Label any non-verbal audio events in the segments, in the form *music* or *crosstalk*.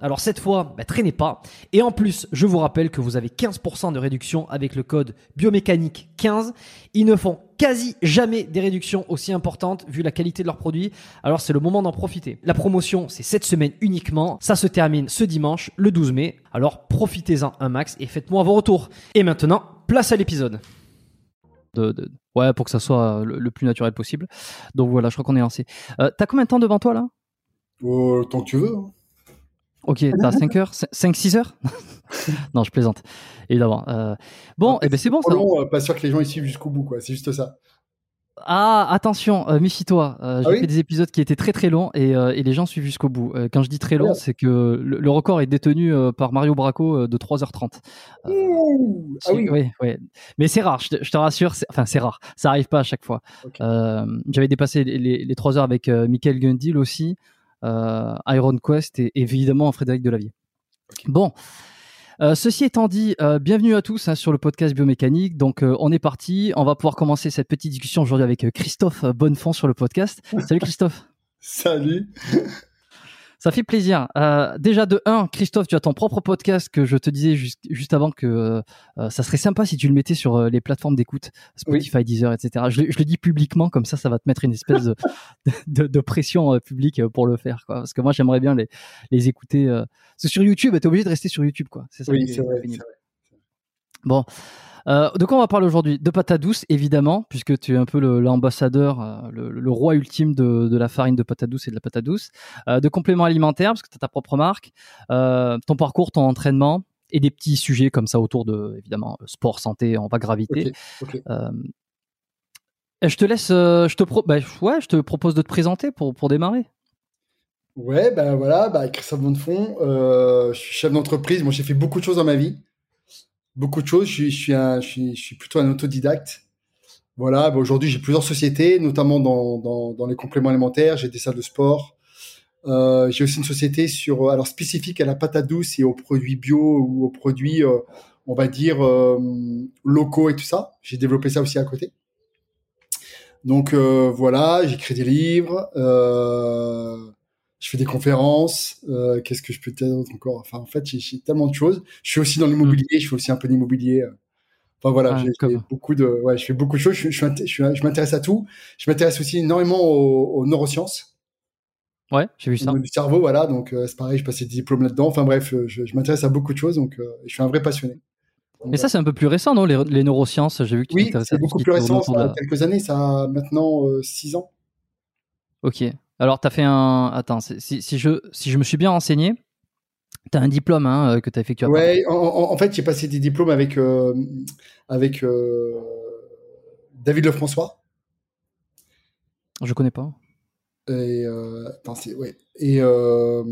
Alors cette fois, bah, traînez pas. Et en plus, je vous rappelle que vous avez 15% de réduction avec le code biomécanique 15. Ils ne font quasi jamais des réductions aussi importantes vu la qualité de leurs produits. Alors c'est le moment d'en profiter. La promotion, c'est cette semaine uniquement. Ça se termine ce dimanche, le 12 mai. Alors profitez-en un max et faites-moi vos retours. Et maintenant, place à l'épisode. De, de- Ouais, pour que ça soit le, le plus naturel possible. Donc voilà, je crois qu'on est lancé. Euh, T'as combien de temps devant toi là? Oh, tant que tu veux. hein. Ok, t'as 5 heures 5-6 heures? *laughs* Non, je plaisante. Évidemment. Euh, bon, eh ben c'est bon Trop ça. long, euh, pas sûr que les gens ils suivent jusqu'au bout, quoi. C'est juste ça. Ah, attention, euh, méfie-toi. Euh, J'ai Ah oui fait des épisodes qui étaient très très longs et, euh, et les gens suivent jusqu'au bout. Quand je dis très long, c'est que le, le record est détenu par Mario Braco euh, de 3h30. Euh, Ouh, ah oui. oui, oui. Mais c'est rare, je te, je te rassure. Enfin, c'est rare. Ça arrive pas à chaque fois. J'avais dépassé les, les, les 3 heures avec Michael Gundil aussi, Iron Quest et évidemment Frédéric Delavier. Bon. Euh, ceci étant dit, euh, bienvenue à tous hein, sur le podcast biomécanique. Donc, euh, on est parti. On va pouvoir commencer cette petite discussion aujourd'hui avec euh, Christophe Bonnefond sur le podcast. *laughs* Salut Christophe. Salut. Ça fait plaisir. Euh, déjà de 1, Christophe, tu as ton propre podcast que je te disais juste, juste avant que euh, ça serait sympa si tu le mettais sur euh, les plateformes d'écoute, Spotify, Deezer, etc. Je, le- je le dis publiquement, comme ça, ça va te mettre une espèce de, de, de pression euh, publique euh, pour le faire. Quoi. Parce que moi, j'aimerais bien les, les écouter. euh, Parce que sur YouTube, tu es obligé de rester sur YouTube. quoi. C'est ça Oui, c'est vrai. Bon. Euh, de quoi on va parler aujourd'hui? De pâte à douce, évidemment, puisque tu es un peu l'ambassadeur, euh, le, le roi ultime de, de la farine de pâte à douce et de la pâte à douce. Euh, de compléments alimentaires, parce que tu as ta propre marque. Euh, ton parcours, ton entraînement. Et des petits sujets comme ça autour de, évidemment, sport, santé, on va graviter. Euh, je te laisse, je te pro bah, ouais, je te propose de te présenter pour, pour démarrer. Ouais, ben voilà, bah, Christophe Bonnefond, euh, je suis chef d'entreprise. Moi, j'ai fait beaucoup de choses dans ma vie. Beaucoup de choses. Je suis, je suis, un, je suis, je suis plutôt un autodidacte. Voilà, aujourd'hui, j'ai plusieurs sociétés, notamment dans, dans, dans, les compléments alimentaires. J'ai des salles de sport. Euh, j'ai aussi une société sur, alors spécifique à la patate douce et aux produits bio ou aux produits, euh, on va dire, euh, locaux et tout ça. J'ai développé ça aussi à côté. Donc euh, voilà, j'écris des livres. Euh, je fais des conférences. Euh, Qu'est-ce que je peux te dire encore? Enfin, en fait, j'ai tellement de choses. Je suis aussi dans l'immobilier. Je fais aussi un peu d'immobilier. Enfin voilà, ah, j'ai beaucoup de, ouais, je fais beaucoup de choses. Je, je, je, je m'intéresse à tout. Je m'intéresse aussi énormément aux, aux neurosciences. Ouais, j'ai vu ça. Du cerveau, voilà. Donc euh, c'est pareil, je passais des diplômes là-dedans. Enfin bref, euh, je, m'intéresse à beaucoup de choses. Donc euh, je suis un vrai passionné. Donc, Mais ça, c'est un peu plus récent, non les, les, neurosciences, j'ai vu que tu oui, c'est beaucoup plus récent. Ça a quelques années. Ça a maintenant 6 ans. Ok. Alors, tu as fait un. Attends, si, si, je, si je me suis bien renseigné, tu as un diplôme hein, que tu as effectué. Ouais, en, fait, j'ai passé des diplômes avec, euh, avec euh, David Lefrançois. Je connais pas. Et, euh, attends, ouais. et euh,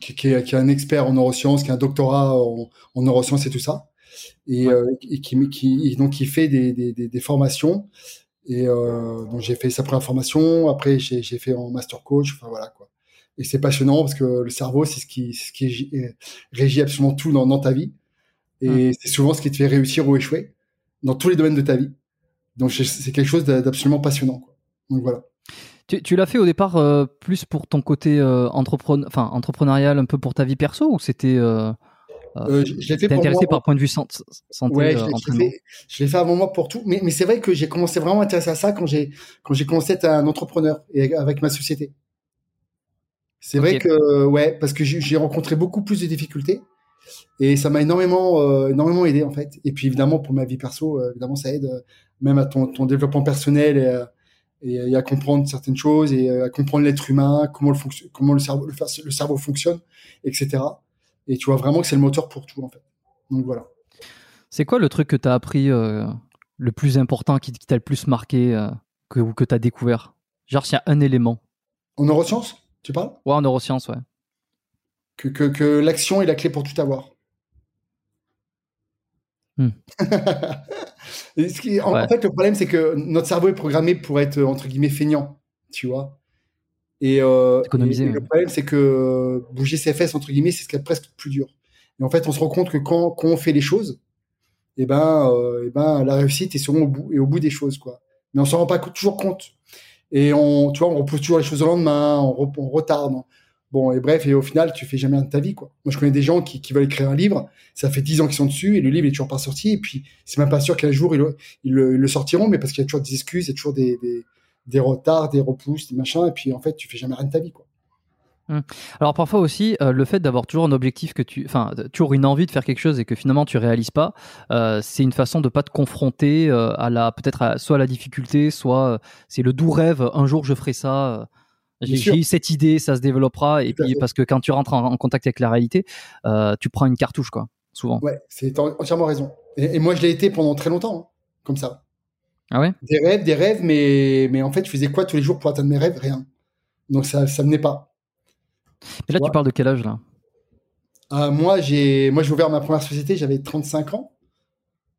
qui, qui, est, qui, est, un expert en neurosciences, qui a un doctorat en, en neurosciences et tout ça, et, ouais. et qui, qui, donc qui fait des, des, des, des formations et euh, donc j'ai fait sa première formation, après j'ai fait en master coach, enfin voilà quoi. Et c'est passionnant parce que le cerveau, c'est ce qui, ce qui régit absolument tout dans, dans ta vie. Et mmh. c'est souvent ce qui te fait réussir ou échouer dans tous les domaines de ta vie. Donc c'est quelque chose d'absolument passionnant. Quoi. Donc voilà. Tu, tu l'as fait au départ euh, plus pour ton côté euh, enfin entrepreneurial, un peu pour ta vie perso, ou c'était euh, euh, je l'ai fait pour intéressé moi. par point de vue santé. Ouais, je l'ai fait, je fait avant moi pour tout. Mais, mais c'est vrai que j'ai commencé vraiment à m'intéresser à ça quand j'ai quand j'ai commencé à être un entrepreneur et avec ma société. C'est okay. vrai que ouais, parce que j'ai rencontré beaucoup plus de difficultés et ça m'a énormément euh, énormément aidé en fait. Et puis évidemment pour ma vie perso, euh, évidemment ça aide euh, même à ton, ton développement personnel et, à, et, et, à comprendre certaines choses et à comprendre l'être humain, comment le comment le cerveau le, le cerveau fonctionne, etc. Et tu vois vraiment que c'est le moteur pour tout, en fait. Donc voilà. C'est quoi le truc que tu as appris euh, le plus important, qui, qui t'a le plus marqué, euh, que, que tu as découvert? Genre, s'il y a un élément. En neurosciences, tu parles? Ouais, en neurosciences, ouais. Que, que, que l'action est la clé pour tout avoir. Hmm. *laughs* qui, en, ouais. en, fait, le problème, c'est que notre cerveau est programmé pour être, entre guillemets, feignant, tu vois? Et, euh, Économiser, et, et le problème, c'est que bouger ses fesses, entre guillemets, c'est ce qui est presque plus dur. Et en fait, on se rend compte que quand, quand on fait les choses, eh ben, euh, eh ben, la réussite est souvent au bout, et au bout des choses, quoi. Mais on s'en rend pas toujours compte. Et on, tu vois, on repousse toujours les choses au lendemain, on, re, on retarde. Bon, et bref, et au final, tu fais jamais rien de ta vie, quoi. Moi, je connais des gens qui, qui veulent écrire un livre, ça fait dix ans qu'ils sont dessus, et le livre est toujours pas sorti, et puis c'est même pas sûr qu'un jour ils le, ils, le, ils le, sortiront, mais parce qu'il y a toujours des excuses, il y a toujours des, des, des retards, des repousses, des machins, et puis en fait, tu fais jamais rien de ta vie, quoi. Mmh. Alors parfois aussi, euh, le fait d'avoir toujours un objectif que tu, enfin, toujours une envie de faire quelque chose et que finalement tu réalises pas, euh, c'est une façon de pas te confronter euh, à la, peut-être soit à la difficulté, soit euh, c'est le doux rêve. Un jour je ferai ça. J'ai eu cette idée, ça se développera. Et Tout puis parce que quand tu rentres en, en contact avec la réalité, euh, tu prends une cartouche quoi, souvent. Ouais, c'est entièrement raison. Et, et, moi je l'ai été pendant très longtemps, hein, comme ça. Ah ouais? Des rêves, des rêves, mais mais en fait je faisais quoi tous les jours pour atteindre mes rêves? Rien. Donc ça ça venait pas. Et là, tu, tu parles de quel âge là? Euh, Moi, j'ai ouvert ma première société, j'avais 35 ans.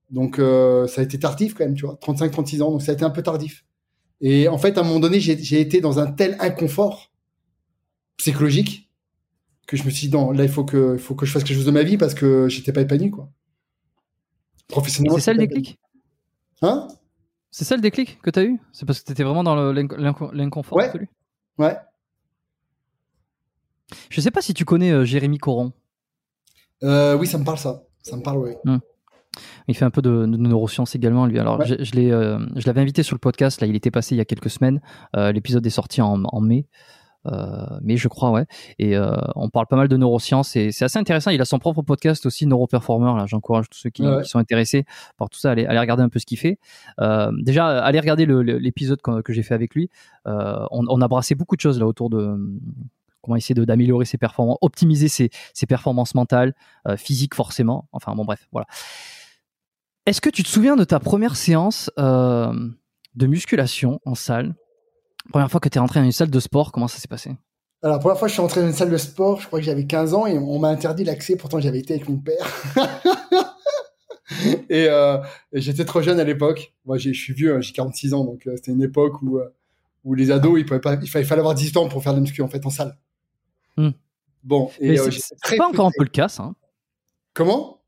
Donc euh, ça a été tardif quand même, tu vois, 35 36 ans, donc ça a été un peu tardif. Et en fait, à un moment donné, j'ai été dans un tel inconfort psychologique que je me suis dit non, là il faut que faut que je fasse quelque chose de ma vie parce que j'étais pas épanoui quoi. Professionnellement. C'est ça le déclic? Hein? C'est ça le déclic que tu as eu? C'est parce que tu étais vraiment dans l'inconfort ouais. absolu? Ouais. Je sais pas si tu connais euh, Jérémy Coron. Euh, oui, ça me parle ça. Ça me parle, oui. Hum. Il fait un peu de, de neurosciences également, lui. Alors, ouais. je, je l'ai, euh, je l'avais invité sur le podcast. Là, il était passé il y a quelques semaines. L'épisode est sorti en, en mai. Euh, mais je crois, ouais. Et euh, on parle pas mal de neurosciences et c'est assez intéressant. Il a son propre podcast aussi, Neuroperformer. Là, j'encourage tous ceux qui, ouais. qui, sont intéressés par tout ça à aller, aller regarder un peu ce qu'il fait. Euh, déjà, allez regarder l'épisode que, que j'ai fait avec lui. Euh, on, on, a brassé beaucoup de choses là autour de comment essayer d'améliorer ses performances, optimiser ses, ses performances mentales, euh, physiques forcément. Enfin bon, bref, voilà. Est-ce que tu te souviens de ta première séance de musculation en salle? Première fois que tu es rentré dans une salle de sport, comment ça s'est passé? Alors, la première fois, je suis entré dans une salle de sport, je crois que j'avais 15 ans et on m'a interdit l'accès, pourtant j'avais été avec mon père. *laughs* et, euh, et j'étais trop jeune à l'époque. Moi, je suis vieux, hein, j'ai 46 ans, donc euh, c'était une époque où, euh, où les ados, ils pouvaient pas, il fallait, avoir 18 ans pour faire de la muscu, en fait, en salle. Hmm. Bon, et euh, c'est- pas encore un peu le cas, ça. hein. Comment?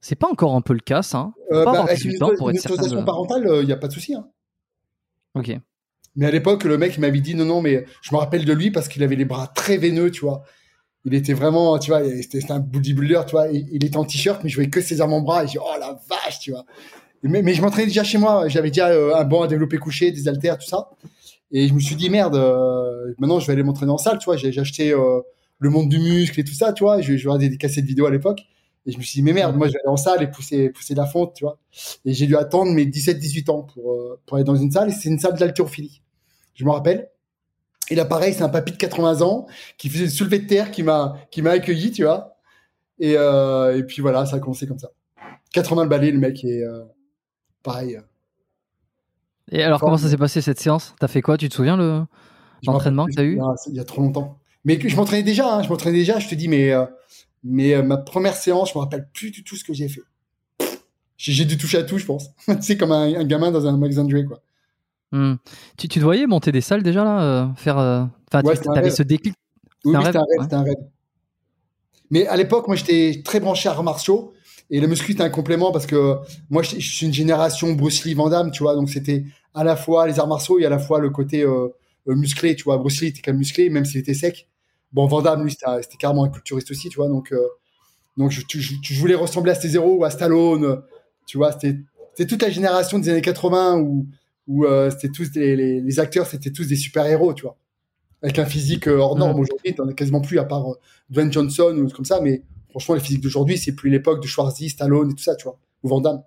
C'est pas encore un peu le cas, ça. hein. Pas bah, avoir Avec 18 une, ans pour une être certain de... parentale, il n'y a pas de souci. Hein. Ok. Mais à l'époque, le mec, m'avait dit non, non, mais je me rappelle de lui parce qu'il avait les bras très veineux, tu vois. Il était vraiment, tu vois, c'était un bodybuilder, tu vois. Il, était en t-shirt, mais je voyais que ses avant-bras et j'ai oh la vache, tu vois. Mais, je m'entraînais déjà chez moi. J'avais déjà euh, un banc à développer couché, des haltères, tout ça. Et je me suis dit, merde, euh, maintenant je vais aller m'entraîner en salle, tu vois. J'ai acheté euh, le monde du muscle et tout ça, tu vois. Je, je regardais des cassettes vidéo à l'époque. Et je me suis dit, mais merde, moi je vais aller en salle et pousser, pousser la fonte, tu vois. Et j'ai dû attendre mes 17-18 ans pour, pour aller dans une salle. Et c'est une salle d'haltérophilie. Je me rappelle. Et là, pareil, c'est un papy de 80 ans qui faisait le soulevé de terre qui m'a qui m'a accueilli, tu vois. Et, euh, et puis voilà, ça a commencé comme ça. 80 balais, le mec, et euh, pareil. Et alors, comment ça s'est passé cette séance? T'as fait quoi? Tu te souviens le l'entraînement que t'as eu? il y a- trop longtemps. Mais je m'entraînais déjà, hein, je m'entraînais déjà, je te dis, mais, euh, mais euh, ma première séance, je me rappelle plus du tout ce que j'ai fait. J'ai dû toucher à tout, je pense. *laughs* tu sais, comme un, un gamin dans un magasin de jouets, quoi. Hmm. tu, tu te voyais monter des salles déjà là euh, Faire. euh, Ouais, tu avais ce déclic. Oui, C'était un oui, un ouais. c'était un rêve. Mais à l'époque, moi, j'étais très branché à arts martiaux. Et le muscu, c'était un complément parce que moi, je, je suis une génération Bruce Lee, Van Damme, tu vois. Donc, c'était à la fois les arts martiaux et à la fois le côté euh, euh, musclé, tu vois. Bruce Lee était quand même musclé, même s'il était sec. Bon, Van Damme, lui, c'était carrément un culturiste aussi, tu vois. Donc, euh, donc je, je- je- je voulais ressembler à Césaro ou à Stallone, tu vois. C'était toute la génération des années 80 où, où euh, c'était tous des, les, les acteurs, c'était tous des super-héros, tu vois. Avec un physique euh, hors norme aujourd'hui, t'en as quasiment plus à part euh, Dwayne Johnson ou comme ça, mais franchement, les physiques d'aujourd'hui, c'est plus l'époque de Schwarzy, Stallone et tout ça, tu vois, ou Van Damme.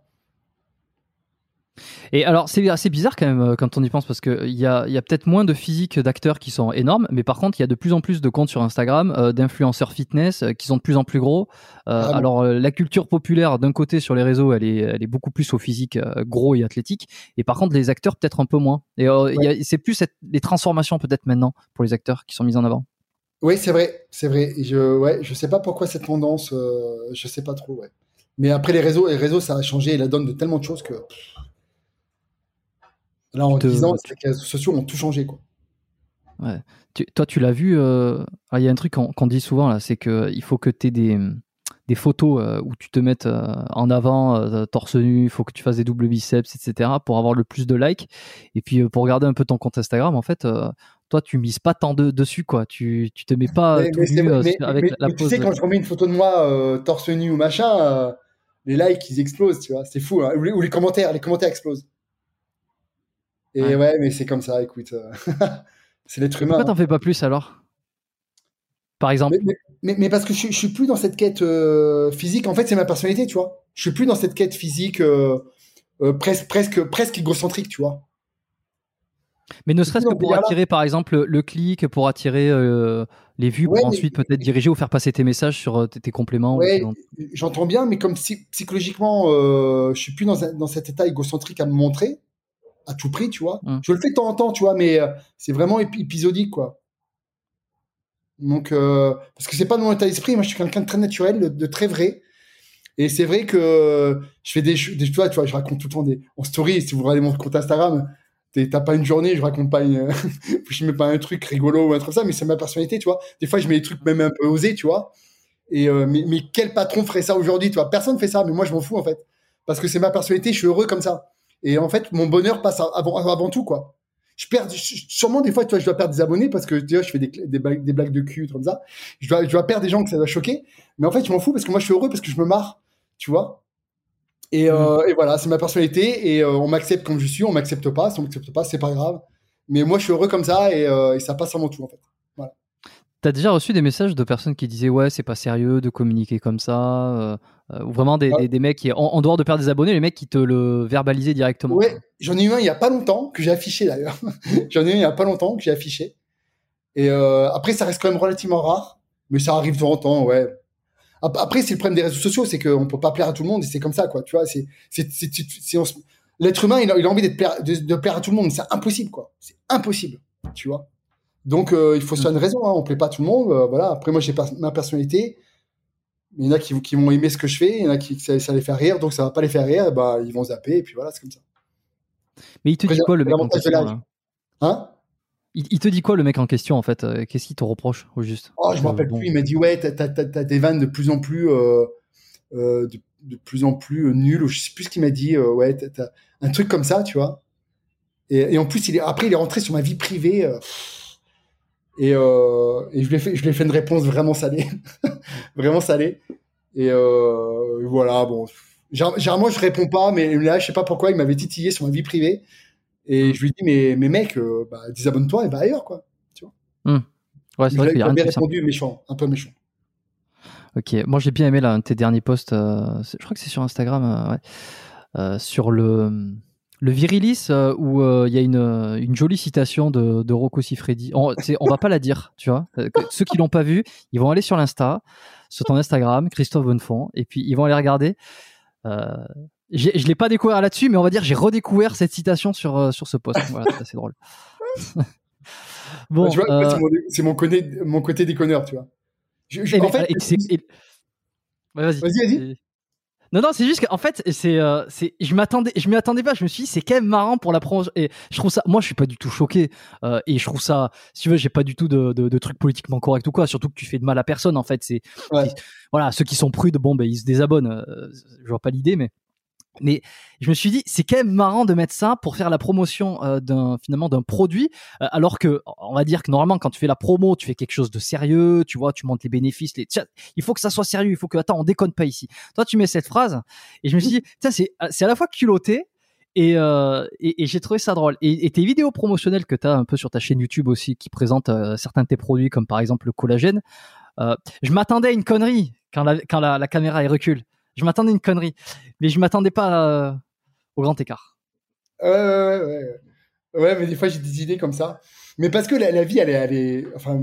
Et alors, c'est assez bizarre quand même euh, quand on y pense parce qu'il y a, y a peut-être moins de physiques d'acteurs qui sont énormes, mais par contre, il y a de plus en plus de comptes sur Instagram euh, d'influenceurs fitness euh, qui sont de plus en plus gros. Euh, Vraiment. alors, euh, la culture populaire, d'un côté, sur les réseaux, elle est, elle est beaucoup plus au physique euh, gros et athlétique, et par contre, les acteurs, peut-être un peu moins. Et euh, c'est plus cette- les transformations, peut-être maintenant, pour les acteurs qui sont mises en avant. Oui, c'est vrai, c'est vrai. Je, ouais, je sais pas pourquoi cette tendance, euh, je sais pas trop, ouais. Mais après, les réseaux, les réseaux, ça a changé la donne de tellement de choses que. Là, en te- 10 ans, c'est que les réseaux sociaux ont tout changé, quoi. Tu- toi, tu l'as vu. euh, ah, Il y a un truc qu'on dit souvent là, c'est que il faut que tu aies des, des photos euh, où tu te mettes euh, en avant, euh, torse nu. Il faut que tu fasses des doubles biceps, etc. pour avoir le plus de likes. Et puis euh, pour regarder un peu ton compte Instagram, en fait, euh, toi, tu mises pas tant de, dessus, quoi. Tu, tu te mets pas Mais- tout mais c'est nu vrai, euh, mais- avec la mais tu sais, quand je remets une photo de moi euh, torse nu ou machin, euh, les likes, ils explosent, tu vois. C'est fou, hein. Ou les, ou les commentaires, les commentaires explosent. Et Ouais. ouais, mais c'est comme ça, écoute. euh, *laughs* c'est l'être humain. Pourquoi hein. t'en fais pas plus alors? Par exemple. Mais, mais- mais- mais parce que je, je suis plus dans cette quête euh, physique. En fait, c'est ma personnalité, tu vois. Je suis plus dans cette quête physique euh, euh, presque, presque, presque égocentrique, tu vois. Mais ne serait-ce que pour attirer, par exemple, le, clic, pour attirer euh, les vues, Ouais, pour ensuite peut-être diriger ou faire passer tes messages sur tes, tes compléments. Ouais, j'entends bien, mais comme psy- psychologiquement, euh, je suis plus dans, un- dans cet état égocentrique à me montrer à tout prix, tu vois. Mm. Je le fais de temps en temps, tu vois, mais euh, c'est vraiment épi- épisodique, quoi. Donc, euh, parce que c'est pas dans mon état d'esprit. Moi, je suis quelqu'un de très naturel, de, de très vrai. Et c'est vrai que je fais des, des tu vois, tu vois, je raconte tout le temps des en story. Si vous regardez mon compte Instagram, t'as pas une journée, je raconte pas une, *laughs* je mets pas un truc rigolo ou un truc comme ça, mais c'est ma personnalité, tu vois. Des fois, je mets des trucs même un peu osés, tu vois. Et euh, mais, mais quel patron ferait ça aujourd'hui, tu vois? Personne fait ça, mais moi, je m'en fous en fait, parce que c'est ma personnalité. Je suis heureux comme ça. Et en fait, mon bonheur passe avant, avant tout, quoi. Je perds, je- sûrement des fois, tu vois, je dois perdre des abonnés parce que tu vois, je fais des, des, blagues, des blagues de cul comme ça. Je dois, je dois perdre des gens que ça doit choquer. Mais en fait, je m'en fous parce que moi, je suis heureux parce que je me marre, tu vois. Et, euh, et voilà, c'est ma personnalité et euh, on m'accepte comme je suis, on m'accepte pas. Si on m'accepte pas, c'est pas grave. Mais moi, je suis heureux comme ça et, euh, et ça passe avant tout, en fait. T'as déjà reçu des messages de personnes qui disaient ouais c'est pas sérieux de communiquer comme ça euh, euh, ou vraiment des, des mecs qui en, en dehors de perdre des abonnés les mecs qui te le verbalisaient directement Ouais, j'en ai eu un il y a pas longtemps que j'ai affiché d'ailleurs. *laughs* j'en ai eu un il y a pas longtemps que j'ai affiché. Et euh, après, ça reste quand même relativement rare, mais ça arrive de temps en temps, ouais. Ap- Après, c'est le problème des réseaux sociaux, c'est qu'on peut pas plaire à tout le monde et c'est comme ça, quoi. Tu vois, c'est, c'est, c'est, c'est- c'est- on se- l'être humain, il a, il a envie d'être plaire- de, de plaire à tout le monde, c'est impossible, quoi. C'est impossible, tu vois. Donc, euh, il faut se faire une raison. Hein. On plaît pas à tout le monde. euh, voilà. Après, moi, j'ai pas- ma personnalité. Il y en a qui, qui vont aimer ce que je fais. Il y en a qui ça, ça les fait rire. Donc, ça va pas les faire rire. Bah, ils vont zapper. Et puis voilà, c'est comme ça. Mais il te dit quoi le mec en question là? Hein? Il, il te dit quoi le mec en question en fait? Euh, Qu'est-ce qu'il te reproche au juste? Oh, je me Euh, rappelle bon. plus. Il m'a dit ouais, t'as, des vannes de plus en plus, euh, euh, de, de plus en plus nulles. Ou je sais plus ce qu'il m'a dit. euh, ouais, t'as, un truc comme ça, tu vois. Et, et en plus, il est, après, il est rentré sur ma vie privée. et, et je lui ai fait, je lui ai fait une réponse vraiment salée, *laughs* vraiment salée. Et euh, voilà, bon. Gé- Généralement, je réponds pas, mais là, je sais pas pourquoi, il m'avait titillé sur ma vie privée. Et je lui dit, mais, mais mec, euh, bah, désabonne-toi et va ailleurs, quoi. Ouais, c'est Il vrai qu'il y a rien de répondu méchant, un peu méchant. Ok, moi j'ai bien aimé là, un de tes derniers posts, euh, je crois que c'est sur Instagram, ouais, euh, sur le, le virilis euh, où euh, il y a une, euh, une jolie citation de, de Rocco Siffredi. On, on va pas la dire, tu vois. Euh, ceux qui l'ont pas vu, ils vont aller sur l'Insta, sur ton Instagram, Christophe Bonnefond, et puis ils vont aller regarder. Je l'ai pas découvert là-dessus, mais on va dire j'ai redécouvert cette citation sur, sur ce post. Voilà, c'est assez drôle. *laughs* bon, c'est mon, côté, mon côté déconneur, tu vois. Je- je- Et en fait, vas-y. Vas-y, vas-y. Non, non, c'est juste qu'en fait, c'est, euh, c'est, je m'attendais, je m'y attendais pas. Je me suis dit, c'est quand même marrant pour la promotion. Et je trouve ça, moi, je suis pas du tout choqué. euh, et je trouve ça, si tu veux, j'ai pas du tout de, de, de trucs politiquement corrects ou quoi. Surtout que tu fais de mal à personne, en fait. C'est, Ouais. c'est- voilà, ceux qui sont prudes, bon, ben, ils se désabonnent. euh, je vois pas l'idée, mais. Mais je me suis dit, c'est quand même marrant de mettre ça pour faire la promotion euh, d'un finalement d'un produit, euh, alors que on va dire que normalement quand tu fais la promo, tu fais quelque chose de sérieux, tu vois, tu montes les bénéfices, les... tiens, il faut que ça soit sérieux, il faut que attends, on déconne pas ici. Toi, tu mets cette phrase et je me suis dit, tiens, c'est c'est à la fois culotté et, euh, et, j'ai trouvé ça drôle. Et, tes vidéos promotionnelles que tu as un peu sur ta chaîne YouTube aussi, qui présentent euh, certains de tes produits, comme par exemple le collagène, euh, je m'attendais à une connerie quand la, quand la caméra elle recule. Je m'attendais à une connerie, mais je m'attendais pas euh, au grand écart. Ouais, ouais, ouais, ouais. Mais des fois, j'ai des idées comme ça. Mais parce que la, vie, elle est, enfin,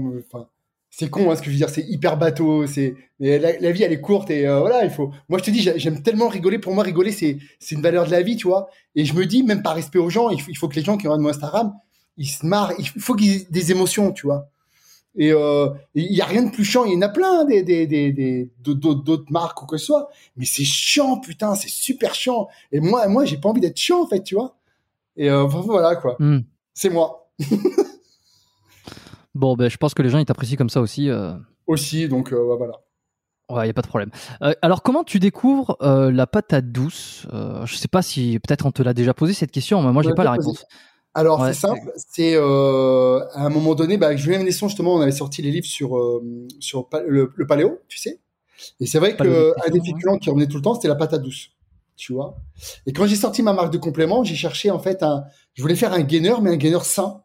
c'est con, hein, ce que je veux dire, c'est hyper bateau, c'est, mais la, vie, elle est courte et euh, voilà, il faut. Moi, je te dis, j'ai- j'aime tellement rigoler. Pour moi, rigoler, c'est, c'est une valeur de la vie, tu vois. Et je me dis, même par respect aux gens, il faut, il faut que les gens qui regardent mon Instagram, ils se marrent. Il faut qu'ils aient des émotions, tu vois. Et euh, il y a rien de plus chiant. Il y en a plein des, des, des, des d'autres, marques ou que ce soit. Mais c'est chiant, putain, c'est super chiant. Et moi, moi, j'ai pas envie d'être chiant, en fait, tu vois. Et euh, voilà, quoi. Hmm. C'est moi *laughs* Bon, ben, je pense que les gens ils t'apprécient comme ça aussi. euh, aussi, donc euh, ouais, voilà. Ouais, y a pas de problème. Euh, alors, comment tu découvres euh, la patate douce? Euh, Je sais pas si peut-être on te l'a déjà posé cette question, mais moi j'ai pas la réponse. Alors, Ouais, c'est simple. C'est euh, à un moment donné, bah, avec Julien Ménesson, justement, on avait sorti les livres sur, euh, sur pa- le, le paléo, tu sais. Et c'est vrai que Paléo euh, un des féculents qui revenait tout le temps, c'était la patate douce. Tu vois. Et quand j'ai sorti ma marque de complément, j'ai cherché en fait un. Je voulais faire un gainer, mais un gainer sain.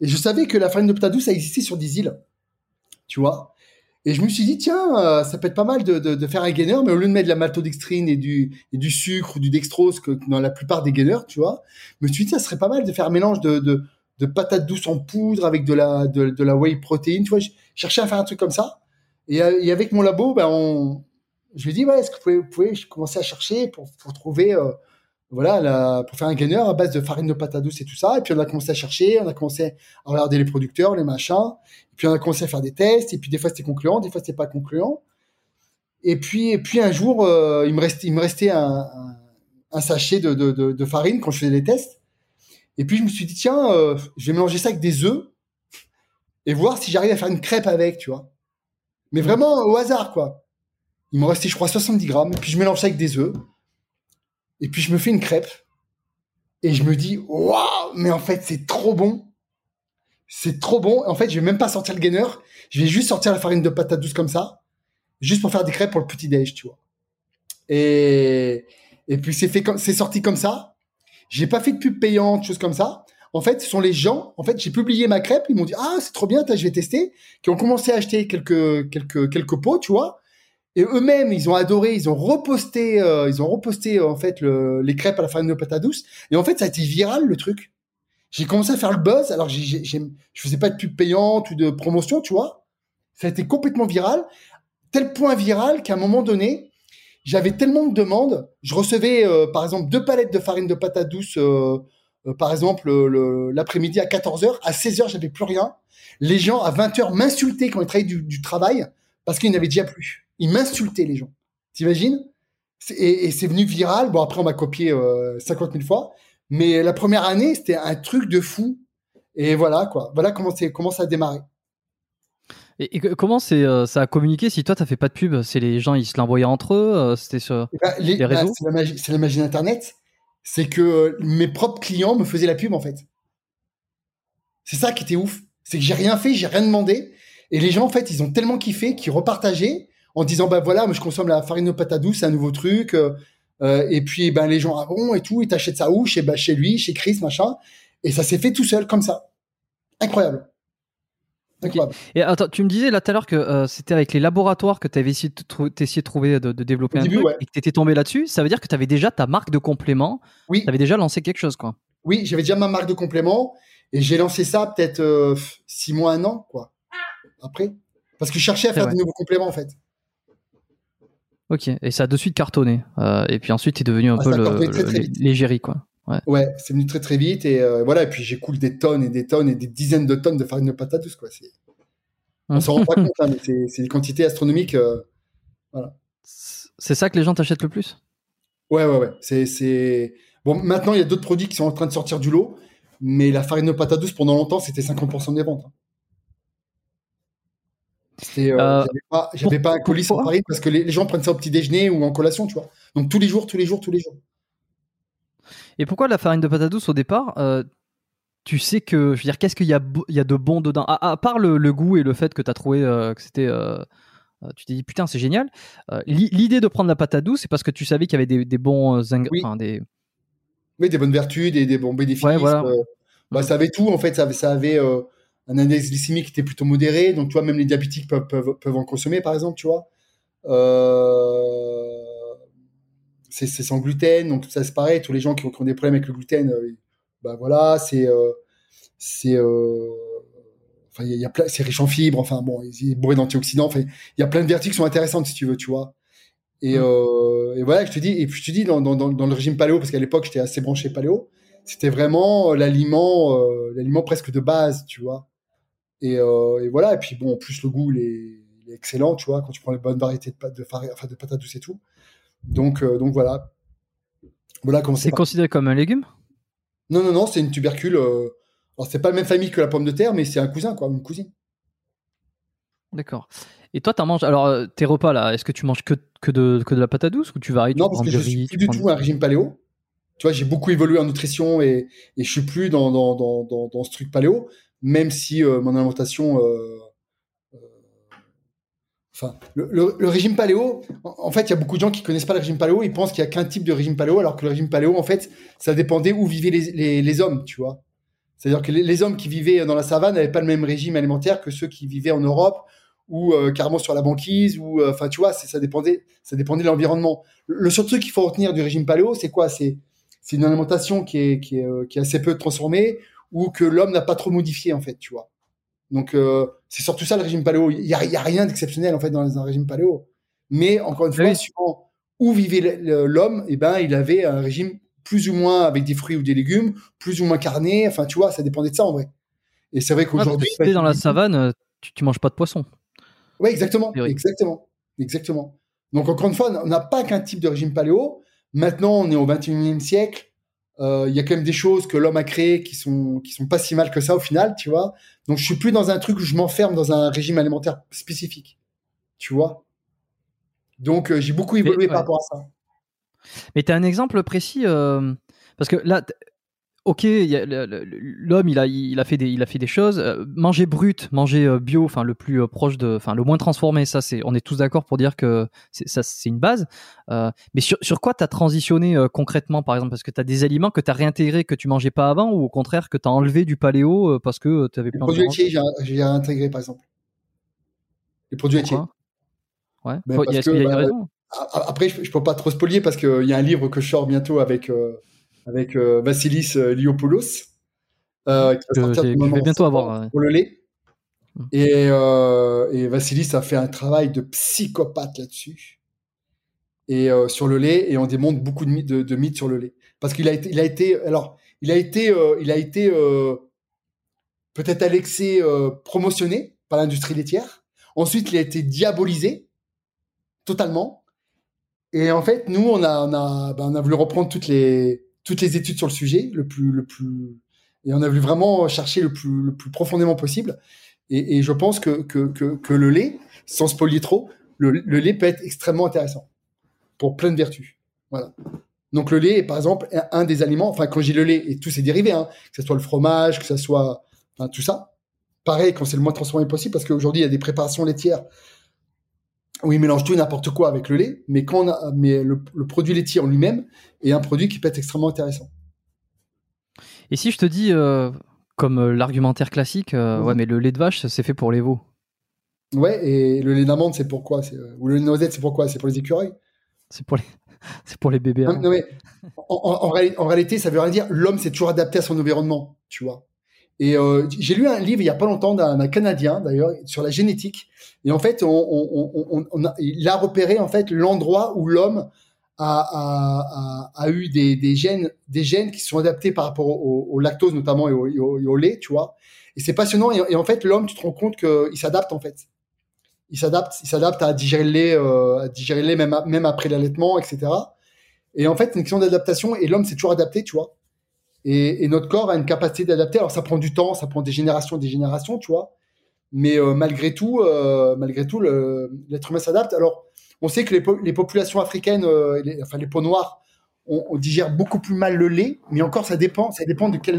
Et je savais que la farine de patate douce, ça existait sur des îles. Tu vois. Et je me suis dit, tiens, euh, ça peut être pas mal de, de, faire un gainer, mais au lieu de mettre de la maltodextrine et du, et du sucre ou du dextrose, que dans la plupart des gainers, tu vois, je me suis dit, ça serait pas mal de faire un mélange de, de, de patates douces en poudre avec de la, de, la whey protein. Tu vois, je cherchais à faire un truc comme ça. Et, euh, et avec mon labo, ben, on, je lui ai dit, ouais, est-ce que vous pouvez, vous pouvez je commençais à chercher pour, pour trouver, euh, voilà, pour faire un gainer à base de farine de patate douce et tout ça. Et puis on a commencé à chercher, on a commencé à regarder les producteurs, les machins. Et puis on a commencé à faire des tests. Et puis des fois c'était concluant, des fois c'était pas concluant. Et puis, et puis un jour, euh, il me restait, il me restait un, un, un sachet de, de, de, de farine quand je faisais les tests. Et puis je me suis dit, tiens, euh, je vais mélanger ça avec des œufs et voir si j'arrive à faire une crêpe avec, tu vois. Mais vraiment au hasard, quoi. Il me restait, je crois, 70 grammes. Et puis je mélange ça avec des œufs. Et puis je me fais une crêpe. Et je me dis, waouh, mais en fait, c'est trop bon. C'est trop bon. En fait, je vais même pas sortir le gainer. Je vais juste sortir la farine de patate douce comme ça. Juste pour faire des crêpes pour le petit déj, tu vois. Et, et puis c'est fait c'est sorti comme ça. J'ai pas fait de pub payante, choses comme ça. En fait, ce sont les gens. En fait, j'ai publié ma crêpe. Ils m'ont dit ah c'est trop bien, je vais tester. Qui ont commencé à acheter quelques quelques quelques pots, tu vois. Et eux-mêmes, ils ont adoré. Ils ont reposté, euh, ils ont reposté euh, en fait le, les crêpes à la farine de patate douce. Et en fait, ça a été viral le truc. J'ai commencé à faire le buzz. Alors, j'ai, j'ai, je faisais pas de pub payante ou de promotion, tu vois. Ça a été complètement viral, tel point viral qu'à un moment donné, j'avais tellement de demandes. Je recevais, euh, par exemple, deux palettes de farine de patate douce par exemple, le- l'après-midi à 14h, à 16h, j'avais plus rien. Les gens à 20h m'insultaient quand ils travaillaient du, du travail parce qu'ils n'avaient déjà plus. Ils m'insultaient, les gens. T'imagines? Et, et c'est venu viral. Bon, après, on m'a copié euh, 50 000 fois. Mais la première année, c'était un truc de fou. Et voilà, quoi. Voilà comment, ça a démarré. Et, comment euh, ça a communiqué si toi t'as fait pas de pub? C'est les gens ils se l'envoyaient entre eux euh, C'était sur. Eh ben, les- Les bah, réseaux? c'est la magie, c'est la magie d'Internet. C'est que euh, mes propres clients me faisaient la pub, en fait. C'est ça qui était ouf. C'est que j'ai rien fait, j'ai rien demandé. Et les gens, en fait, ils ont tellement kiffé qu'ils repartageaient en disant, bah voilà, moi, je consomme la farine de patate douce, c'est un nouveau truc. euh, euh, et puis, ben, les gens, ah bon, et tout, ils t'achètent ça où? Chez, bah, chez lui, chez Chris, machin. Et ça s'est fait tout seul, comme ça. Incroyable. Incroyable. Et attends, tu me disais là tout à l'heure que euh, c'était avec les laboratoires que tu avais essayé de, trouver de, de développer Au un début, truc ouais. et que tu étais tombé là-dessus. Ça veut dire que tu avais déjà ta marque de complément. Oui. Tu avais déjà lancé quelque chose quoi. Oui, j'avais déjà ma marque de complément et j'ai lancé ça peut-être euh, six mois, un an, quoi. Après, parce que je cherchais à faire vrai. de nouveaux compléments en fait. Ok. Et ça a de suite cartonné. Euh, et puis ensuite tu es devenu un Ah, peu l'égérie quoi. Ouais, c'est venu très très vite et euh, voilà. Et puis j'écoule des tonnes et des tonnes et des dizaines de tonnes de farine de patate douce, quoi. On s'en rend pas compte, hein, mais c'est- des quantités astronomiques. euh. C'est ça que les gens t'achètent le plus? Ouais, ouais, ouais. C'est, bon. Maintenant, il y a d'autres produits qui sont en train de sortir du lot, mais la farine de patate douce pendant longtemps, c'était 50% des ventes. hein. Euh, Euh, j'avais pas, pas un colis sans farine parce que les, les gens prennent ça au petit déjeuner ou en collation, tu vois. Donc tous les jours, tous les jours, tous les jours. Et pourquoi la farine de patate douce au départ euh, Tu sais que, je veux dire, qu'est-ce qu'il y y a de bon dedans? À, à part le, le goût et le fait que tu as trouvé euh, que c'était. tu t'es dit putain, c'est génial. L'i- L'idée de prendre la patate douce, c'est parce que tu savais qu'il y avait des, des bons euh, ing- Oui. des. Oui, des bonnes vertus, des, des bons bénéfices. Ouais, voilà. bah, ça avait tout, en fait. Ça avait, ça avait un index glycémique qui était plutôt modéré. Donc, tu vois, même les diabétiques peuvent, peuvent, peuvent en consommer, par exemple, tu vois. Euh, c'est sans gluten, donc ça, c'est pareil. Tous les gens qui ont, qui ont des problèmes avec le gluten, euh, bah voilà, c'est. euh, c'est euh, Enfin, il y a- c'est riche en fibres, enfin bon, il est bourré d'antioxydants. Enfin, il y a plein de vertus qui sont intéressantes si tu veux, tu vois. Et, Mm. euh, et voilà, je te dis, et puis je te dis dans, dans, le régime paléo, parce qu'à l'époque j'étais assez branché paléo, c'était vraiment l'aliment, l'aliment presque de base, tu vois. Et, euh, et voilà, et puis bon, en plus le goût il est, il est excellent, tu vois, quand tu prends les bonnes variétés de pâtes, de farine, enfin de patates douces et tout. Donc, euh, donc voilà. Voilà comment c'est. Considéré comme un légume? Non, non, non, c'est une tubercule. euh, alors c'est pas la même famille que la pomme de terre, mais c'est un cousin, quoi, une cousine. D'accord. Et toi, t'en manges. Alors, euh, tes repas là, est-ce que tu manges que, que, de, que de la patate douce ou tu varies Non, tu parce que je suis plus du tout un régime paléo. Tu vois, j'ai beaucoup évolué en nutrition et, et je suis plus dans, dans, dans, dans, dans ce truc paléo, même si euh, mon alimentation. euh, euh, Enfin, le, régime paléo, en, fait, il y a beaucoup de gens qui connaissent pas le régime paléo, ils pensent qu'il y a qu'un type de régime paléo, alors que le régime paléo, en fait, ça dépendait où vivaient les, hommes, tu vois. C'est-à-dire que les, hommes qui vivaient dans la savane n'avaient pas le même régime alimentaire que ceux qui vivaient en Europe ou carrément sur la banquise, ou enfin, tu vois, ça dépendait, ça dépendait de l'environnement. Le, seul truc qu'il faut retenir du régime paléo, c'est quoi? C'est une alimentation qui est, qui est, qui est assez peu transformée ou que l'homme n'a pas trop modifié en fait, tu vois. Donc euh, c'est surtout ça le régime paléo. Il y a, il y a rien d'exceptionnel en fait dans un régime paléo. Mais encore une fois, Oui. suivant où vivait l'homme, et ben il avait un régime plus ou moins avec des fruits ou des légumes, plus ou moins carné. Enfin, tu vois, ça dépendait de ça en vrai. Et c'est vrai Ah, qu'aujourd'hui, t'es dans la savane, tu, tu manges pas de poisson. oui, exactement, exactement, exactement. Donc encore une fois, on n'a pas qu'un type de régime paléo. Maintenant, on est au 21e siècle. Euh, Il y a quand même des choses que l'homme a créées qui sont qui sont pas si mal que ça au final, tu vois. Donc je suis plus dans un truc où je m'enferme dans un régime alimentaire spécifique, tu vois. Donc euh, j'ai beaucoup évolué ouais. par rapport à ça. Mais tu as un exemple précis euh, Parce que là, ok, y a l'homme, il a, il, a fait des, il a fait des choses. Euh, manger brut, manger euh, bio, enfin le plus euh, proche de. Enfin, le moins transformé, ça, c'est, on est tous d'accord pour dire que c'est, ça, c'est une base. Mais sur, sur quoi tu as transitionné concrètement, par exemple? Parce que tu as des aliments que tu as réintégrés que tu mangeais pas avant, ou au contraire que tu as enlevé du paléo parce que tu avais Les plus envie produits laitiers, j'ai j'ai intégré par exemple. Les produits laitiers. Ouais. Ben, parce est-ce qu'il y a que, une bah, raison? A- Après, je, je peux pas trop spolier parce qu'il y a un livre que je sors bientôt avec, avec euh, Vassilis euh, Liopoulos. Euh, qui va sortir bientôt avoir. Pour le lait. Mm. Et, euh, et Vassilis a fait un travail de psychopathe là-dessus. Et euh, sur le lait, et on démonte beaucoup de mythes, de, de mythes sur le lait. Parce qu'il a été, il a été, alors, il a été, euh, il a été peut-être à l'excès promotionné par l'industrie laitière. Ensuite, il a été diabolisé totalement. Et en fait, nous, on a, on a, ben, on a voulu reprendre toutes les, toutes les études sur le sujet, le plus, le plus, et on a voulu vraiment chercher le plus, le plus profondément possible. Et, je pense que, que, que, le lait, sans spolier trop, le, le, lait peut être extrêmement intéressant pour plein de vertus. Voilà. Donc le lait est par exemple un des aliments, enfin quand j'ai le lait et tous ses dérivés, hein, que ce soit le fromage, que ce soit tout ça, pareil quand c'est le moins transformé possible, parce qu'aujourd'hui il y a des préparations laitières où ils mélangent tout et n'importe quoi avec le lait, mais quand on a, mais le, le produit laitier en lui-même est un produit qui peut être extrêmement intéressant. Et si je te dis, euh, comme euh, l'argumentaire classique, euh, Mhm. ouais, mais le lait de vache, c'est fait pour les veaux. Ouais, et le lait d'amande c'est pourquoi Ou le lait de noisette c'est pourquoi? C'est pour les écureuils C'est pour les, *laughs* c'est pour les bébés. Non, non, mais en, en- en réali- en réalité, ça veut rien dire. L'homme s'est toujours adapté à son environnement, tu vois. Et euh, j'ai lu un livre il y a pas longtemps d'un Canadien d'ailleurs sur la génétique. Et en fait, on, a, il a repéré en fait l'endroit où l'homme a, eu des, gènes, des gènes qui sont adaptés par rapport au, lactose notamment et au, lait, tu vois. Et c'est passionnant. Et, en fait, l'homme, tu te rends compte qu'il s'adapte en fait. Il s'adapte, il s'adapte à digérer le lait, euh, à digérer le lait même, même après l'allaitement, etc. Et en fait, c'est une question d'adaptation et l'homme s'est toujours adapté, tu vois. Et, notre corps a une capacité d'adapter. Alors ça prend du temps, ça prend des générations, des générations, tu vois. Mais euh, malgré tout, euh, malgré tout, l'être humain s'adapte. Alors, on sait que les, po- les populations africaines, euh, enfin les peaux noires, on, digère beaucoup plus mal le lait. Mais encore, ça dépend, ça dépend de quel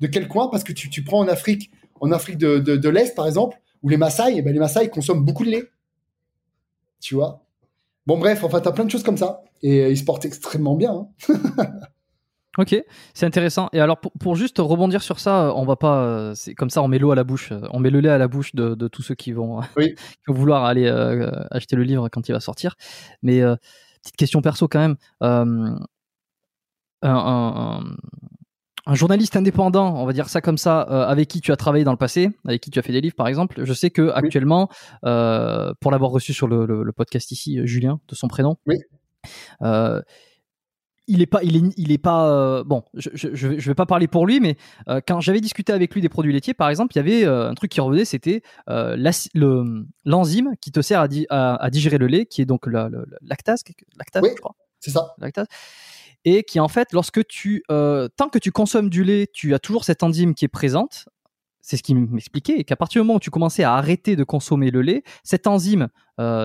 de quel coin, parce que tu, prends en Afrique, en Afrique de, de, l'Est, par exemple, où les Maasai, eh ben, les Maasai consomment beaucoup de lait. Tu vois? Bon, bref, enfin, t'as plein de choses comme ça. Et ils se portent extrêmement bien. hein. *laughs* Ok, c'est intéressant. Et alors, pour, pour juste rebondir sur ça, euh, on va pas. euh, C'est comme ça, on met l'eau à la bouche. euh, On met le lait à la bouche de, de tous ceux qui vont, Oui. *laughs* qui vont vouloir aller euh, acheter le livre quand il va sortir. Mais euh, petite question perso quand même. Euh, un, un- un- un journaliste indépendant, on va dire ça comme ça, avec qui tu as travaillé dans le passé, avec qui tu as fait des livres par exemple. Je sais que actuellement, pour l'avoir reçu sur le, le- le podcast ici, Julien, de son prénom. Oui. Il est pas, il est, il est pas. euh, bon, je, je, je vais- pas parler pour lui, mais euh, quand j'avais discuté avec lui des produits laitiers, par exemple, il y avait euh, un truc qui revenait, c'était l'enzyme qui te sert à, di- à, à digérer le lait, qui est donc la, la- la lactase, lactase, Oui. je crois C'est ça. lactase, et qui en fait, lorsque tu, tant que tu consommes du lait, tu as toujours cette enzyme qui est présente. C'est ce qu'il m'expliquait, et qu'à partir du moment où tu commençais à arrêter de consommer le lait, cette enzyme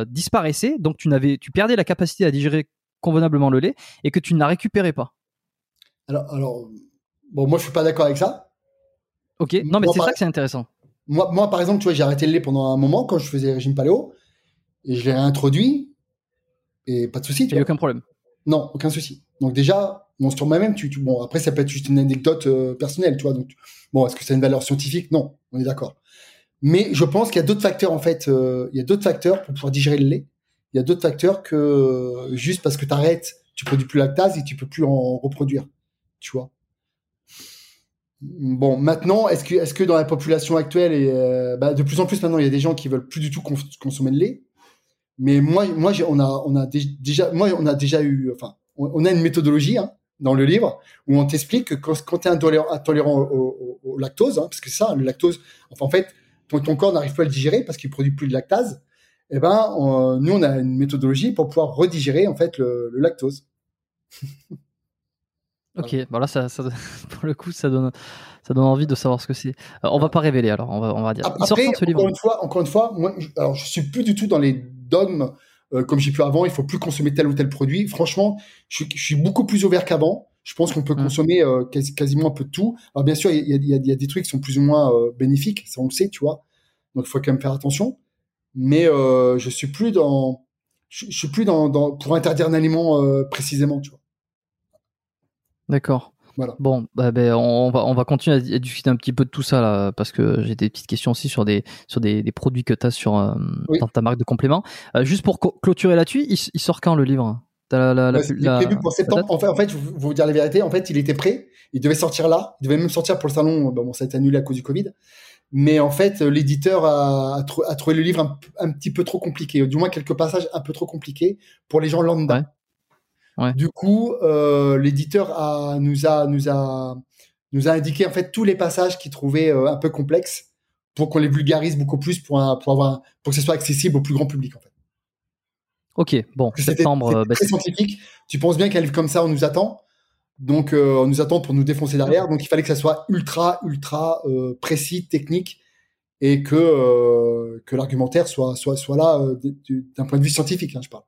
disparaissait, donc tu n'avais, tu perdais la capacité à digérer convenablement le lait, et que tu ne la récupérais pas. Alors, alors, bon, moi, je suis pas d'accord avec ça. Ok, non mais c'est par- ça que c'est intéressant. Moi, moi, par exemple, tu vois, j'ai arrêté le lait pendant un moment quand je faisais régime paléo et je l'ai réintroduit et pas de souci. Il n'y a aucun problème. Non, aucun souci. Donc déjà, bon, sur moi-même, tu, tu- bon, après, ça peut être juste une anecdote euh, personnelle, tu vois. Donc, bon, est-ce que ça a une valeur scientifique? Non, on est d'accord. Mais je pense qu'il y a d'autres facteurs, en fait. euh, il y a d'autres facteurs pour pouvoir digérer le lait. Il y a d'autres facteurs que juste parce que tu arrêtes, tu produis plus lactase et tu peux plus en reproduire, tu vois. Bon, maintenant, est-ce que, dans la population actuelle, et, euh, bah, de plus en plus maintenant, il y a des gens qui veulent plus du tout cons- consommer de lait. Mais moi, moi, on a, déjà, moi, on a déjà eu, enfin, on, a une méthodologie hein, dans le livre où on t'explique que quand, tu es intolérant, au, lactose, hein, parce que ça, le lactose, enfin, en fait, ton, corps n'arrive pas à le digérer parce qu'il produit plus de lactase. Eh ben, on- nous, on a une méthodologie pour pouvoir redigérer en fait le, le lactose. *laughs* Ok, voilà, ça, ça, *laughs* pour le coup, ça donne, ça donne envie de savoir ce que c'est. Euh, on va pas révéler alors, on va, on va dire. Après, quand ce livre encore une fois, encore une fois, moi, je, alors je suis plus du tout dans les dogmes euh, comme j'ai pu avant. Il faut plus consommer tel ou tel produit. Franchement, je, suis- je suis beaucoup plus ouvert qu'avant. Je pense qu'on peut Mm. consommer euh, quasi- quasiment un peu de tout. Alors bien sûr, il y a, y y des trucs qui sont plus ou moins euh, bénéfiques, ça on le sait, tu vois. Donc il faut quand même faire attention. Mais euh, je suis plus dans, je, je suis plus dans, dans pour interdire un aliment euh, précisément, tu vois. D'accord. Voilà. Bon, bah, ben, on, va, on va continuer à, à discuter un petit peu de tout ça là, parce que j'ai des petites questions aussi sur des, sur des, des produits que tu as sur, euh, Oui. dans ta marque de compléments. Euh, juste pour clôturer là-dessus, il, il sort quand le livre? T'as la, la, la, Ouais, c'était la- prévu pour septembre. En fait, en fait, je vais vous dire la vérité. En fait, il était prêt. Il devait sortir là. Il devait même sortir pour le salon. Bon, ça a été annulé à cause du Covid. Mais en fait, l'éditeur a, a, trou- a trouvé le livre un, un petit peu trop compliqué. Du moins, quelques passages un peu trop compliqués pour les gens lambda. Ouais. Ouais. Du coup, euh, l'éditeur a, nous a, nous a, nous a indiqué en fait tous les passages qu'il trouvait euh, un peu complexes pour qu'on les vulgarise beaucoup plus pour, un, pour avoir pour que ce soit accessible au plus grand public en fait. Ok, bon, septembre. C'était bah, très scientifique. Tu penses bien qu'un livre comme ça, on nous attend? Donc, euh, on nous attend pour nous défoncer derrière. Donc, il fallait que ça soit ultra, ultra euh, précis, technique, et que euh, que l'argumentaire soit soit soit là d'un point de vue scientifique. Hein, je parle.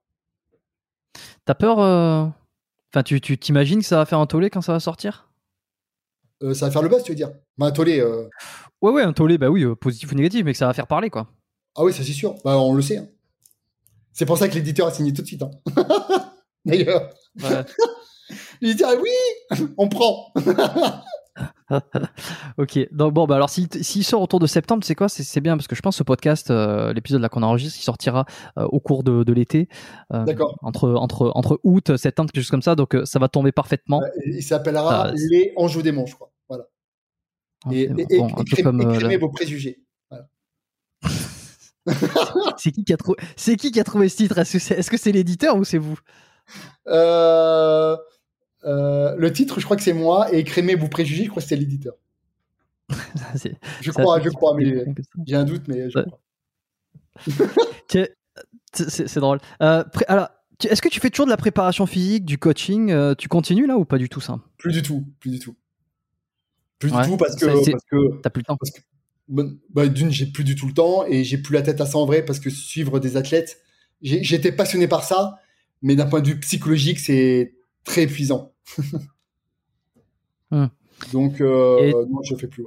T'as peur Enfin, tu tu t'imagines que ça va faire un tollé quand ça va sortir? Ça va faire le buzz, tu veux dire? Bah, Un tollé. Ouais, ouais, un tollé, bah oui, positif ou négatif, mais que ça va faire parler, quoi. Ah oui, ça c'est sûr. Bah, on le sait. Hein. C'est pour ça que l'éditeur a signé tout de suite. Hein. *laughs* D'ailleurs. Ouais. L'éditeur, oui, on prend. *laughs* ok. Donc bon, bah alors s'il sort autour de septembre, c'est quoi C'est bien parce que je pense que ce podcast, euh, l'épisode là qu'on enregistre, il sortira euh, au cours de, de l'été. Euh, D'accord. Entre entre entre août, septembre, quelque chose comme ça. Donc ça va tomber parfaitement. il s'appellera Les Anjou des Manches, je crois. Voilà. Ah, et, et, bon, écrimez vos préjugés. *laughs* c'est qui qui a trouvé C'est qui qui a trouvé ce titre? Est-ce que c'est l'éditeur ou c'est vous? Euh, euh, Le titre, je crois que c'est moi, et Crémé vous préjugez, je crois que *laughs* c'est l'éditeur. je crois, je crois, mais j'ai un doute, mais je crois. *laughs* c'est drôle. Euh, alors, est-ce que tu fais toujours de la préparation physique, du coaching Tu continues là ou pas du tout ça? Plus du tout, plus du tout. Plus du tout parce que, t'as plus le temps. Que, bah, d'une, j'ai plus du tout le temps et j'ai plus la tête à ça en vrai parce que suivre des athlètes, j'étais passionné par ça, mais d'un point de vue psychologique, c'est très épuisant. Hmm. Donc, euh, non, je fais plus.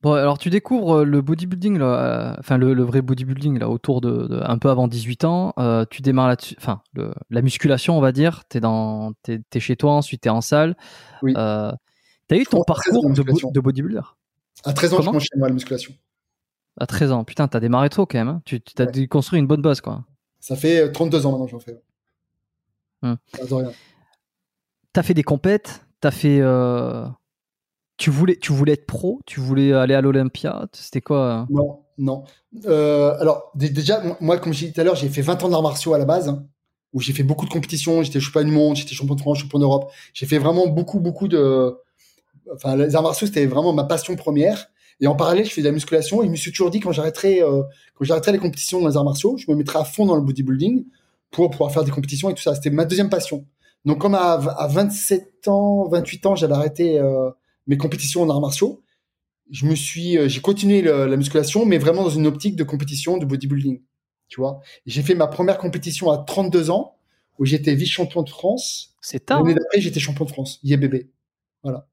Bon, alors tu découvres euh, le bodybuilding, là, euh, enfin le, vrai bodybuilding là, autour de, un peu avant 18 ans. tu démarres là-dessus, enfin la musculation, on va dire. T'es dans, t'es, es chez toi, ensuite t'es en salle. Oui. T'as eu ton parcours de, de bodybuilder? À 13 ans, je commence chez moi la musculation. À 13 ans, putain, t'as démarré tôt quand même. Hein. tu t'as dû construire une bonne base, quoi. Ça fait 32 euh, ans maintenant que j'en fais. Hum. T'as fait des compètes, t'as fait. Euh, tu voulais, tu voulais être pro, tu voulais aller à l'Olympia, c'était quoi hein Non, non. Euh, alors déjà, moi, comme je dit tout à l'heure, j'ai fait 20 ans d'arts martiaux à la base, hein, où j'ai fait beaucoup de compétitions. J'étais champion du monde, j'étais champion de France, champion d'Europe. J'ai fait vraiment beaucoup, beaucoup de enfin, les arts martiaux, c'était vraiment ma passion première. Et en parallèle, je fais de la musculation et je me suis toujours dit quand j'arrêterai, euh, quand j'arrêterai les compétitions dans les arts martiaux, je me mettrai à fond dans le bodybuilding pour pouvoir faire des compétitions et tout ça. C'était ma deuxième passion. Donc, comme à, à 27 ans, 28 ans, j'avais arrêté euh, mes compétitions en arts martiaux, je me suis, euh, j'ai continué la musculation, mais vraiment dans une optique de compétition, de bodybuilding. Tu vois. J'ai fait ma première compétition à 32 ans où j'étais vice-champion de France. C'est tard. L'année hein. d'après, j'étais champion de France, IEBB. Voilà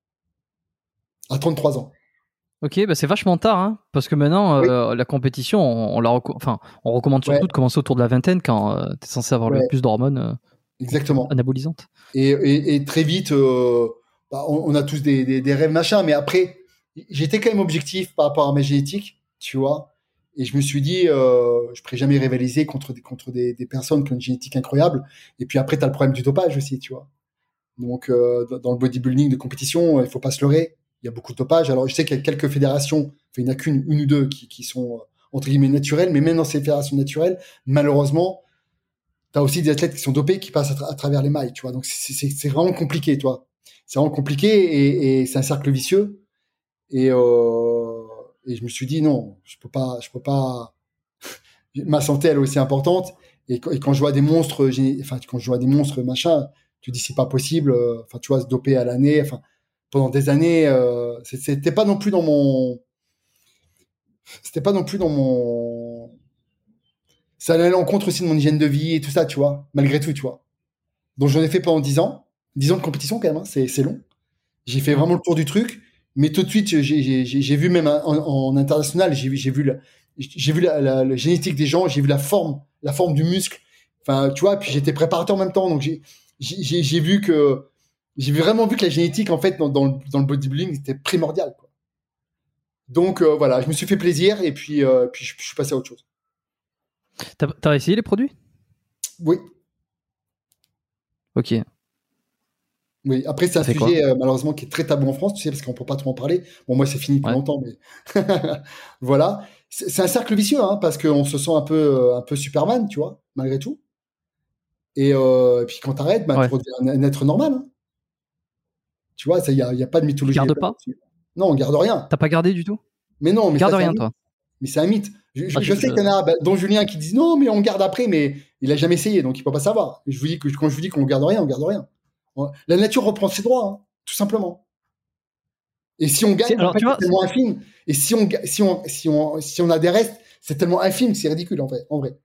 à 33 ans. Ok, bah c'est vachement tard, hein, parce que maintenant, euh, la compétition, on, la enfin, on recommande surtout de commencer autour de la vingtaine quand euh, tu es censé avoir le plus d'hormones euh, Exactement. anabolisantes. Et, très vite, bah, on, a tous des, rêves, machin, mais après, j'étais quand même objectif par rapport à ma génétique, tu vois, et je me suis dit, je ne pourrais jamais rivaliser contre, des, contre des, personnes qui ont une génétique incroyable. Et puis après, tu as le problème du dopage aussi, tu vois. Donc, dans le bodybuilding de compétition, il faut pas se leurrer il y a beaucoup de dopage. Alors, je sais qu'il y a quelques fédérations, il n'y en a qu'une, une ou deux qui, sont, euh, entre guillemets, naturelles, mais même dans ces fédérations naturelles, malheureusement, tu as aussi des athlètes qui sont dopés qui passent à, travers les mailles, tu vois. Donc, c'est vraiment compliqué, toi. C'est vraiment compliqué et, c'est un cercle vicieux. Et, euh, et je me suis dit, non, je peux pas, je peux pas. *laughs* Ma santé, elle est aussi importante. Et, quand je vois des monstres, enfin, quand je vois des monstres, machin, tu dis, c'est pas possible. Euh, enfin, tu vois, se doper à l'année. Enfin, pendant des années. Euh, c'était pas non plus dans mon. C'était pas non plus dans mon. Ça allait à l'encontre aussi de mon hygiène de vie et tout ça, tu vois, malgré tout, tu vois. Donc j'en ai fait pendant 10 ans. 10 ans de compétition quand même, hein, c'est long. J'ai fait vraiment le tour du truc, mais tout de suite, j'ai vu même en, international, j'ai vu, la, génétique des gens, j'ai vu la forme, la forme du muscle. Enfin, tu vois, puis j'étais préparateur en même temps, donc j'ai vu que j'ai vraiment vu que la génétique, en fait, dans, le, bodybuilding, était primordial. Quoi. Donc euh, voilà, je me suis fait plaisir et puis, euh, puis je, suis passé à autre chose. T'as as essayé les produits? Oui. Ok. Oui, après, c'est un sujet euh, malheureusement qui est très tabou en France, tu sais, parce qu'on ne peut pas trop en parler. Bon, moi, c'est fini depuis longtemps, mais *laughs* voilà. C'est un cercle vicieux, hein, parce qu'on se sent un peu, un peu Superman, tu vois, malgré tout. Et, puis quand t'arrêtes, bah, tu redeviens un, être normal. Hein Tu vois, il n'y a, y a pas de mythologie. Garde pas? Non, on garde rien. T'as pas gardé du tout? Mais non, mais Garde ça, rien, un toi. Mais c'est un mythe. Je, je- Ah, je sais qu'il y en a, bah, dont Julien, qui disent non, mais on garde après, mais il a jamais essayé, donc il peut pas savoir. Je vous dis que quand je vous dis qu'on garde rien, on garde rien. La nature reprend ses droits, hein, tout simplement. Et si on gagne, C'est- alors, en fait, tu vois, c'est tellement infime. Et si on, si on, si on, si on a des restes, c'est tellement infime, c'est ridicule en vrai. En vrai.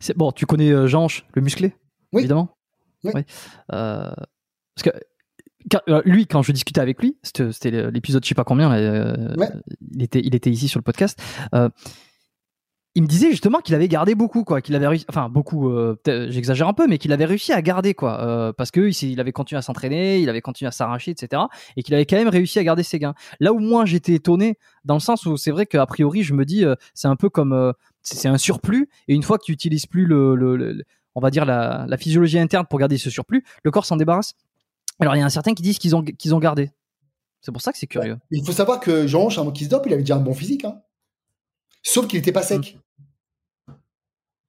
C'est- Bon, tu connais euh, Jeanche, le musclé Oui. Évidemment? Oui. Euh, parce que quand- euh, lui, quand je discutais avec lui, c'était l'épisode je sais pas combien, euh, Ouais. il, était, il était ici sur le podcast. euh, il me disait justement qu'il avait gardé beaucoup, quoi, qu'il avait réussi, enfin beaucoup, j'exagère un peu, mais qu'il avait réussi à garder, quoi, parce que il, il avait continué à s'entraîner, il avait continué à s'arracher, etc., et qu'il avait quand même réussi à garder ses gains. Là où moi j'étais étonné, dans le sens où c'est vrai qu'a priori je me dis, c'est un peu comme, c'est un surplus, et une fois que tu utilises plus le, le- le- le- on va dire la, la physiologie interne pour garder ce surplus, le corps s'en débarrasse. Alors il y a un certains qui disent qu'ils ont qu'ils ont gardé. C'est pour ça que c'est curieux. Il faut savoir que Jean, avant qu'il se dope, il avait déjà un bon physique. Hein. Sauf qu'il n'était pas sec.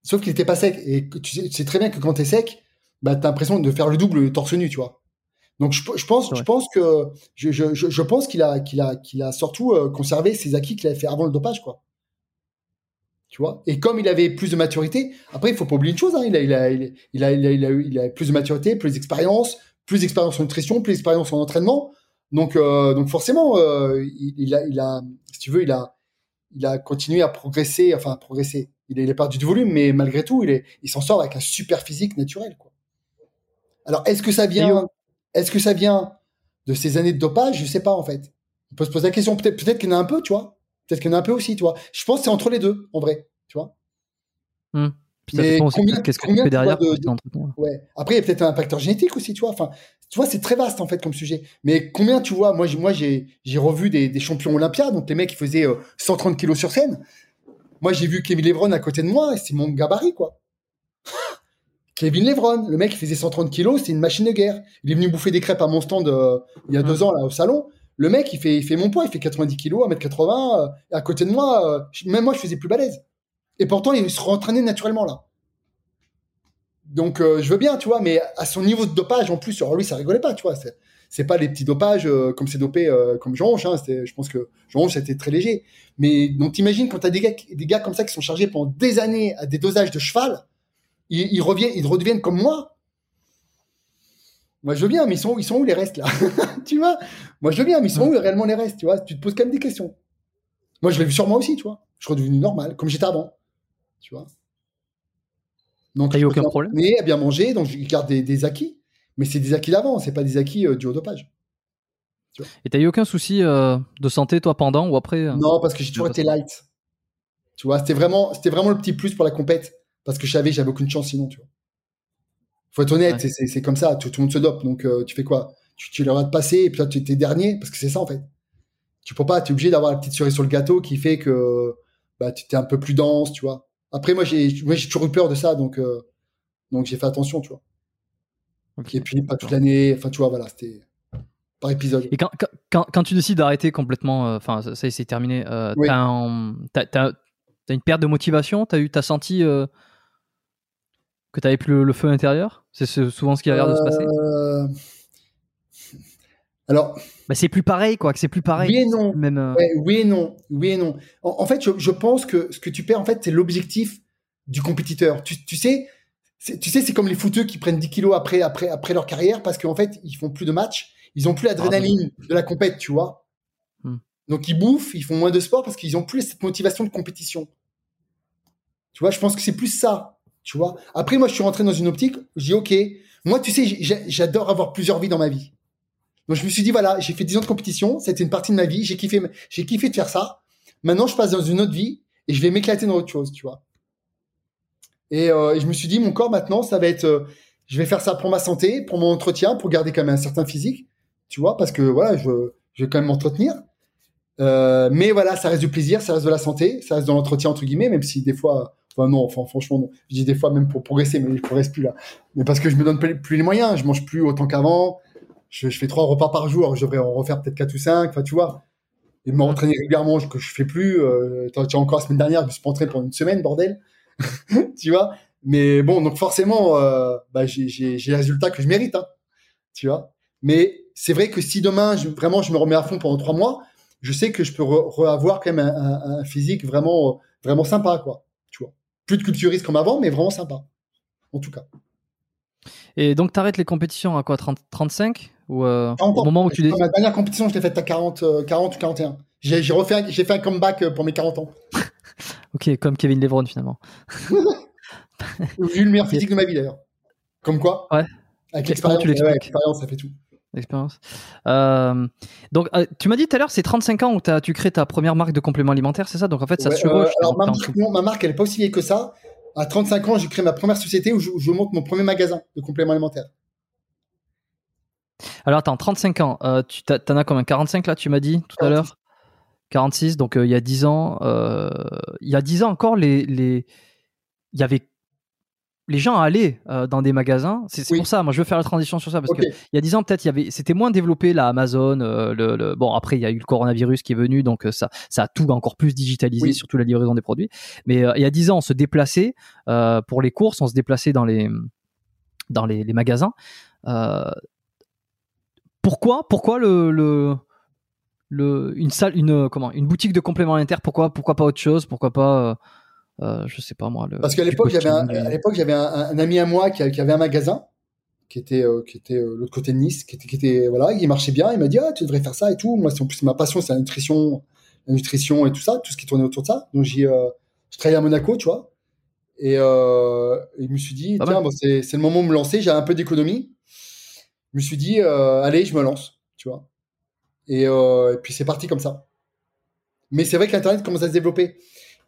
Sauf qu'il n'était pas sec. Et tu sais, tu sais très bien que quand tu es sec, bah, tu as l'impression de faire le double torse nu, tu vois. Donc je, je pense, je pense que je, je, je, pense qu'il a, qu'il a, qu'il a surtout euh, conservé ses acquis qu'il avait fait avant le dopage, quoi. Tu vois? Et comme il avait plus de maturité, après il faut pas oublier une chose, hein, il, a, il, a, il, a, il, a, il, a, il, a, eu- il a plus de maturité, plus d'expérience, plus d'expérience en nutrition, plus d'expérience en entraînement. Donc, euh, donc forcément, euh, il, il a, il a, si tu veux, il a, il a continué à progresser, enfin à progresser. Il, est- il a perdu du volume, mais malgré tout, il, est, il s'en sort avec un super physique naturel. Quoi. Alors, est-ce que ça vient, est-ce que ça vient de ces années de dopage? Je sais pas en fait. On peut se poser la question. Peut-être, peut-être qu'il y en a un peu, tu vois. Peut-être qu'il y en a un peu aussi, tu vois. Je pense que c'est entre les deux, en vrai, tu vois. Puis ça Mais dépend aussi combien- de qu'est-ce que tu fais derrière de- d'entretenir. Ouais. Après, il y a peut-être un facteur génétique aussi, tu vois. Enfin, tu vois, c'est très vaste en fait comme sujet. Mais combien, tu vois, moi, j'ai, moi, j'ai, j'ai revu des, des champions Olympia, donc les mecs qui faisaient euh, 130 kilos sur scène. Moi, j'ai vu Kevin Levron à côté de moi, et c'est mon gabarit, quoi. *laughs* Kevin Levron, le mec qui faisait 130 kilos, c'est une machine de guerre. Il est venu bouffer des crêpes à mon stand euh, il y a deux ans là au salon. Le mec, il fait, il fait mon poids, il fait 90 kilos, 1m80. euh, et à côté de moi, euh, même moi, je faisais plus balèze. Et pourtant, il se rentraînait naturellement là. Donc, euh, je veux bien, tu vois, mais à son niveau de dopage, en plus, alors lui, ça rigolait pas, tu vois. C'est, pas les petits dopages euh, comme c'est dopé euh, comme Jean hein, Je pense que Jean c'était très léger. Mais donc, t'imagines quand t'as des gars, des gars comme ça qui sont chargés pendant des années à des dosages de cheval, ils, ils reviennent, ils redeviennent comme moi. Moi, je veux bien, mais ils sont, ils sont où les restes là? *laughs* Tu vois? Moi, je veux bien, mais ils sont où réellement les restes Tu vois? Tu te poses quand même des questions. Moi, je l'ai vu sur moi aussi, tu vois. Je suis redevenu normal, comme j'étais avant. Tu vois Donc, eu je aucun problème m'entraîner, à bien manger, donc je garde des, des acquis. Mais c'est des acquis d'avant, c'est pas des acquis euh, du haut dopage. Et t'as eu aucun souci euh, de santé toi pendant ou après euh Non, parce que j'ai toujours été light. Tu vois, c'était vraiment, c'était vraiment le petit plus pour la compète. Parce que je savais que j'avais aucune chance sinon, tu vois. Faut être honnête, Ouais. c'est- comme ça, tout, tout le monde se dope. Donc, tu fais quoi? Tu, tu leur de passer et puis toi, tu es dernier, parce que c'est ça, en fait. Tu peux pas, tu es obligé d'avoir la petite cerise sur le gâteau qui fait que bah, tu es un peu plus dense, tu vois. Après, moi, j'ai toujours eu peur de ça, donc, euh, donc j'ai fait attention, tu vois. Et puis, pas toute l'année, enfin, tu vois, voilà, c'était par épisode. Et quand, quand, tu décides d'arrêter complètement, euh, enfin ça, c'est terminé, euh, Oui. t'as, un- t'as- t'as- t'as une perte de motivation? T'as eu, t'as senti euh, que t'avais plus le, le feu intérieur? C'est ce- souvent ce qui a l'air de se passer? Alors, Bah, c'est plus pareil, quoi. Que c'est plus pareil. Oui et non. Même. euh, Ouais, oui et non, oui et non. En, en fait, je, je pense que ce que tu perds, en fait, c'est l'objectif du compétiteur. Tu, tu sais, c'est- tu sais, c'est comme les footeux qui prennent 10 kilos après, après, après leur carrière parce qu'en fait, ils font plus de matchs, ils ont plus l'adrénaline de la compète, tu vois. Hmm. Donc ils bouffent, ils font moins de sport parce qu'ils ont plus cette motivation de compétition. Tu vois, je pense que c'est plus ça, tu vois. Après, moi, je suis rentré dans une optique, je dis, ok, moi, tu sais, j'ai- j'adore avoir plusieurs vies dans ma vie. Donc je me suis dit voilà, j'ai fait 10 ans de compétition, c'était une partie de ma vie, j'ai kiffé, j'ai kiffé de faire ça. Maintenant, je passe dans une autre vie et je vais m'éclater dans autre chose, tu vois. Et, euh, je me suis dit mon corps maintenant, ça va être, euh, je vais faire ça pour ma santé, pour mon entretien, pour garder quand même un certain physique, tu vois, parce que voilà, je, vais quand même m'entretenir. Euh, mais voilà, ça reste du plaisir, ça reste de la santé, ça reste de l'entretien entre guillemets, même si des fois, enfin non, franchement non. Je dis des fois même pour progresser, mais je progresse plus là. Mais parce que je me donne plus plus les moyens, je mange plus autant qu'avant je, fais trois repas par jour, je devrais en refaire peut-être quatre ou cinq, enfin tu vois. Et m'entraîner régulièrement, que je fais plus. Euh, t'as encore la semaine dernière, je me suis pas entraîné pendant une semaine, bordel. *laughs* tu vois. Mais bon, donc forcément, euh, bah, j'ai les résultats que je mérite, hein, tu vois. Mais c'est vrai que si demain, je, vraiment, je me remets à fond pendant trois mois, je sais que je peux avoir quand même un, un, physique vraiment, vraiment sympa, quoi. Tu vois. Plus de culturiste comme avant, mais vraiment sympa. En tout cas. Et donc, tu arrêtes les compétitions à quoi 30, 35 ou euh, au moment où tu Ma dernière compétition, je l'ai faite à 40, 40 ou 41. J'ai refait, j'ai fait un comeback pour mes 40 ans. *laughs* ok, comme Kevin Levron finalement. *laughs* j'ai eu le meilleur physique de ma vie d'ailleurs. Comme quoi Ouais. Avec l'expérience, l'expérience, ça fait tout. L'expérience. Euh, donc, euh, tu m'as dit tout à l'heure, c'est 35 ans où as, tu crées ta première marque de compléments alimentaires, c'est ça? Donc en fait, ça se chevauche. alors ma marque, ma marque, elle est pas aussi vieille que ça. À 35 ans, j'ai créé ma première société où je, monte mon premier magasin de compléments alimentaires. Alors attends, 35 ans, euh, tu en as combien? 45 là, tu m'as dit tout à l'heure? 46, donc il y a 10 ans. il y a 10 ans encore, les, les... il y avait les gens allaient euh, dans des magasins. C'est pour ça, moi je veux faire la transition sur ça parce qu'il y a dix ans peut-être il y avait, c'était moins développé la Amazon. Euh, le, bon après il y a eu le coronavirus qui est venu donc euh, ça, ça a tout encore plus digitalisé, surtout la livraison des produits. Mais il y a dix ans on se déplaçait pour les courses, on se déplaçait dans les dans les, magasins. pourquoi, pourquoi le, le le, une salle, une comment, une boutique de compléments alimentaires Pourquoi, pourquoi pas autre chose Pourquoi pas euh, je sais pas moi. Le, Parce qu'à l'époque, j'avais un, à l'époque, j'avais un, ami à moi qui, avait un magasin qui était euh, qui était euh, l'autre côté de Nice, qui était, qui était voilà, il marchait bien. Il m'a dit ah tu devrais faire ça et tout. Moi, c'est en plus ma passion, c'est la nutrition, la nutrition et tout ça, tout ce qui tournait autour de ça. Donc j'ai je travaillais à Monaco, tu vois. Et, euh, je me suis dit, tiens, bon, c'est le moment de me lancer. J'avais un peu d'économie. Je me suis dit, allez, je me lance, tu vois. Et, et puis c'est parti comme ça. Mais c'est vrai que l'Internet commence à se développer.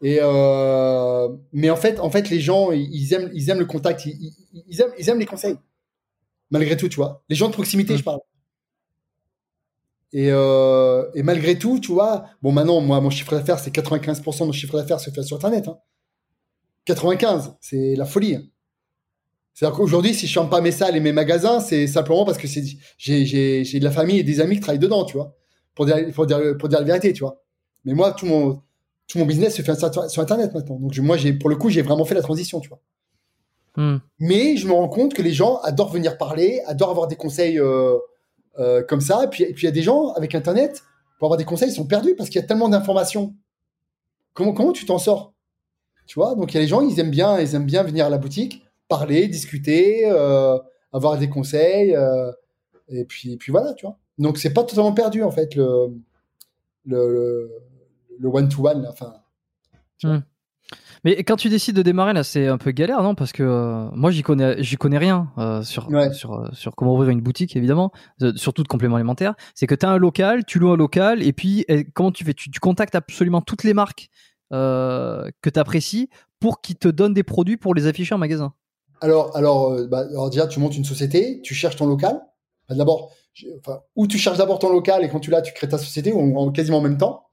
Et euh, mais en fait, en fait, les gens, ils aiment, ils aiment le contact, ils, aiment, ils aiment les conseils. Malgré tout, tu vois. Les gens de proximité, je parle. Et, euh, et, malgré tout, tu vois, bon, maintenant, moi, mon chiffre d'affaires, c'est 95% de mon chiffre d'affaires se fait sur Internet. Hein. 95, c'est la folie. Hein. C'est-à-dire qu'aujourd'hui, si je ferme pas mes salles et mes magasins, c'est simplement parce que j'ai, j'ai, de la famille et des amis qui travaillent dedans, tu vois, pour dire, pour dire, pour dire la vérité, tu vois. Mais moi, tout mon, tout mon business se fait sur Internet maintenant. Donc moi, j'ai pour le coup, j'ai vraiment fait la transition, tu vois. Hmm. Mais je me rends compte que les gens adorent venir parler, adorent avoir des conseils euh, euh, comme ça. Et puis, puis il y a des gens avec Internet pour avoir des conseils, ils sont perdus parce qu'il y a tellement d'informations. Comment comment tu t'en sors? Tu vois? Donc il y a les gens, ils aiment bien, ils aiment bien venir à la boutique, parler, discuter, euh, avoir des conseils. et puis puis voilà, tu vois. Donc c'est pas totalement perdu en fait le, le le one-to-one. Enfin, hmm. Mais quand tu décides de démarrer là, c'est un peu galère, non? Parce que euh, moi, j'y connais, j'y connais rien euh, sur, sur, euh, sur comment ouvrir une boutique, évidemment, surtout de compléments alimentaires. C'est que tu as un local, tu loues un local, et puis comment tu fais? Tu, contactes absolument toutes les marques que tu apprécies pour qu'ils te donnent des produits pour les afficher en magasin. Alors, alors, bah, alors déjà, tu montes une société, tu cherches ton local. D'abord, enfin, ou tu cherches d'abord ton local et quand tu l'as, tu crées ta société, ou en, quasiment en même temps.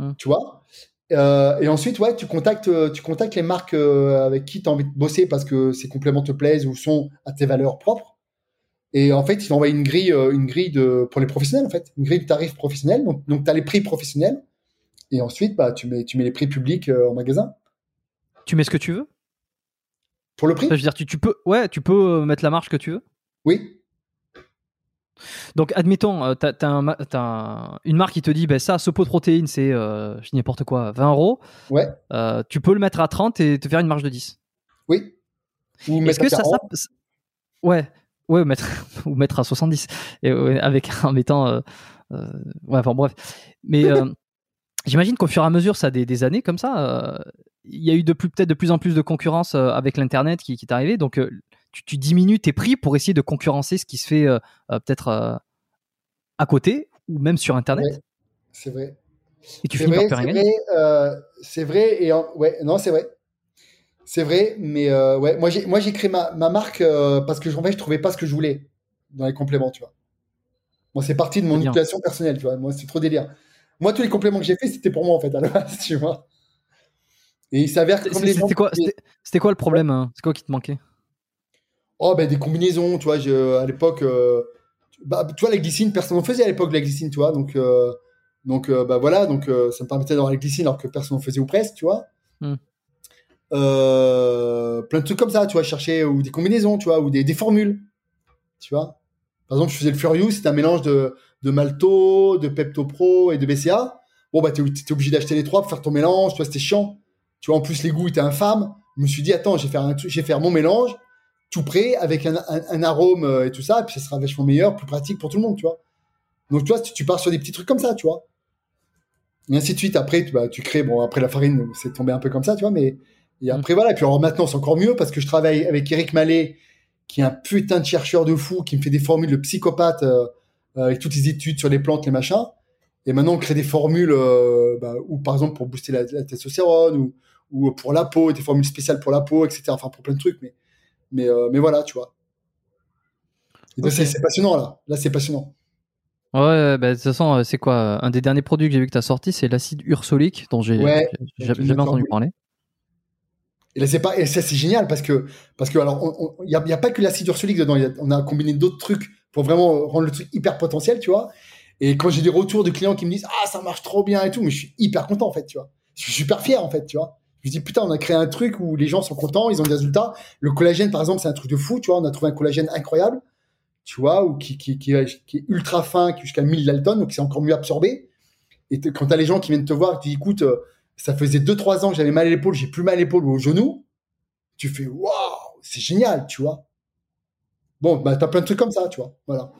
Mmh. Tu vois? Euh, et ensuite, ouais, tu contactes, euh, tu contactes les marques euh, avec qui tu as envie de bosser parce que ces compléments te plaisent ou sont à tes valeurs propres. Et en fait, ils t'envoient une grille, une grille de, pour les professionnels, en fait, une grille de tarifs professionnels. Donc, donc tu as les prix professionnels. Et ensuite, bah, tu mets, tu mets les prix publics en magasin. Tu mets ce que tu veux? Pour le prix? Je veux dire, tu, tu, peux, ouais, tu peux mettre la marge que tu veux? Oui. Donc, admettons, euh, tu as, une marque qui te dit, ben, ça, ce pot de protéines, c'est, euh, je dis n'importe quoi, 20 euros. Ouais. Euh, tu peux le mettre à 30 et te faire une marge de 10. Oui. Ou Est-ce que ça, ça, Ouais. Ouais, ou mettre, *laughs* ou mettre à 70. Et, avec, *laughs* en mettant. ouais, enfin, bref. Mais. *laughs* J'imagine qu'au fur et à mesure, ça des, des années comme ça, il y a eu de plus peut-être de plus en plus de concurrence avec l'internet qui, qui est arrivé. Donc tu, diminues tes prix pour essayer de concurrencer ce qui se fait euh, euh, peut-être euh, à côté ou même sur Internet. c'est vrai. Et tu finis par faire C'est vrai, et ouais, non, c'est vrai. C'est vrai, mais ouais, moi j'ai, moi j'ai créé ma, ma marque parce que en fait je trouvais pas ce que je voulais dans les compléments, tu vois. Moi c'est parti de mon utilisation personnelle, tu vois. Moi c'est trop délire. Moi tous les compléments que j'ai fait c'était pour moi en fait à la base, *laughs* tu vois. Et il s'avère que c'était quoi, c'était quoi le problème hein? C'est quoi qui te manquait? Oh, ben des combinaisons, tu vois, je, à l'époque, euh, bah, tu vois, la glycine, personne n'en faisait à l'époque, la glycine, tu vois, donc, euh, donc euh, bah voilà, donc ça me permettait d'avoir la glycine alors que personne n'en faisait ou presque, tu vois. Hmm. plein de trucs comme ça, tu vois, chercher, ou des combinaisons, tu vois, ou des, des formules, tu vois. Par exemple, je faisais le Furious, c'était un mélange de, de Malto, de Pepto Pro et de BCA. Bon, bah, t'es es obligé d'acheter les trois pour faire ton mélange. Tu vois, c'était chiant. Tu vois, en plus, les goûts étaient infâmes. Je me suis dit, attends, je vais faire, un, je vais faire mon mélange tout prêt avec un, un, arôme euh, et tout ça. Et puis, ça sera vachement meilleur, plus pratique pour tout le monde, tu vois. Donc, tu vois, tu, tu pars sur des petits trucs comme ça, tu vois. Et ainsi de suite. Après, tu, bah, tu crées, bon, après la farine, c'est tombé un peu comme ça, tu vois, mais, et après, voilà. Et puis, alors, maintenant, c'est encore mieux parce que je travaille avec Eric Mallet, qui est un putain de chercheur de fou, qui me fait des formules de psychopathe, euh, avec toutes les études sur les plantes, les machins. Et maintenant, on crée des formules, euh, bah, ou par exemple pour booster la, testostérone, ou, ou, pour la peau, des formules spéciales pour la peau, etc. Enfin, pour plein de trucs. Mais, mais, euh, mais voilà, tu vois. C'est passionnant, là. Là, c'est passionnant. Ouais, bah, de toute façon, c'est quoi Un des derniers produits que j'ai vu que tu as sorti, c'est l'acide ursolique, dont j'ai jamais entendu parler. Et là, c'est pas, et ça, c'est génial parce que, parce que, alors, il n'y a, y a, pas que l'acide ursolique dedans. on a combiné d'autres trucs pour vraiment rendre le truc hyper potentiel, tu vois. Et quand j'ai des retours de clients qui me disent ah ça marche trop bien et tout, mais je suis hyper content en fait, tu vois. Je suis super fier en fait, tu vois. Je me dis putain, on a créé un truc où les gens sont contents, ils ont des résultats. Le collagène par exemple, c'est un truc de fou, tu vois. On a trouvé un collagène incroyable, tu vois, ou qui qui, qui, est ultra fin, qui jusqu'à 1000 daltons, donc c'est encore mieux absorbé. Et quand t'as les gens qui viennent te voir, tu dis écoute, euh, ça faisait 2-3 ans que j'avais mal à l'épaule, j'ai plus mal à l'épaule ou au genou, tu fais waouh, c'est génial, tu vois. Bon, bah t'as plein de trucs comme ça, tu vois. Voilà.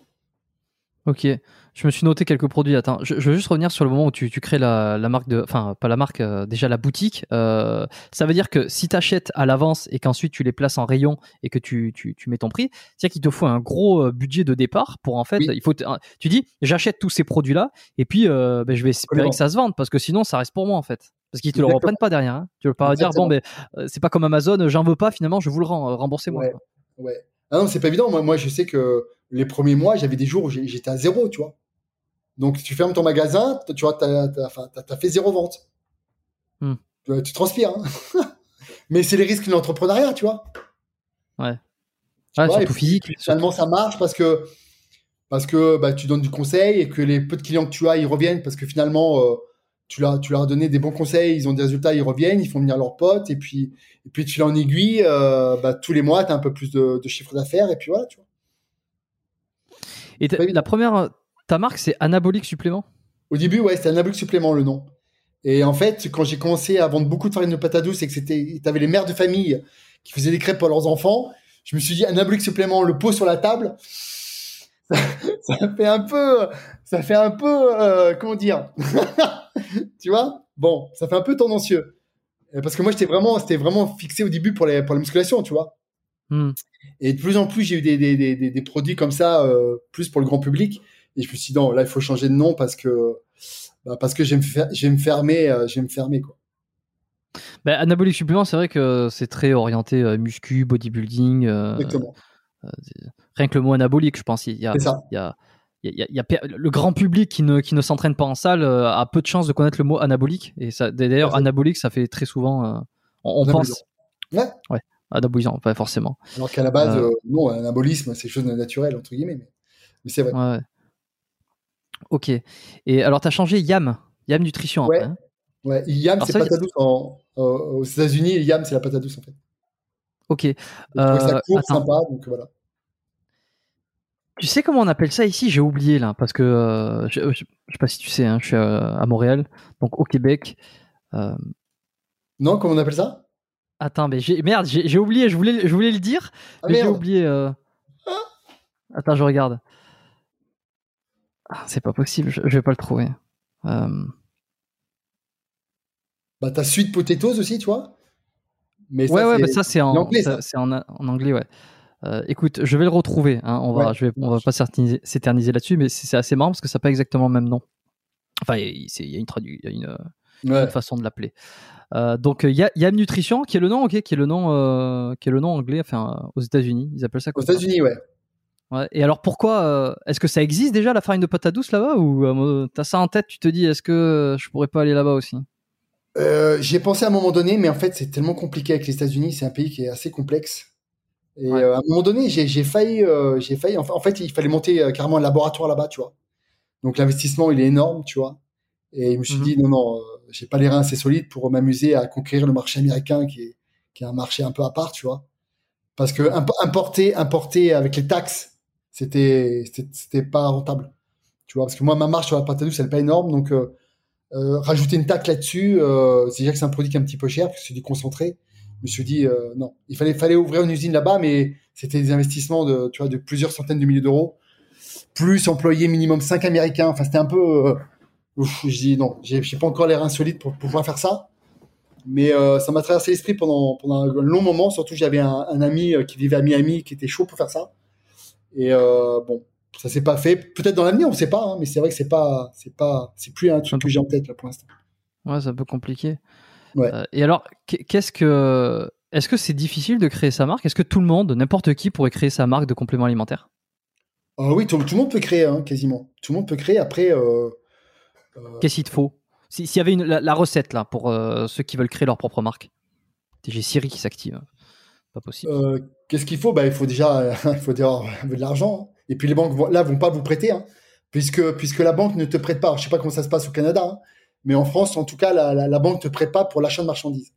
Ok, je me suis noté quelques produits. Attends, je, veux juste revenir sur le moment où tu, crées la, marque de, enfin pas la marque, euh, déjà la boutique. Euh, ça veut dire que si tu achètes à l'avance et qu'ensuite tu les places en rayon et que tu, mets ton prix, c'est-à-dire qu'il te faut un gros euh, budget de départ pour en fait, il faut, tu dis, j'achète tous ces produits là et puis ben, je vais espérer que ça se vende parce que sinon ça reste pour moi en fait. Parce qu'ils te le reprennent pas derrière. Hein. Tu veux pas dire bon ben c'est pas comme Amazon, j'en veux pas finalement, je vous le rends, remboursez-moi. Ouais. ouais. Ah non, c'est pas évident. Moi, moi, je sais que les premiers mois, j'avais des jours où j'étais à zéro, tu vois. Donc, tu fermes ton magasin, tu vois, tu as, fait zéro vente. Hmm. Tu, transpires. Hein. *laughs* Mais c'est les risques de l'entrepreneuriat, tu vois. Ouais. Ouais, surtout physique. Finalement, ça marche parce que, parce que bah, tu donnes du conseil et que les peu de clients que tu as, ils reviennent parce que finalement, euh, tu, leur, tu leur as donné des bons conseils, ils ont des résultats, ils reviennent, ils font venir leurs potes et puis, et puis tu l'as en aiguille, euh, bah, tous les mois, tu as un peu plus de, de chiffre d'affaires et puis voilà, tu vois. Et la première, ta marque, c'est Anabolique Supplément? Au début, ouais, c'était Anabolique Supplément le nom. Et en fait, quand j'ai commencé à vendre beaucoup de farine de patates douce et que c'était, avais les mères de famille qui faisaient des crêpes pour leurs enfants, je me suis dit Anabolique Supplément, le pot sur la table, *laughs* ça, fait un peu, ça fait un peu, euh, comment dire, *laughs* *laughs* tu vois? Bon, ça fait un peu tendancieux. Parce que moi, j'étais vraiment, c'était vraiment fixé au début pour les, pour la musculation, tu vois. Hmm. Et de plus en plus, j'ai eu des, des, des, des, produits comme ça, euh, plus pour le grand public. Et je me suis dit, non, là, il faut changer de nom parce que, bah, parce que je vais me, me fermer, euh, je vais me fermer, quoi. Bah, anabolique supplément, c'est vrai que c'est très orienté euh, muscu, bodybuilding. Exactement. rien que le mot anabolique, je pense. Il y a, il y a, y a, il y a, le grand public qui ne, qui ne s'entraîne pas en salle a peu de chances de connaître le mot anabolique. Et ça, d'ailleurs, anabolique, ça fait très souvent, on, pense. Ouais. ouais anabolisant, pas forcément. Alors qu'à la base, euh, euh, non, un anabolisme, c'est chose de naturel, entre guillemets. Mais, c'est vrai. Ouais. Ok. Et alors, tu as changé YAM, YAM Nutrition. Ouais. Hein ouais. YAM, c'est patate douce aux États-Unis, YAM, c'est la patate douce, en fait. Ok. Euh, ça court, sympa, donc voilà. Tu sais comment on appelle ça ici? J'ai oublié là, parce que euh, je, ne sais pas si tu sais, hein, je suis à, Montréal, donc au Québec. Non, comment on appelle ça? Attends, mais j'ai merde, j'ai oublié, je voulais, je voulais le dire, ah, mais j'ai oublié. Euh. Attends, je regarde. Ah, c'est pas possible, je, vais pas le trouver. Euh... Bah, t'as Sweet Potatoes aussi, tu vois? Mais ça, Ouais, ouais, bah, ça c'est en, anglais, c'est en, anglais, ouais. Euh, écoute, je vais le retrouver. Hein, on va, je vais, on va pas s'éterniser là-dessus, mais c'est assez marrant parce que ça n'a pas exactement le même nom. Enfin, il y, a une, y a une, une façon de l'appeler. Euh, donc il y a Yam Nutrition qui est le nom, ok, qui est le nom, euh, qui est le nom anglais, enfin aux États-Unis, ils appellent ça. Aux États-Unis, ouais. ouais. Et alors pourquoi Est-ce que ça existe déjà la farine de patate douce là-bas ou t'as ça en tête Tu te dis est-ce que je pourrais pas aller là-bas aussi? J'y ai pensé à un moment donné, mais en fait c'est tellement compliqué avec les États-Unis, c'est un pays qui est assez complexe. Et à un moment donné, j'ai failli, j'ai failli. En fait, il fallait monter carrément un laboratoire là-bas, tu vois. Donc l'investissement, il est énorme, tu vois. Et je me suis mhm. dit non, non, j'ai pas les reins assez solides pour m'amuser à conquérir le marché américain qui est, qui est un marché un peu à part, tu vois. Parce que importer, importer avec les taxes, C'était, c'était pas rentable. Tu vois, parce que moi, ma marge sur la pâte à douce, elle n'est pas énorme. Donc, euh, euh, rajouter une taxe là-dessus, euh, c'est déjà que c'est un produit qui est un petit peu cher, parce que c'est du concentré. Je me suis dit, euh, non, il fallait, fallait ouvrir une usine là-bas, mais c'était des investissements de, tu vois, de plusieurs centaines de milliers d'euros, plus employer minimum 5 Américains. Enfin, c'était un peu. Euh, ouf, je dis non, j'ai j'ai pas encore l'air insolite pour pouvoir faire ça. Mais euh, ça m'a traversé l'esprit pendant, pendant un long moment. Surtout, j'avais un, un ami qui vivait à Miami qui était chaud pour faire ça. Et bon, ça s'est pas fait. Peut-être dans l'avenir, on sait pas. hein, mais c'est vrai que c'est pas, c'est pas, c'est plus un truc que j'ai en tête là pour l'instant. Ouais, c'est un peu compliqué. Ouais. Euh, et alors, qu'est- qu'est-ce que, est-ce que c'est difficile de créer sa marque? Est-ce que tout le monde, n'importe qui, pourrait créer sa marque de complément alimentaire? Ah oui, tout, tout le monde peut créer, hein, quasiment. Tout le monde peut créer. Après, euh, Qu'est-ce qu'il te faut? Si- S'il y avait une, la, la recette là pour euh, ceux qui veulent créer leur propre marque. J'ai Siri qui s'active. Pas possible. euh, qu'est-ce qu'il faut? Bah, il faut déjà, *laughs* il faut déjà de l'argent. Et puis les banques là vont pas vous prêter, hein, puisque puisque la banque ne te prête pas. Je sais pas comment ça se passe au Canada, hein, mais en France, en tout cas, la, la, la banque te prête pas pour l'achat de marchandises.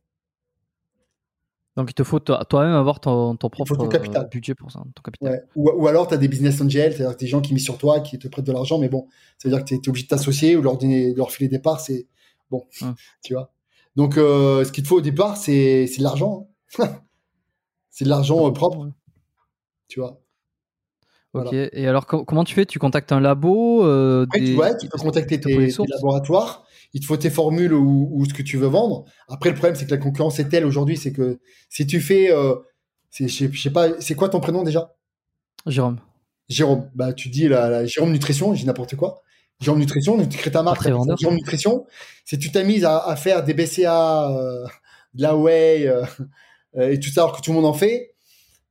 Donc il te faut toi- toi-même avoir ton, ton propre ton capital. euh, budget pour ça, ton capital. Ouais. Ou, ou alors, tu as des business angels, c'est-à-dire des gens qui misent sur toi, qui te prêtent de l'argent, mais bon, ça veut dire que tu es, obligé de t'associer ou leur, donner, leur filer des parts, c'est bon, Hum. tu vois. Donc, euh, ce qu'il te faut au départ, c'est de l'argent. hein. *laughs* c'est de l'argent euh, propre, tu vois. Ok. Voilà. Et alors co- comment tu fais? Tu contactes un labo euh, des- tu, ouais, tu peux contacter tes, tes laboratoires. Il te faut tes formules ou, ou ce que tu veux vendre. Après, le problème, c'est que la concurrence est telle aujourd'hui, c'est que si tu fais, euh, c'est, je sais- pas, c'est quoi ton prénom déjà? Jérôme. Jérôme. Bah, tu dis la, la Jérôme Nutrition, je dis n'importe quoi. Jérôme Nutrition, tu crées ta marque. Jérôme Nutrition. Si tu t'as mise à, à faire des BCA, euh, de la whey euh, et tout ça, alors que tout le monde en fait,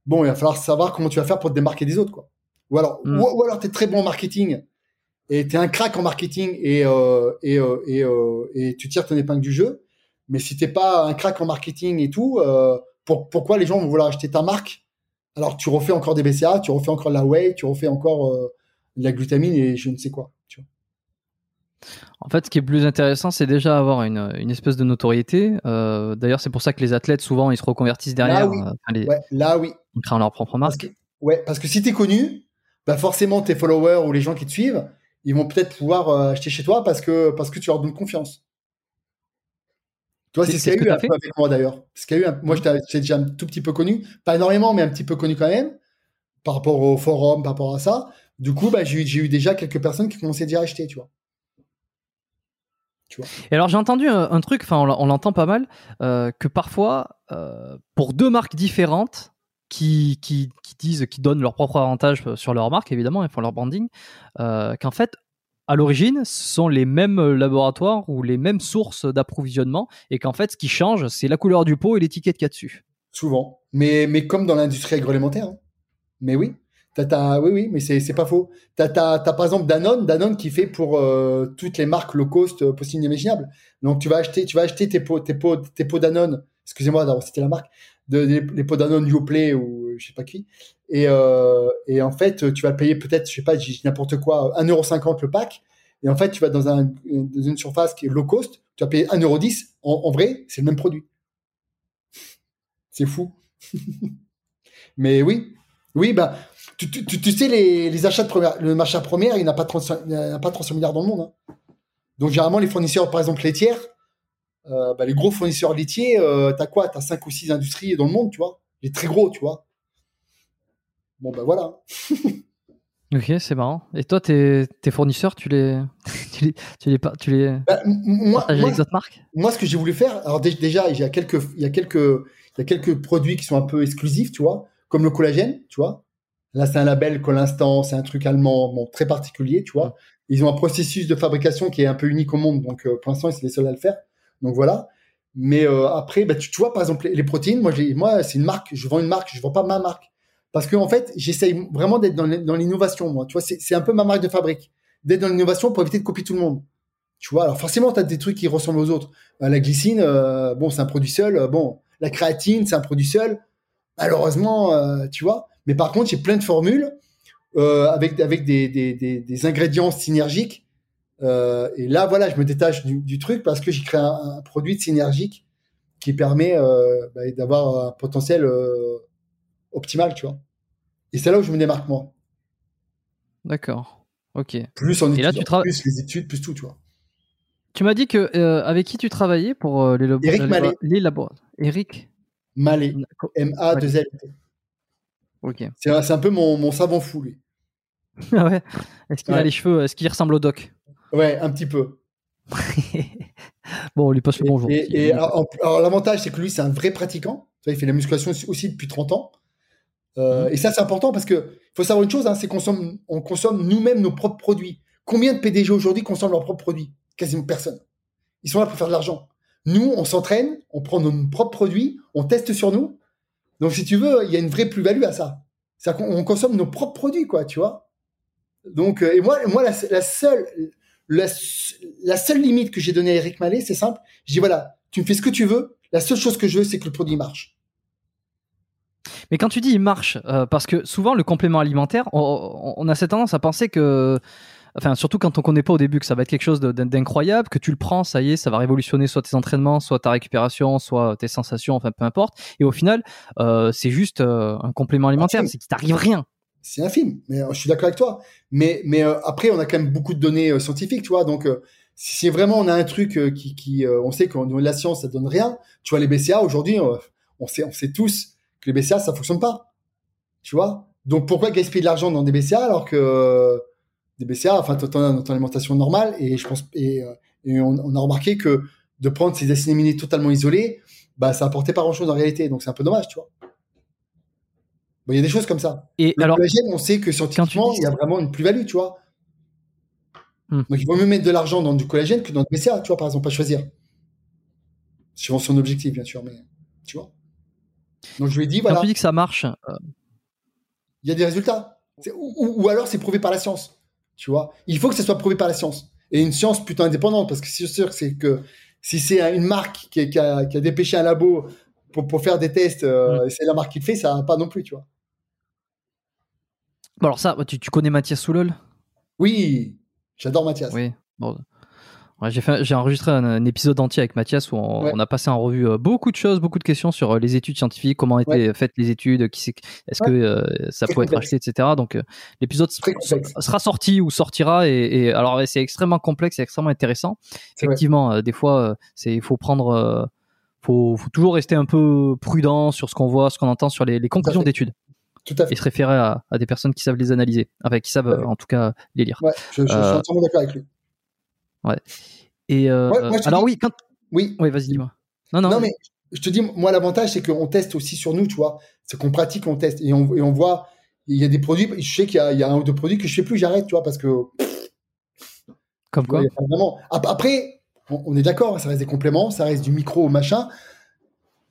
bon, il va falloir savoir comment tu vas faire pour te démarquer des autres, quoi. Ou alors, Mm. ou, ou alors t'es très bon en marketing et t'es un crack en marketing et euh, et euh, et, euh, et tu tires ton épingle du jeu. Mais si t'es pas un crack en marketing et tout, pour, pourquoi les gens vont vouloir acheter ta marque? Alors tu refais encore des BCA, tu refais encore de la whey, tu refais encore de la glutamine et je ne sais quoi. Tu vois. En fait, ce qui est plus intéressant, c'est déjà avoir une, une espèce de notoriété. D'ailleurs, c'est pour ça que les athlètes, souvent, ils se reconvertissent derrière oui. euh, enfin, les- Ouais, là oui. en créant leur propre Parce marque. que, ouais, parce que si t'es connu, bah forcément tes followers ou les gens qui te suivent, ils vont peut-être pouvoir euh, acheter chez toi parce que parce que tu leur donnes confiance. Tu vois, C'est- ce qu'il y a eu un peu avec moi d'ailleurs. Ce qu'il y a eu, un- moi j'étais déjà un tout petit peu connu, pas énormément, mais un petit peu connu quand même, par rapport au forum, par rapport à ça. Du coup, bah, j'ai eu, déjà quelques personnes qui commençaient déjà à acheter, tu vois. Et alors, j'ai entendu un, un truc, enfin, on l'entend pas mal, euh, que parfois, euh, pour deux marques différentes, qui, qui, disent, qui donnent leur propre avantage sur leur marque, évidemment, ils font leur branding, euh, qu'en fait, à l'origine, ce sont les mêmes laboratoires ou les mêmes sources d'approvisionnement, et qu'en fait, ce qui change, c'est la couleur du pot et l'étiquette qu'il y a dessus. Souvent. Mais, mais comme dans l'industrie agroalimentaire. hein. Mais oui. T'as, oui, oui, mais c'est, c'est pas faux. T'as, t'as, t'as par exemple Danone, Danone qui fait pour euh, toutes les marques low cost euh, possibles et imaginables. Donc tu vas acheter, tu vas acheter tes pots, tes pots, tes pots Danone. Excusez-moi d'avoir cité la marque. De, les, les pots ou euh, je sais pas qui. Et, euh, et en fait, tu vas payer peut-être, je sais pas, n'importe quoi, 1,50€ le pack. Et en fait, tu vas dans, un, dans une surface qui est low cost, tu vas payer 1,10€. En, en vrai, c'est le même produit. C'est fou. *laughs* Mais oui, oui, bah, tu, tu, tu, sais, les, les achats de première, le marché première, il n'a pas 35, il n'a pas 300 milliards dans le monde. hein. Donc, généralement, les fournisseurs, par exemple, laitières, euh, bah, les gros fournisseurs laitiers, euh, t'as quoi? T'as 5 ou 6 industries dans le monde, tu vois? Les très gros, tu vois Bon, bah voilà. *laughs* Ok, c'est marrant. Et toi, tes, tes fournisseurs, tu les, *laughs* tu les, tu les, tu les Bah, moi, marques? moi, ce que j'ai voulu faire, alors dé- déjà, il y a quelques, il y a quelques, il y a quelques produits qui sont un peu exclusifs, tu vois, comme le collagène, tu vois. Là, c'est un label Collinstant, c'est un truc allemand, bon, très particulier, tu vois. Ils ont un processus de fabrication qui est un peu unique au monde, donc euh, pour l'instant, c'est les seuls à le faire. Donc voilà. Mais euh, après, bah, tu, vois, par exemple, les, protéines, moi, moi, c'est une marque, je vends une marque, je vends pas ma marque. Parce que en fait, j'essaye vraiment d'être dans l'in- dans l'innovation, moi. Tu vois, c'est un peu ma marque de fabrique. D'être dans l'innovation pour éviter de copier tout le monde. Tu vois, alors forcément, tu as des trucs qui ressemblent aux autres. Euh, la glycine, euh, bon, c'est un produit seul. euh, bon, la créatine, c'est un produit seul. Malheureusement, tu vois. Mais par contre, j'ai plein de formules avec avec des, des, des ingrédients synergiques. Euh, et là, voilà, je me détache du, du truc parce que j'ai créé un, un produit synergique qui permet euh, bah, d'avoir un potentiel euh, optimal, tu vois. Et c'est là où je me démarque moi. D'accord. Ok. Plus en Et là, études, tu travailles- plus les études, plus tout, tu vois. Tu m'as dit que avec qui tu travaillais pour les, labo- Eric les- Mallet. les labos Eric. Malais, D'accord. M-A-2-L. Ok. C'est un, c'est un peu mon, mon savant fou, lui. *laughs* Ah ouais. Est-ce qu'il a les cheveux Est-ce qu'il ressemble au doc? Ouais, un petit peu. *laughs* Bon, on lui passe le bonjour. Et, et alors, l'avantage, c'est que lui, c'est un vrai pratiquant. Il fait la musculation aussi- depuis 30 ans. Euh, Mhm. Et ça, c'est important parce que faut savoir une chose, hein, c'est qu'on consomme, on consomme nous-mêmes nos propres produits. Combien de PDG aujourd'hui consomment leurs propres produits? Quasiment personne. Ils sont là pour faire de l'argent. Nous, on s'entraîne, on prend nos propres produits, on teste sur nous. Donc, si tu veux, il y a une vraie plus-value à ça. C'est-à-dire qu'on on consomme nos propres produits, quoi, tu vois. Donc, euh, et moi, moi la, la seule, la, la seule limite que j'ai donnée à Eric Mallet, c'est simple. Je dis voilà, tu me fais ce que tu veux. La seule chose que je veux, c'est que le produit marche. Mais quand tu dis il marche, euh, parce que souvent le complément alimentaire, on, on a cette tendance à penser que, enfin surtout quand on connaît pas au début que ça va être quelque chose d'incroyable, que tu le prends, ça y est, ça va révolutionner soit tes entraînements, soit ta récupération, soit tes sensations, enfin peu importe. Et au final, euh, c'est juste euh, un complément alimentaire, c'est qu'il t'arrive rien. C'est infime. Mais euh, je suis d'accord avec toi. Mais, euh, après, on a quand même beaucoup de données euh, scientifiques, tu vois. Donc, si, vraiment on a un truc qui, qui on sait de la science, ça donne rien. Tu vois, les BCA aujourd'hui, on sait, on sait tous que les BCA, ça fonctionne pas. Tu vois. Donc, pourquoi gaspiller de l'argent dans des BCA alors que des BCA, enfin, t'en as ton alimentation normale et je pense et, et on, on a remarqué que de prendre ces acides aminés totalement isolés, bah, ça apportait pas grand chose en réalité. Donc, c'est un peu dommage, tu vois. Bon, Il y a des choses comme ça. Et Le alors, collagène, on sait que scientifiquement, il y a vraiment une plus-value, tu vois. Hmm. Donc, il vaut mieux mettre de l'argent dans du collagène que dans du BCA, tu vois, par exemple, pas choisir. Suivant son objectif, bien sûr, mais tu vois. Donc, je lui ai dit, quand voilà, tu dis que ça marche, euh, il y a des résultats. Ou, ou- ou alors, c'est prouvé par la science, tu vois. Il faut que ce soit prouvé par la science. Et une science plutôt indépendante, parce que c'est sûr que c'est que si c'est une marque qui, qui a, qui a dépêché un labo pour, pour faire des tests, euh, et c'est la marque qui le fait, ça va pas non plus, tu vois. Bon alors ça, tu, tu connais Mathias Soulol? Oui, j'adore Mathias. Oui. Bon. Ouais, j'ai enregistré un, un épisode entier avec Mathias où on, Ouais. on a passé en revue euh, beaucoup de choses, beaucoup de questions sur euh, les études scientifiques, comment étaient faites les études, qui est-ce que euh, ça pouvait être acheté, etc. Donc euh, l'épisode sera sorti ou sortira et, et alors c'est extrêmement complexe et extrêmement intéressant. Effectivement, euh, des fois, c'est il faut prendre, faut, faut toujours rester un peu prudent sur ce qu'on voit, ce qu'on entend sur les, les conclusions d'études Tout à fait. et se référer à, à des personnes qui savent les analyser, enfin qui savent euh, en tout cas les lire. Ouais, je, je- je suis Euh, entièrement d'accord avec lui. Et euh, Ouais, moi, je te alors dis- oui, quand, Oui. oui, vas-y, dis-moi. Non, non, Non, mais je te dis, moi, l'avantage, c'est qu'on teste aussi sur nous, tu vois. C'est qu'on pratique, on teste. Et on, et on voit, il y a des produits, je sais qu'il y, a- il y a un ou deux produits que je fais plus, j'arrête, tu vois, parce que. comme quoi. Vraiment. Ap- Après, on, on est d'accord, ça reste des compléments, ça reste du micro machin.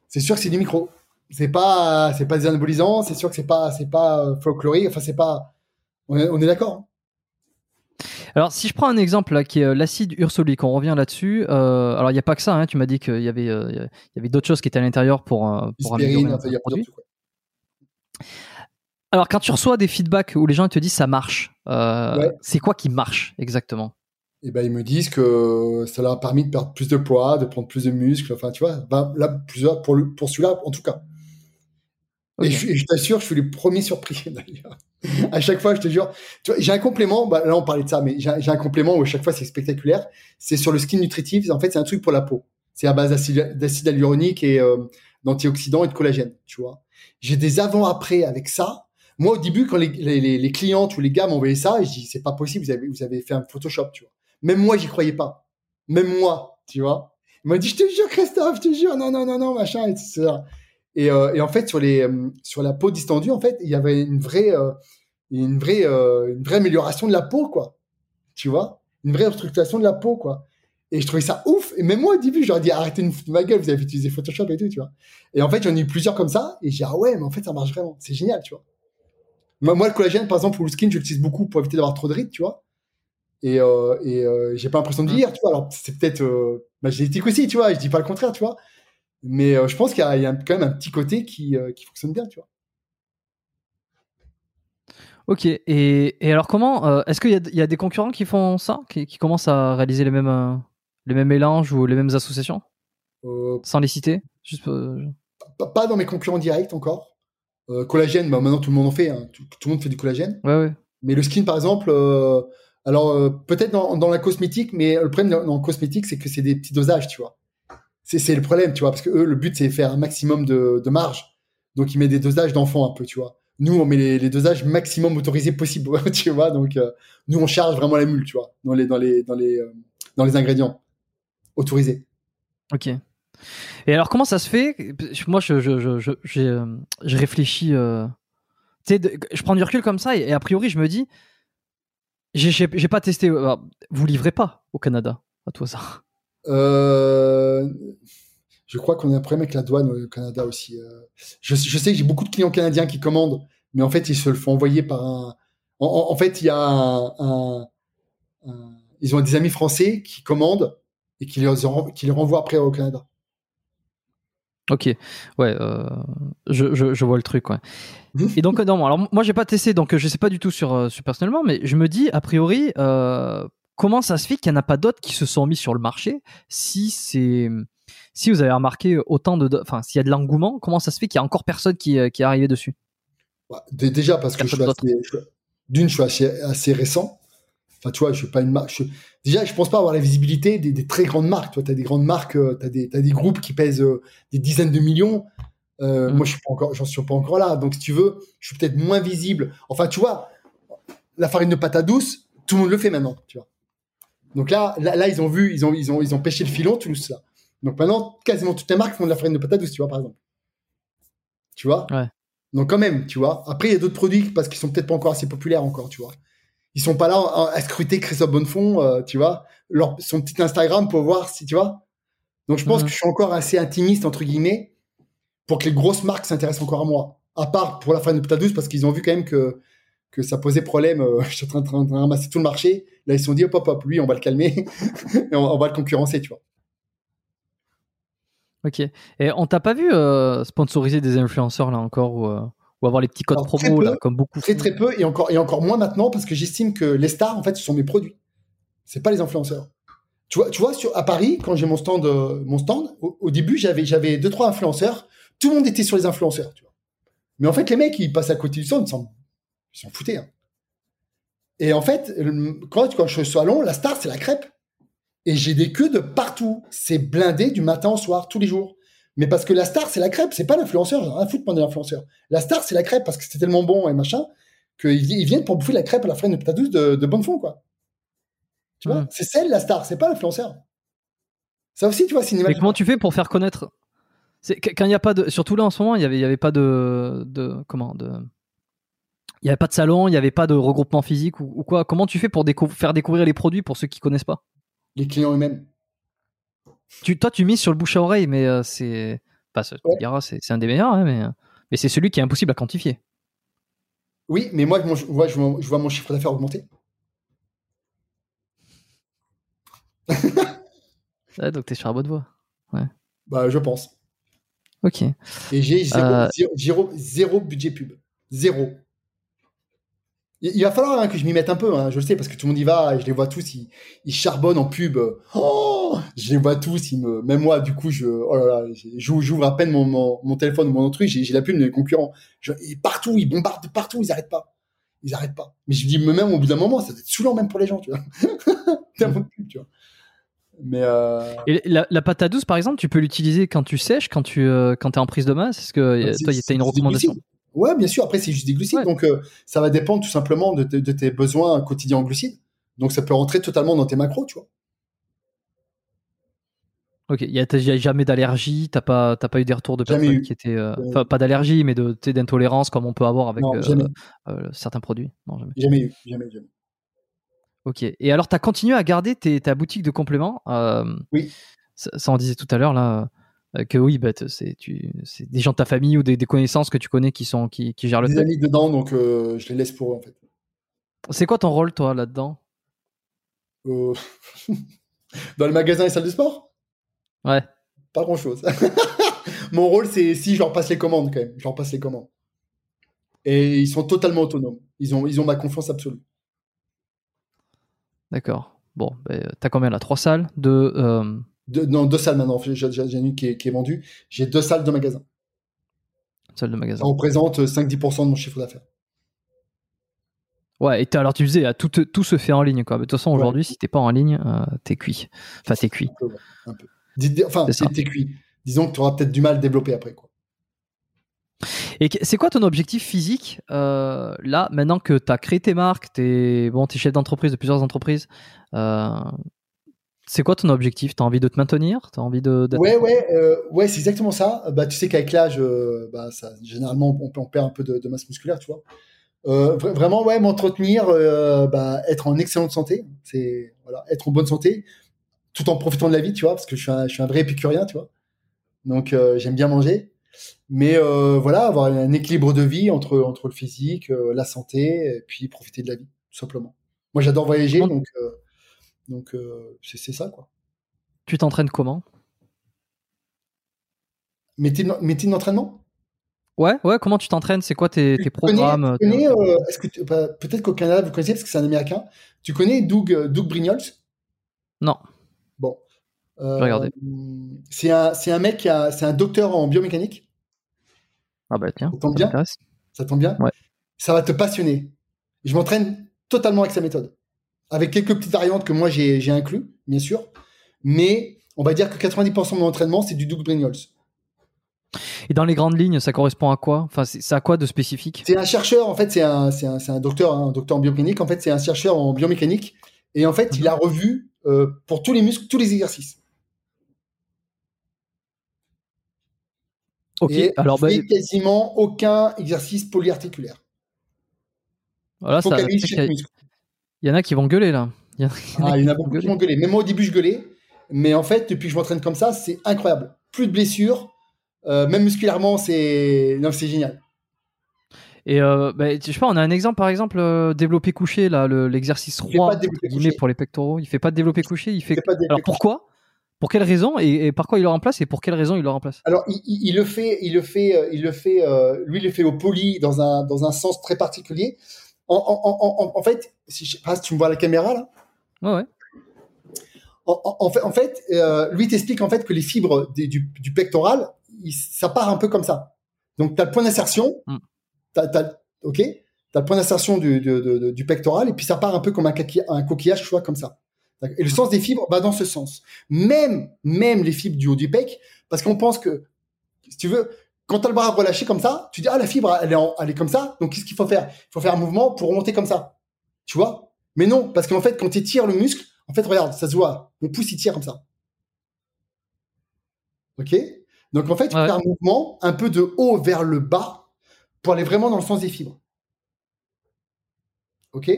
C'est sûr que c'est du micro. C'est pas, c'est pas c'est sûr que c'est pas, c'est pas euh, folklorique, enfin, c'est pas. On est, on est d'accord. hein. Alors, si je prends un exemple là, qui est euh, l'acide ursolique, on revient là-dessus. Euh, alors, il n'y a pas que ça. hein, tu m'as dit qu'il y avait, euh, il y avait d'autres choses qui étaient à l'intérieur pour, euh, pour améliorer enfin, produit. Alors, quand tu reçois des feedbacks où les gens te disent ça marche, Ouais. c'est quoi qui marche exactement? Et ben, ils me disent que ça leur a permis de perdre plus de poids, de prendre plus de muscles. Enfin, tu vois, ben, là, pour, pour celui-là, en tout cas. Et je, t'assure, je suis le premier surpris, *laughs* d'ailleurs. à chaque fois, je te jure. Tu vois, j'ai un complément, bah, là, on parlait de ça, mais j'ai un- complément où à chaque fois, c'est spectaculaire. C'est sur le skin nutritif. En fait, c'est un truc pour la peau. C'est à base d'acide hyaluronique et euh, d'antioxydants et de collagène, tu vois. J'ai des avant-après avec ça. Moi, au début, quand les, les, les, les clientes ou les gars m'envoyaient ça, je dis, c'est pas possible, vous avez, vous avez fait un Photoshop, tu vois. Même moi, j'y croyais pas. Même moi, tu vois. Il m'a dit, je te jure, Christophe, je te jure, non, non, non, non, machin, et tout ça. Et, euh, et en fait, sur les, euh, sur la peau distendue, en fait, il y avait une vraie, euh, une vraie, une vraie amélioration de la peau, quoi. Tu vois? Une vraie restructuration de la peau, quoi. Et je trouvais ça ouf. Et même moi, au début, je leur ai dit, arrêtez de me foutre de ma gueule, vous avez utilisé Photoshop et tout, tu vois. Et en fait, j'en ai eu plusieurs comme ça. Et j'ai dit, ah ouais, mais en fait, ça marche vraiment. C'est génial, tu vois. Moi, moi, le collagène, par exemple, pour le skin, je l'utilise beaucoup pour éviter d'avoir trop de rides, tu vois. Et, euh, et euh, j'ai pas l'impression de vieillir, tu vois. Alors, c'est peut-être euh, ma génétique aussi, tu vois. Je dis pas le contraire, tu vois. Mais euh, je pense qu'il y a, il y a quand même un petit côté qui, euh, qui fonctionne bien, tu vois. Ok. Et, et alors, comment euh, Est-ce qu'il y, a- il y a des concurrents qui font ça, qui, qui commencent à réaliser les mêmes, les mêmes mélanges ou les mêmes associations, sans les citer Juste, pas, pas dans mes concurrents directs encore. Collagène, bah, maintenant tout le monde en fait. hein. Tout, tout le monde fait du collagène. Ouais, ouais. Mais le skin, par exemple, alors peut-être dans, dans, la cosmétique, mais le problème dans, dans le cosmétique, c'est que c'est des petits dosages, tu vois. C'est le problème, tu vois, parce que eux, le but, c'est faire un maximum de, marge. Donc, ils mettent des dosages d'enfants un peu, tu vois. Nous, on met les, dosages maximum autorisés possible, *laughs* tu vois. Donc, euh, nous, on charge vraiment la mule, tu vois, euh, dans les ingrédients autorisés. Ok. Et alors, comment ça se fait? Moi, je, je, je réfléchis. Euh... Tu sais, je prends du recul comme ça, et, et a priori, je me dis, j'ai pas testé. Vous livrez pas au Canada, à toi ça euh, je crois qu'on a un problème avec la douane au Canada aussi. Euh. Je, je sais que j'ai beaucoup de clients canadiens qui commandent, mais en fait, ils se le font envoyer par un. En, en fait, il y a un, un, un, Ils ont des amis français qui commandent et qui les, qui les renvoient après au Canada. Ok, ouais, euh, je, je, je, vois le truc, ouais. *laughs* Et donc, non, alors moi j'ai pas testé, donc je sais pas du tout sur, sur personnellement, mais je me dis, a priori, euh, comment ça se fait qu'il n'y en a pas d'autres qui se sont mis sur le marché si c'est si vous avez remarqué autant de enfin s'il y a de l'engouement comment ça se fait qu'il y a encore personne qui, euh, qui est arrivé dessus? Bah, déjà parce que je suis assez, d'une je suis assez, récent. Enfin tu vois je suis pas une marque déjà je pense pas avoir la visibilité des, des très grandes marques. Toi tu as des grandes marques euh, tu as des, as des groupes qui pèsent euh, des dizaines de millions. Euh, mmh. moi je suis pas encore j'en suis pas encore là. Donc si tu veux je suis peut-être moins visible. Enfin tu vois la farine de patate douce tout le monde le fait maintenant tu vois donc là, là, ils ont vu, ils ont, ils ont, ils ont pêché le filon, tout ça. Donc maintenant, quasiment toutes les marques font de la farine de patate douce, tu vois, par exemple. Tu vois? Ouais. Donc quand même, tu vois. Après, il y a d'autres produits parce qu'ils sont peut-être pas encore assez populaires encore, tu vois. Ils sont pas là à scruter Christophe Bonnefond, euh, tu vois, leur, son petit Instagram pour voir si, tu vois. Donc je pense mhm. que je suis encore assez intimiste, entre guillemets, pour que les grosses marques s'intéressent encore à moi. À part pour la farine de patate douce parce qu'ils ont vu quand même que que ça posait problème. Euh, *laughs* je suis en train de ramasser tout le marché. Là, ils se sont dit, hop, hop, hop, lui, on va le calmer *laughs* et on, va le concurrencer, tu vois. Ok. Et on t'a pas vu euh, sponsoriser des influenceurs là encore ou, euh, ou avoir les petits codes promo là, comme beaucoup Très très peu et encore et encore moins maintenant parce que j'estime que les stars en fait ce sont mes produits. C'est pas les influenceurs. Tu vois, tu vois sur, à Paris quand j'ai mon stand mon stand au, début j'avais j'avais deux trois influenceurs. Tout le monde était sur les influenceurs. Tu vois. Mais en fait les mecs ils passent à côté du stand, ils ils s'en foutaient. Hein. Et en fait, quand, quand je suis au salon, la star, c'est la crêpe. Et j'ai des queues de partout. C'est blindé du matin au soir, tous les jours. Mais parce que la star, c'est la crêpe, c'est pas l'influenceur. J'ai rien à foutre pendant l'influenceur. La star, c'est la crêpe parce que c'est tellement bon et machin qu'ils viennent pour bouffer la crêpe à la farine de patate douce de, de bonne fond, quoi. Tu vois, mmh. c'est celle, la star, c'est pas l'influenceur. Ça aussi, tu vois, c'est. Mais comment tu fais pour faire connaître? C'est quand il n'y a pas de surtout là en ce moment il y avait y avait pas de de comment de il n'y avait pas de salon, il n'y avait pas de regroupement physique ou, quoi. Comment tu fais pour faire découvrir les produits pour ceux qui connaissent pas? Les clients eux-mêmes. Tu, toi, tu mises sur le bouche à oreille, mais euh, c'est, pas c'est, un des meilleurs, hein, mais, mais c'est celui qui est impossible à quantifier. Oui, mais moi, je, vois, je, vois, mon chiffre d'affaires augmenter. *laughs* donc tu es sur la bonne voie. Ouais. Bah, je pense. Ok. Et j'ai zéro, euh, zéro budget pub. Zéro. Il va falloir hein, que je m'y mette un peu, hein, je le sais, parce que tout le monde y va, et je les vois tous, ils, ils charbonnent en pub. Oh je les vois tous, ils me, même moi, du coup, je, oh là là, j'ouvre à peine mon, mon, mon, téléphone ou mon truc, j'ai la pub de mes concurrents. Je, et partout, ils bombardent partout, ils arrêtent pas. Ils arrêtent pas. Mais je dis, même au bout d'un moment, ça doit être saoulant même pour les gens, tu vois. *laughs* Tellement de pub, tu vois. Mais euh... Et la, la, pâte à douce, par exemple, tu peux l'utiliser quand tu sèches, quand tu euh, quand es en prise de masse Est-ce que bah, toi, tu as une recommandation Ouais, bien sûr. Après, c'est juste des glucides. Donc, euh, ça va dépendre tout simplement de, de, tes besoins quotidiens en glucides. Donc, ça peut rentrer totalement dans tes macros, tu vois. Ok, il n'y a, jamais d'allergie, t'as pas, pas eu des retours de personnes qui étaient, euh, enfin pas d'allergie, mais d'intolérance comme on peut avoir avec euh, certains produits? Non, jamais. Jamais eu, jamais, jamais. Ok. Et alors, tu as continué à garder ta boutique de compléments. oui. Ça, ça, on disait tout à l'heure là. Euh, que oui, bah, c'est des gens de ta famille ou des, connaissances que tu connais qui sont qui, qui gèrent le Des amis dedans, donc euh, je les laisse pour eux en fait. C'est quoi ton rôle toi là-dedans? Euh... *laughs* Dans le magasin et salle de sport? Ouais. Pas grand-chose. *laughs* Mon rôle, c'est si je leur passe les commandes quand même. Je leur passe les commandes. Et ils sont totalement autonomes. Ils ont, ils ont ma confiance absolue. D'accord. Bon, ben, t'as combien là? Trois salles? De deux, non, deux salles maintenant. J'ai une qui est, qui est vendue. J'ai deux salles de magasin. Salle de magasin. Ça représente 5-10% de mon chiffre d'affaires. Ouais, et alors tu disais, tout, tout se fait en ligne. Quoi. De toute façon, aujourd'hui, si t'es pas en ligne, euh, t'es cuit. Enfin, t'es cuit. Un peu, Enfin, t'es cuit. Disons que tu auras peut-être du mal à développer après. Quoi. Et c'est quoi ton objectif physique euh, là, maintenant que tu as créé tes marques, tu es, bon, es chef d'entreprise de plusieurs entreprises euh, c'est quoi ton objectif? T'as envie de te maintenir? T'as envie de Ouais, ouais, euh, ouais, c'est exactement ça. Bah, tu sais qu'avec l'âge, bah, ça, généralement, on, on, perd un peu de, masse musculaire, tu vois. vraiment, ouais, m'entretenir, bah, être en excellente santé, c'est voilà, être en bonne santé, tout en profitant de la vie, tu vois, parce que je suis un, je suis un vrai épicurien, tu vois. Donc, j'aime bien manger. Mais euh, voilà, avoir un équilibre de vie entre, entre le physique, euh, la santé, et puis profiter de la vie, tout simplement. Moi, j'adore voyager, donc euh, donc c'est ça, quoi. Tu t'entraînes comment? Métier d'entraînement? Ouais, ouais. Comment tu t'entraînes? C'est quoi tes, tes programmes est-ce que bah, peut-être qu'au Canada vous connaissez parce que c'est un Américain. Tu connais Doug Doug Brignols? Non. Bon. c'est un c'est un mec c'est un docteur en biomécanique ah bah tiens. Ça tombe bien. Ça tombe bien? Ça va te passionner. Je m'entraîne totalement avec sa méthode, avec quelques petites variantes que moi j'ai inclus, bien sûr, mais on va dire que 90% de mon entraînement c'est du Doug Brignols. Et dans les grandes lignes, ça correspond à quoi? Enfin, c'est à quoi de spécifique? C'est un chercheur, en fait, c'est un, un, un, docteur, un docteur en biomécanique. En fait, c'est un chercheur en biomécanique. Et en fait, il a revu euh, pour tous les muscles, tous les exercices. Ok, et alors bah, quasiment aucun exercice polyarticulaire. Voilà, ça, il y en a qui vont gueuler là. Il y en a, ah, *laughs* il y en a beaucoup qui vont gueuler. Même moi au début je gueulais, mais en fait depuis que je m'entraîne comme ça, c'est incroyable. Plus de blessures, euh, même musculairement, c'est c'est génial. Et euh, bah, je sais pas, on a un exemple par exemple euh, développé couché là, l'exercice roi pour les pectoraux. Il fait pas de développé couché. Il fait. Alors pourquoi? Pour quelle raison? Et, par quoi il le remplace? Et pour quelle raison il le remplace? Alors il, le fait, il le fait, il le fait. Euh, lui, il le fait au poly dans un dans un sens très particulier. En, fait, si je sais pas si tu me vois à la caméra là? Ouais ouais. En, fait, en fait, euh, lui t'explique en fait que les fibres du, du, pectoral, ça part un peu comme ça. Donc tu as le point d'insertion, mm. ok, as le point d'insertion du, du, pectoral et puis ça part un peu comme un, un coquillage, tu vois, comme ça. Et le sens des fibres va dans ce sens. Même, même les fibres du haut du pec, parce qu'on pense que, si tu veux, quand tu as le bras relâché comme ça, tu dis, ah, la fibre, elle est, elle est comme ça, donc qu'est-ce qu'il faut faire? Il faut faire un mouvement pour remonter comme ça. Tu vois? Mais non, parce qu'en fait, quand tu tires le muscle, en fait, regarde, ça se voit, mon pouce, il tire comme ça. Ok? Donc, en fait, tu fais un mouvement un peu de haut vers le bas pour aller vraiment dans le sens des fibres. Ok?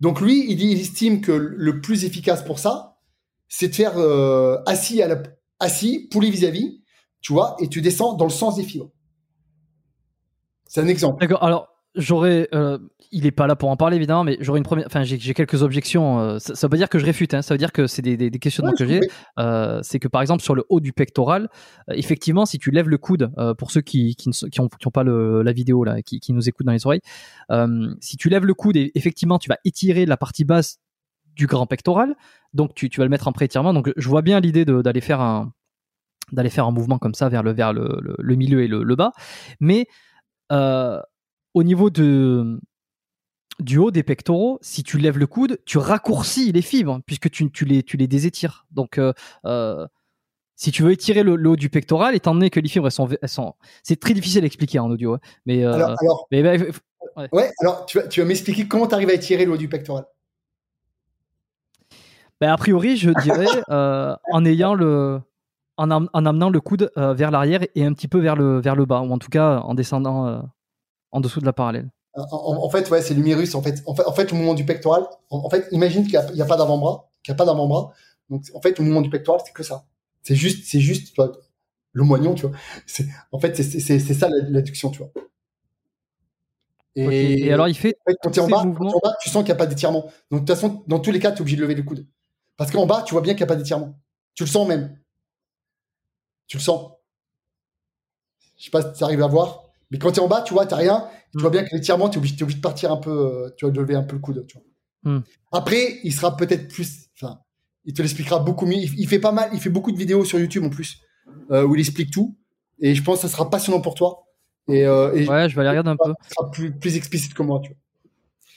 Donc lui, il, estime que le plus efficace pour ça, c'est de faire euh, assis, à la, assis, poulet vis-à-vis, tu vois, et tu descends dans le sens des fibres. C'est un exemple. D'accord. Alors, j'aurais, euh, il est pas là pour en parler évidemment, mais j'aurais une première, enfin j'ai quelques objections. Euh, ça, veut pas dire que je réfute, hein, ça veut dire que c'est des, des, questionnements que j'ai. Euh, c'est que par exemple sur le haut du pectoral, effectivement, si tu lèves le coude, pour ceux qui qui, qui, ont, qui ont pas le, la vidéo là, qui, qui nous écoutent dans les oreilles, si tu lèves le coude et effectivement tu vas étirer la partie basse du grand pectoral, donc tu, tu vas le mettre en pré-étirement. Donc je vois bien l'idée d'aller faire un d'aller faire un mouvement comme ça vers le vers le, le, milieu et le, le bas, mais euh, au niveau de, du haut des pectoraux, si tu lèves le coude, tu raccourcis les fibres puisque tu, tu, les, tu les désétires. Donc, euh, euh, si tu veux étirer le, haut du pectoral, étant donné que les fibres, elles sont, elles sont... c'est très difficile à expliquer en audio. Hein. Mais, alors, ouais. alors tu vas, tu vas m'expliquer comment tu arrives à étirer le haut du pectoral. Ben, a priori, je dirais en ayant le, en, en, amenant le coude vers l'arrière et un petit peu vers le, vers le bas, ou en tout cas en descendant en dessous de la parallèle. En, fait, ouais, c'est l'humérus. En fait, en fait, en fait, le mouvement du pectoral. En, fait, imagine qu'il n'y a, pas d'avant-bras, qu'il n'y a pas d'avant-bras. Donc, en fait, le mouvement du pectoral, c'est que ça. C'est juste, c'est juste le moignon, tu vois. En fait, c'est ça l'adduction, tu vois. Et, alors, il fait. quand tu es en, bas, tu sens qu'il n'y a pas d'étirement. Donc, de toute façon, dans tous les cas, tu es obligé de lever le coude. Parce qu'en bas, tu vois bien qu'il n'y a pas d'étirement. Tu le sens même. Tu le sens. Je sais pas si tu arrives à voir. Mais quand tu es en bas, tu vois, tu rien. Tu vois mm. bien que l'étirement, tu es obligé, obligé, de partir un peu, euh, tu vas lever un peu le coude. Tu vois. Mm. Après, il sera peut-être plus. Enfin, il te l'expliquera beaucoup mieux. Il, fait pas mal, il fait beaucoup de vidéos sur YouTube en plus, euh, où il explique tout. Et je pense que ça sera passionnant pour toi. Et, euh, ouais, je vais aller regarder un peu. Ça sera plus, plus explicite que moi, tu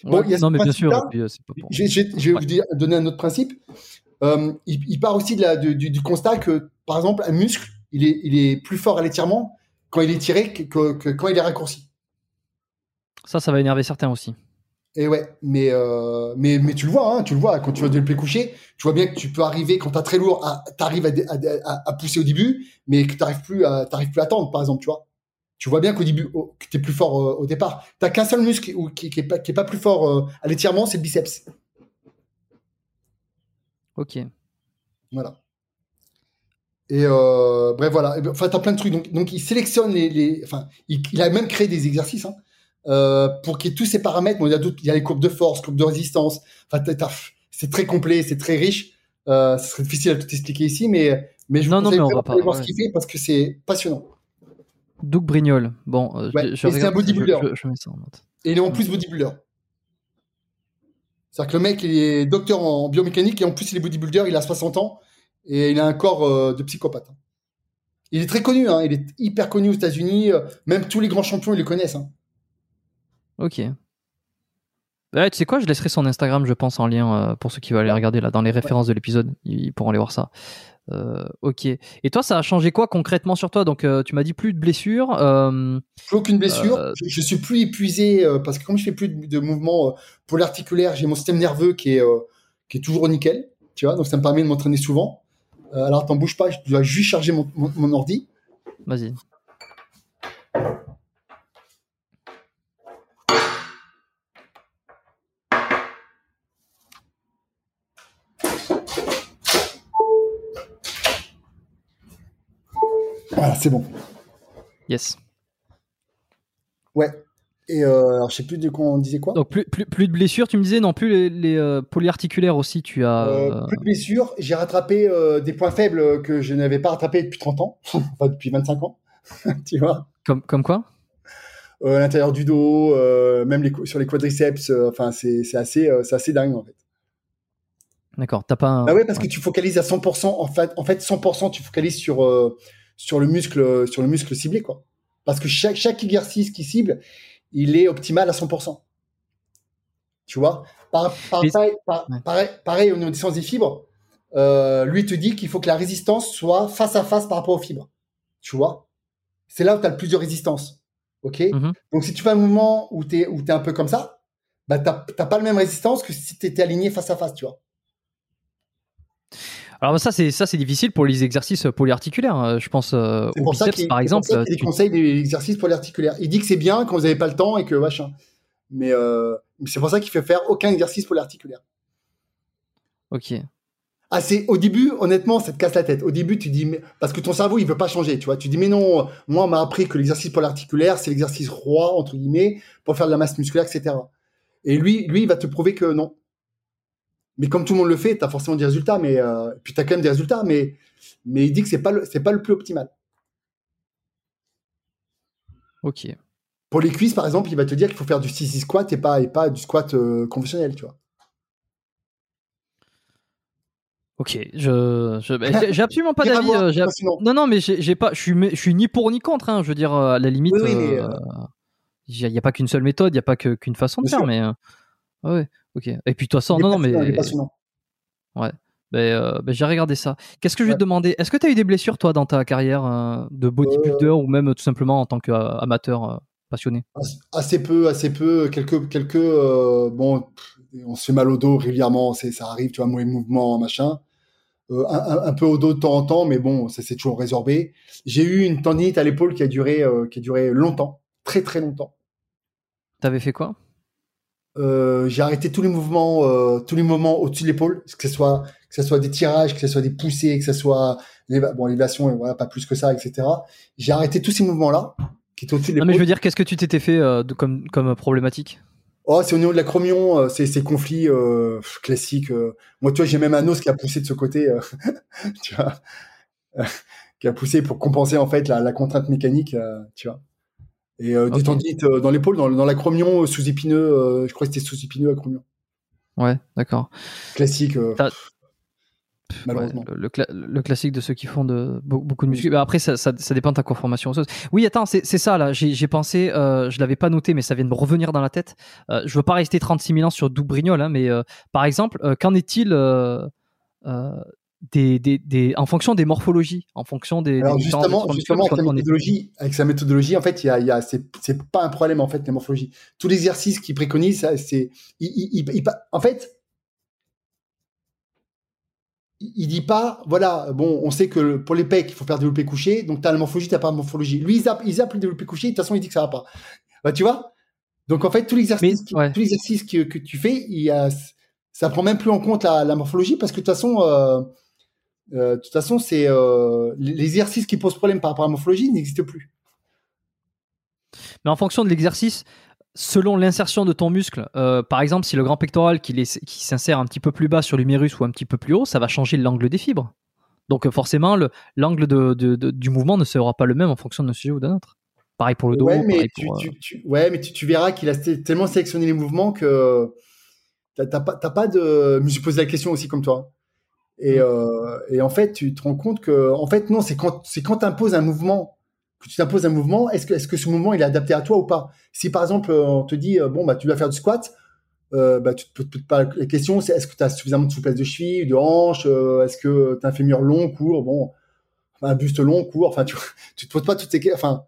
vois. Ouais, non, mais bien sûr. puis, euh, pas pour- Je, je- je vais Ouais. vous dire- donner un autre principe. Il, il part aussi de la, du constat que, par exemple, un muscle, il est, il est plus fort à l'étirement quand il est tiré que, que- que quand il est raccourci. Ça, ça va énerver certains aussi. Et ouais, mais, euh, mais, mais tu le vois, hein, tu le vois, quand tu vas développer coucher, tu vois bien que tu peux arriver, quand t'as très lourd, à, t'arrives à, pousser au début, mais que t'arrives plus à, t'arrives plus à tendre, par exemple, tu vois. Tu vois bien qu'au début, au- que t'es plus fort euh, au départ. T'as qu'un seul muscle qui, ou qui, qui est pas, qui est pas plus fort euh, à l'étirement, c'est le biceps. Ok. Voilà. Et euh, bref, voilà. Enfin, t'as plein de trucs. Donc, donc il sélectionne les, les enfin, il, il a même créé des exercices hein, euh, pour qu'il y ait tous ces paramètres. Bon, il y a il y a les courbes de force, courbes de résistance. Enfin, c'est très complet, c'est très riche. Euh, ce serait difficile à tout expliquer ici, mais mais je vous Non, non, conseille mais on va pas, voir ouais. ce qu'il fait parce que c'est passionnant. Doug Brignol. Bon, euh, je- Ouais, je, et c'est un bodybuilder. Je, je- je mets ça en note. Et il est en plus bodybuilder. C'est-à-dire que le mec, il est docteur en biomécanique et en plus il est bodybuilder. Il a 60 ans et il a un corps euh, de psychopathe. Il est très connu, hein, il est hyper connu aux États-Unis. euh, Même tous les grands champions, ils le connaissent. hein. Ok. Ouais, tu sais quoi, je laisserai son Instagram, je pense, en lien euh, pour ceux qui veulent aller regarder là dans les références de l'épisode. Ils pourront aller voir ça. Euh, ok. Et toi, ça a changé quoi concrètement sur toi? Donc, euh, tu m'as dit plus de blessures. Plus aucune blessure. Je, je suis plus épuisé parce que comme je fais plus de, de mouvements polyarticulaires, j'ai mon système nerveux qui est qui est toujours nickel. Tu vois, donc ça me permet de m'entraîner souvent. Euh, alors t'en bouge pas, je dois juste charger mon, mon, mon ordi. Vas-y. Voilà, c'est bon. Yes. Ouais. Et euh, alors je sais plus de quoi on disait quoi. Donc, plus, plus, plus de blessures, tu me disais, non plus les, les, euh, polyarticulaires aussi, tu as. Euh, euh, plus de blessures. J'ai rattrapé des points faibles que je n'avais pas rattrapés depuis 30 ans, *laughs* enfin depuis 25 ans. *laughs* tu vois, comme, comme quoi? À l'intérieur du dos, même les, sur les quadriceps. Enfin, c'est assez, assez dingue en fait. D'accord, t'as pas un. Bah ouais, parce que tu focalises à 100%. En fait, en fait, 100%, tu focalises sur sur le muscle, sur le muscle ciblé, quoi. Parce que chaque chaque exercice qui cible, il est optimal à 100%. Tu vois? Par, par- Mais- pareil, par- Ouais. pareil, pareil, au niveau des sens des fibres, euh, lui te dit qu'il faut que la résistance soit face à face par rapport aux fibres. Tu vois? C'est là où tu as le plus de résistance. Ok? Mhm. Donc si tu fais un mouvement où tu es où un peu comme ça, bah t'as t'as pas la même résistance que si tu étais aligné face à face, tu vois. Alors, ça, c'est ça, c'est difficile pour les exercices polyarticulaires. euh, Je pense euh, C'est au biceps, par c'est pour exemple. ça qu'il tu- conseille des exercices polyarticulaires. Il dit que c'est bien quand vous n'avez pas le temps et que machin. Mais euh, c'est pour ça qu'il fait faire aucun exercice polyarticulaire. Ok. Ah, c'est au début, honnêtement, ça te casse la tête. Au début, tu dis, mais, parce que ton cerveau, il veut pas changer, tu vois. Tu dis, mais non, moi, on m'a appris que l'exercice polyarticulaire, c'est l'exercice roi, entre guillemets, pour faire de la masse musculaire, etc. Et lui, lui, il va te prouver que non. Mais comme tout le monde le fait, tu as forcément des résultats, mais, euh, puis tu as quand même des résultats, mais, mais il dit que c'est pas le, c'est pas le plus optimal. Ok. Pour les cuisses, par exemple, il va te dire qu'il faut faire du 6 squat et pas, et pas du squat euh, conventionnel, tu vois. Ok. Je, je- bah, j'ai- absolument pas *laughs* d'avis. euh. Non, non, mais j'ai j'ai pas. Je suis, je suis ni pour ni contre. hein, je veux dire, à la limite. Oui, oui, Il n'y a, pas qu'une seule méthode, il n'y a pas que- qu'une façon de Bien faire, sûr. mais. ouais, ok. Et puis, Il est non, non, mais. passionnant. Ben, euh, ben, j'ai regardé ça. Qu'est-ce que je vais Ouais. te demander? Est-ce que tu as eu des blessures, toi, dans ta carrière euh, de bodybuilder ou même tout simplement en tant qu'amateur passionné? As- Assez peu, assez peu, quelques, quelques, euh, bon, on se fait mal au dos régulièrement, ça arrive, tu vois, mauvais mouvement, machin. Euh, un, un- un peu au dos de temps en temps, mais bon, ça s'est toujours résorbé. J'ai eu une tendinite à l'épaule qui a duré, euh, qui a duré longtemps, très très longtemps. T'avais fait quoi? Euh, j'ai arrêté tous les mouvements, euh, tous les mouvements au-dessus de l'épaule, que ce soit, que ce soit des tirages, que ce soit des poussées, que ce soit, bon, l'élévation, voilà, pas plus que ça, etc. J'ai arrêté tous ces mouvements-là, qui étaient au-dessus de Non, l'épaule. mais je veux dire, qu'est-ce que tu t'étais fait euh, de- comme, comme problématique? Oh, c'est au niveau de l'acromion, euh, c'est ces conflits euh, classiques. euh. Moi, tu vois, j'ai même un os qui a poussé de ce côté, euh, *laughs* tu vois, euh, *laughs* qui a poussé pour compenser en fait la, la contrainte mécanique, euh, tu vois. Et euh, des euh, dans l'épaule, dans, dans l'acromion euh, sous-épineux, euh, je crois que c'était sous-épineux acromion. Ouais, d'accord. Classique. Ouais, le, cla le, classique de ceux qui font de, beaucoup de muscu. Bah après, ça, ça, ça, dépend de ta conformation osseuse. Oui, attends, c'est ça là. J'ai pensé, euh, je l'avais pas noté, mais ça vient de me revenir dans la tête. Euh, je veux pas rester 36 000 ans sur Doubrignol, hein, mais euh, par exemple, qu'en est-il des, des, des, en fonction des morphologies, en fonction des. Alors des justement, justement avec, sa méthodologie, avec sa méthodologie, en fait, il y a, il y a c'est pas un problème en fait les morphologies. Tout l'exercice qu'il préconise, c'est, en fait, il dit pas, voilà, bon, on sait que pour les pecs, il faut faire développer couché, donc tu as la morphologie, tu n'as pas la morphologie. Lui, il zappe, il zappe le développé couché, de toute façon, il dit que ça va pas. Bah, tu vois? Donc, en fait, tout l'exercice ouais. que, que, tu fais, il y a, ça prend même plus en compte la, la morphologie parce que de toute façon, euh, de toute façon, c'est euh, l'exercice qui pose problème par rapport à la morphologie n'existe plus. Mais en fonction de l'exercice, selon l'insertion de ton muscle, euh, par exemple, si le grand pectoral qui, qui s'insère un petit peu plus bas sur l'humérus ou un petit peu plus haut, ça va changer l'angle des fibres. Donc euh, forcément, l'angle de, de, de, du mouvement ne sera pas le même en fonction d'un sujet ou d'un autre. Pareil pour le dos. Ouais, mais, tu, pour, tu, tu, ouais, mais tu, verras qu'il a tellement sélectionné les mouvements que t'as pas, pas de. Je me suis posé la question aussi comme toi. Et, mmh. euh, et en fait, tu te rends compte que, en fait, non, c'est quand, c'est quand t'imposes un mouvement que tu t'imposes un mouvement, est-ce que, est-ce que ce mouvement il est adapté à toi ou pas? Si par exemple on te dit bon bah tu dois faire du squat, euh, bah tu te poses pas la question c'est est-ce que tu as suffisamment de souplesse de cheville, de hanche, euh, est-ce que tu as un fémur long, court, bon, un buste long, court, enfin tu *laughs* tu te poses pas toutes ces questions, enfin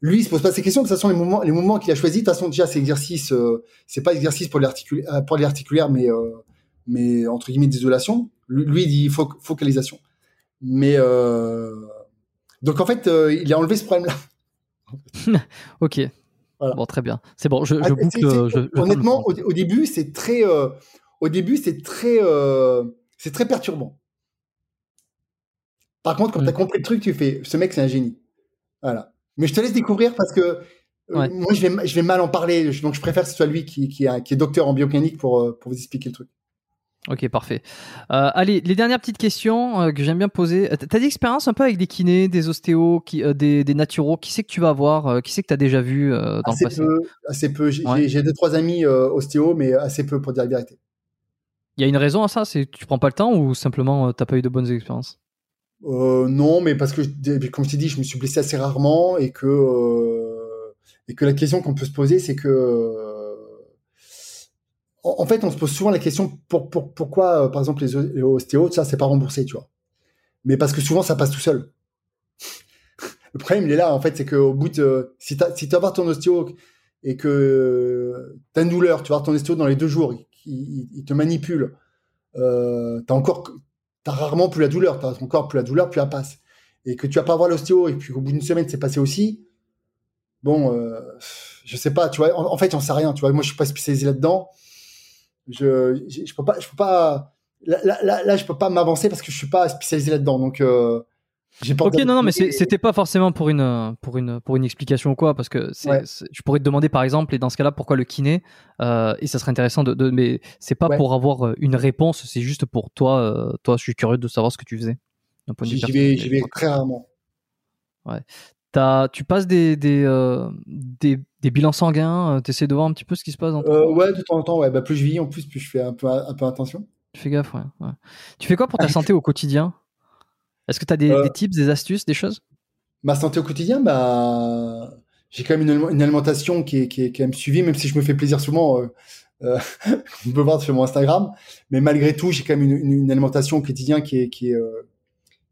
lui il se pose pas ces questions, de toute façon les mouvements les mouvements qu'il a choisis, de toute façon déjà c'est exercice euh, c'est pas exercice pour euh, pour l'articulaire mais euh, mais entre guillemets d'isolation. Lui, il dit fo focalisation. Mais euh, donc en fait, euh, il a enlevé ce problème-là. *laughs* ok. Voilà. Bon, très bien. C'est bon. Je, je ah, boucle. Je, je honnêtement, au, au, début, c'est très. Euh, au début, c'est très. C'est très perturbant. Par contre, quand mm. tu as compris le truc, tu fais. Ce mec, c'est un génie. Voilà. Mais je te laisse découvrir parce que ouais. moi, je vais, je vais mal en parler. Donc, je préfère que ce soit lui qui, qui, qui est docteur en biomécanique pour, pour vous expliquer le truc. Ok, parfait. Euh, allez, les dernières petites questions euh, que j'aime bien poser. T'as des expériences un peu avec des kinés, des ostéos, qui, euh, des, des naturaux? Qui c'est que tu vas voir euh, Qui c'est que t'as déjà vu euh, dans assez le passé? peu, Assez peu. J'ai ouais. deux, trois amis ostéos, mais assez peu pour dire la vérité. Il y a une raison à ça? C'est tu prends pas le temps ou simplement t'as pas eu de bonnes expériences? Non, mais parce que, comme je t'ai dit, je me suis blessé assez rarement et que, et que la question qu'on peut se poser, c'est que en fait, on se pose souvent la question pour, pour, pourquoi, euh, par exemple, les, les ostéos, ça, c'est pas remboursé, tu vois. Mais parce que souvent, ça passe tout seul. *laughs* Le problème, il est là, en fait, c'est qu'au bout de, si tu vas voir ton ostéo et que tu as une douleur, tu vas voir ton ostéo dans les deux jours, il, te manipule, euh, t'as encore, t'as rarement plus la douleur, t'as encore plus la douleur, puis elle passe. Et que tu vas pas voir l'ostéo et puis qu'au bout d'une semaine, c'est passé aussi. Bon, euh, je sais pas, tu vois. En, en fait, j'en sais rien, tu vois. Moi, je suis pas spécialisé là-dedans je, je, je peux pas, je peux pas, là, là, là, je peux pas m'avancer parce que je suis pas spécialisé là-dedans. Donc, euh, j'ai pas. Ok, non, non, mais c'était pas forcément pour une, pour une, pour une explication ou quoi, parce que ouais. je pourrais te demander par exemple, et dans ce cas-là, pourquoi le kiné, euh, et ça serait intéressant de, de mais c'est pas ouais. pour avoir une réponse, c'est juste pour toi, euh, toi, je suis curieux de savoir ce que tu faisais. J'y vais, j'y vais très rarement. Ouais. As, tu passes des, des, euh, des, des, bilans sanguins, euh, tu essaies de voir un petit peu ce qui se passe dans euh, Ouais, de temps en temps, ouais. Bah, plus je vis, en plus, plus je fais un peu, un peu attention. Tu fais gaffe, ouais. ouais. Tu fais quoi pour ta santé au quotidien? Est-ce que tu as des, euh, des, tips, des astuces, des choses? Ma santé au quotidien, bah, j'ai quand même une, une, alimentation qui est, qui, est, quand même suivie, même si je me fais plaisir souvent. Euh, *laughs* on peut voir sur mon Instagram, mais malgré tout, j'ai quand même une, une, une, alimentation au quotidien qui est, qui est,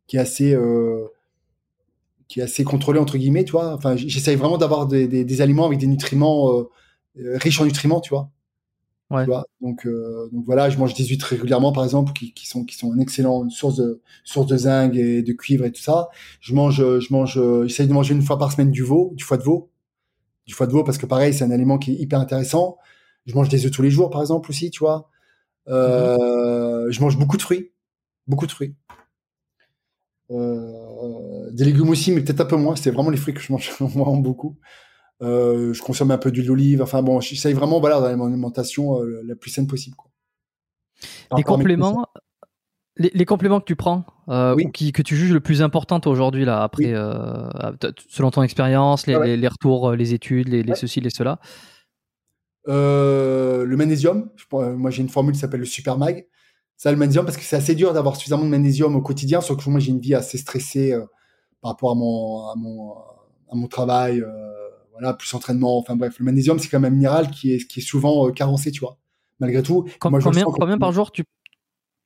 qui est assez qui est assez contrôlé entre guillemets, tu vois. Enfin, j'essaye vraiment d'avoir des, des, des, aliments avec des nutriments euh, euh, riches en nutriments, tu vois. Ouais. Tu vois donc, euh, donc voilà, je mange des huîtres régulièrement, par exemple, qui, qui sont qui sont une excellente source de source de zinc et de cuivre et tout ça. Je mange, je mange, j'essaye de manger une fois par semaine du veau, du foie de veau, du foie de veau parce que pareil, c'est un aliment qui est hyper intéressant. Je mange des œufs tous les jours, par exemple aussi, tu vois. Euh, mmh. Je mange beaucoup de fruits, beaucoup de fruits. Euh, des légumes aussi, mais peut-être un peu moins. C'est vraiment les fruits que je mange vraiment *laughs* beaucoup. Euh, je consomme un peu d'huile d'olive. Enfin bon, j'essaye vraiment voilà dans l'alimentation euh, la plus saine possible. Quoi. Compléments, les, les, compléments que tu prends, euh, oui. ou qui, que tu juges le plus important aujourd'hui là, après, oui. selon ton expérience, les, ah ouais. les, les, retours, les études, les, ouais. ceci, les cela? le magnésium. Je, moi, j'ai une formule qui s'appelle le Super Mag. Ça, le magnésium, parce que c'est assez dur d'avoir suffisamment de magnésium au quotidien, surtout que moi, j'ai une vie assez stressée par rapport à mon, à mon, à mon travail, euh, voilà, plus entraînement. Enfin bref, le magnésium, c'est quand même un minéral qui est, qui est souvent euh, carencé, tu vois. Malgré tout. Com- moi, combien, par jour tu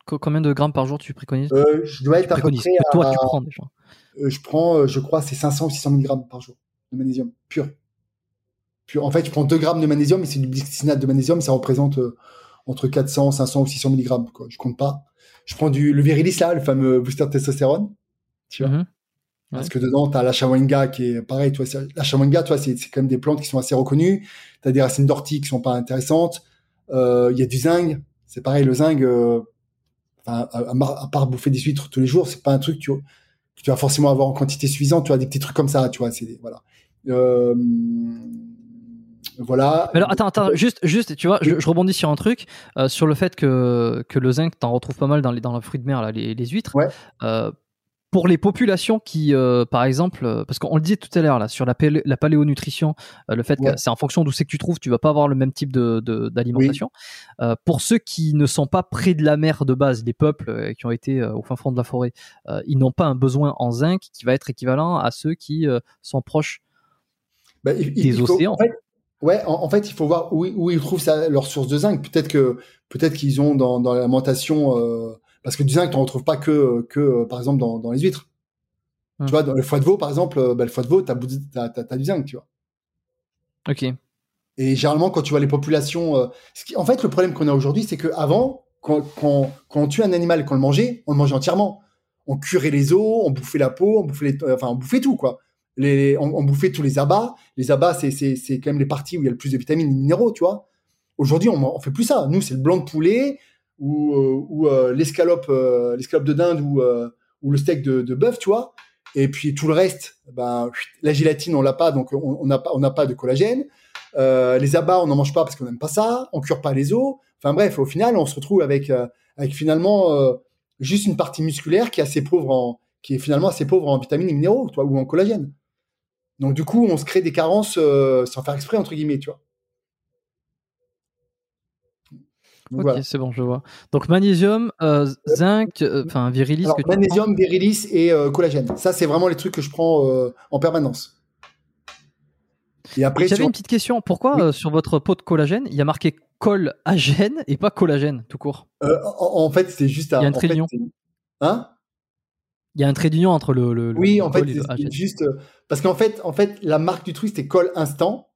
co- combien de grammes par jour tu préconises? Euh, Je dois être à peu près toi tu prends déjà. euh, je prends, je crois, c'est 500 ou 600 mg par jour de magnésium pur. Pur. En fait, je prends 2 grammes de magnésium et c'est du bisglycinate de magnésium, ça représente euh, entre 400, 500 ou 600 mg. Quoi. Je compte pas. Je prends du le Virilis là, le fameux booster de testostérone. Tu vois. Parce que dedans, tu as la chawenga qui est pareil. Toi, la chawenga, toi, c'est quand même des plantes qui sont assez reconnues. Tu as des racines d'ortie qui sont pas intéressantes. Euh, Il y a du zinc. C'est pareil, le zinc, euh, à, à mar- à part bouffer des huîtres tous les jours, c'est pas un truc tu, que tu vas forcément avoir en quantité suffisante. Tu as des petits trucs comme ça, tu vois. C'est voilà. Euh, voilà. Mais alors attends, attends, juste, juste, tu vois, je, je rebondis sur un truc, euh, sur le fait que, que le zinc, t'en retrouves pas mal dans les dans la fruit de mer, là, les, les huîtres. Ouais. Euh, pour les populations qui, euh, par exemple, euh, parce qu'on le disait tout à l'heure là, sur la, palé- la paléonutrition, euh, le fait Ouais. que c'est en fonction d'où c'est que tu trouves, tu vas pas avoir le même type de de- d'alimentation. Euh, pour ceux qui ne sont pas près de la mer de base, les peuples qui ont été au fin fond de la forêt, ils n'ont pas un besoin en zinc qui va être équivalent à ceux qui sont proches Bah, il- des il faut- océans. en fait, ouais, en, en fait, il faut voir où, où ils trouvent ça, leur source de zinc. Peut-être que peut-être qu'ils ont dans, dans l'alimentation, parce que du zinc, tu n'en retrouves pas que, que euh, par exemple, dans, dans les huîtres. Tu vois, dans le foie de veau, par exemple, euh, bah, le foie de veau, tu as, du zinc, tu vois. Ok. Et généralement, quand tu vois les populations... euh, ce qui, en fait, le problème qu'on a aujourd'hui, c'est qu'avant, quand, quand, quand on tue un animal et qu'on le mangeait, on le mangeait entièrement. On curait les os, on bouffait la peau, on bouffait, les, enfin, on bouffait tout, quoi. Les, on, on bouffait tous les abats. Les abats, c'est, quand même les parties où il y a le plus de vitamines et de minéraux, tu vois. Aujourd'hui, on, on fait plus ça. Nous, c'est le blanc de poulet ou, euh, euh, l'escalope, euh, l'escalope de dinde ou, le steak de, bœuf, tu vois. Et puis tout le reste, ben, la gélatine, on l'a pas, donc on n'a pas, on n'a pas de collagène. Les abats, on n'en mange pas parce qu'on n'aime pas ça. On cure pas les os. Enfin bref, au final, on se retrouve avec, avec finalement juste une partie musculaire qui est assez pauvre en, qui est finalement assez pauvre en vitamines et minéraux, tu vois, ou en collagène. Donc du coup, on se crée des carences sans faire exprès entre guillemets, tu vois. Donc, Ok, voilà. c'est bon, je vois. Donc magnésium, euh, zinc, euh, enfin virilis Alors, que tu magnésium, virilis et euh, collagène. Ça, c'est vraiment les trucs que je prends euh, en permanence. Et prends. après, J'avais sur- une petite question. Pourquoi Oui. euh, sur votre pot de collagène, il y a marqué collagène et pas collagène tout court? Euh, en, en fait, c'est juste. à- Il y a un trait d'union. Hein? Il y a un trait d'union entre le. le- Oui, le en fait, c'est juste euh, parce qu'en fait, en fait, la marque du truc c'était Call Instant,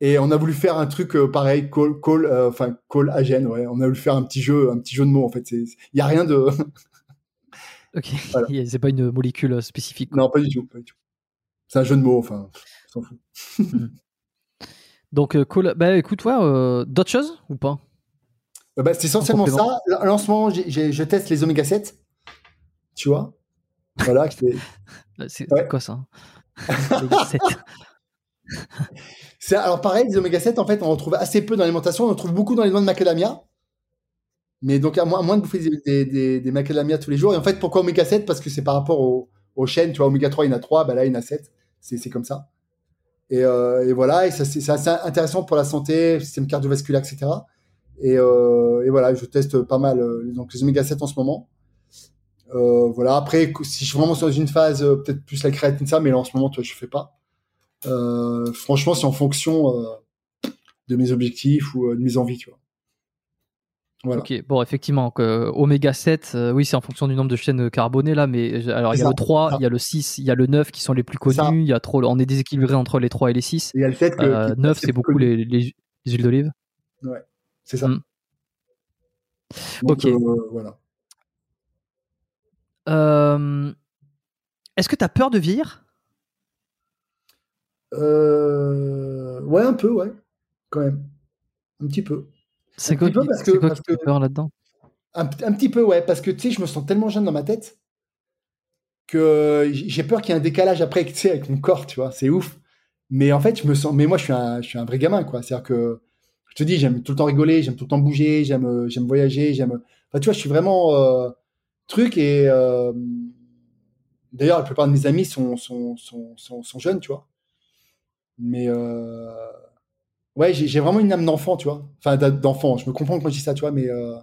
et on a voulu faire un truc euh, pareil, call, call, euh, enfin call Agen, ouais. On a voulu faire un petit jeu, un petit jeu de mots en fait. Il y a rien de. *laughs* ok. Voilà. *laughs* C'est pas une molécule euh, spécifique. Non, pas du tout. C'est un jeu de mots, enfin, s'en fout. Hmm. *laughs* Donc call, bah écoute, ouais, d'autres choses ou pas? Bah, C'est essentiellement ça. Là, en ce moment, je teste les oméga 7. Tu vois? Voilà. C'est ouais. quoi ça? Oméga 7 alors pareil, les oméga 7 en fait, on en retrouve assez peu dans l'alimentation, on en trouve beaucoup dans les noix de macadamia. Mais donc à moins, de bouffer des, des, macadamia tous les jours. Et en fait, pourquoi oméga 7 Parce que c'est par rapport au, aux chaînes, tu vois, oméga 3, il y en a 3, bah là, il y en a 7. C'est comme ça. Et, euh, et voilà, et c'est assez intéressant pour la santé, système cardiovasculaire, etc. Et, euh, et voilà, je teste pas mal euh, donc les oméga 7 en ce moment. Euh, voilà, après, si je suis vraiment dans une phase, peut-être plus la créatine, ça, mais là en ce moment, toi, je fais pas. Euh, franchement, c'est en fonction euh, de mes objectifs ou euh, de mes envies, tu vois. Voilà. Ok, bon, effectivement, que, oméga 7, euh, oui, c'est en fonction du nombre de chaînes carbonées là, mais euh, alors il y a ça, le 3, c'est ça. il y a le 6, il y a le 9 qui sont les plus ça. connus, il y a trop, on est déséquilibré entre les 3 et les 6. Et il y a le fait que. Euh, que- 9, que- c'est beaucoup les, les, les huiles d'olive. C'est ça. Mm. Donc, Ok. euh, voilà. Euh, Est-ce que tu as peur de vieillir? Euh, Ouais, un peu, ouais. Quand même. Un petit peu. C'est quoi, peu parce que- quoi parce qui te fait que- peur là-dedans? Un, un petit peu, ouais, parce que tu sais, je me sens tellement jeune dans ma tête que j'ai peur qu'il y ait un décalage après, tu sais, avec mon corps, tu vois, c'est ouf. Mais en fait, je me sens, mais moi, je suis un, je suis un vrai gamin, quoi. C'est-à-dire que, je te dis, j'aime tout le temps rigoler, j'aime tout le temps bouger, j'aime, j'aime voyager, j'aime, enfin, tu vois, je suis vraiment euh, truc et euh, d'ailleurs, la plupart de mes amis sont, sont, sont, sont, sont jeunes, tu vois. Mais euh, ouais, j'ai vraiment une âme d'enfant, tu vois. Enfin, d'enfant. Je me comprends quand je dis ça, tu vois, mais euh,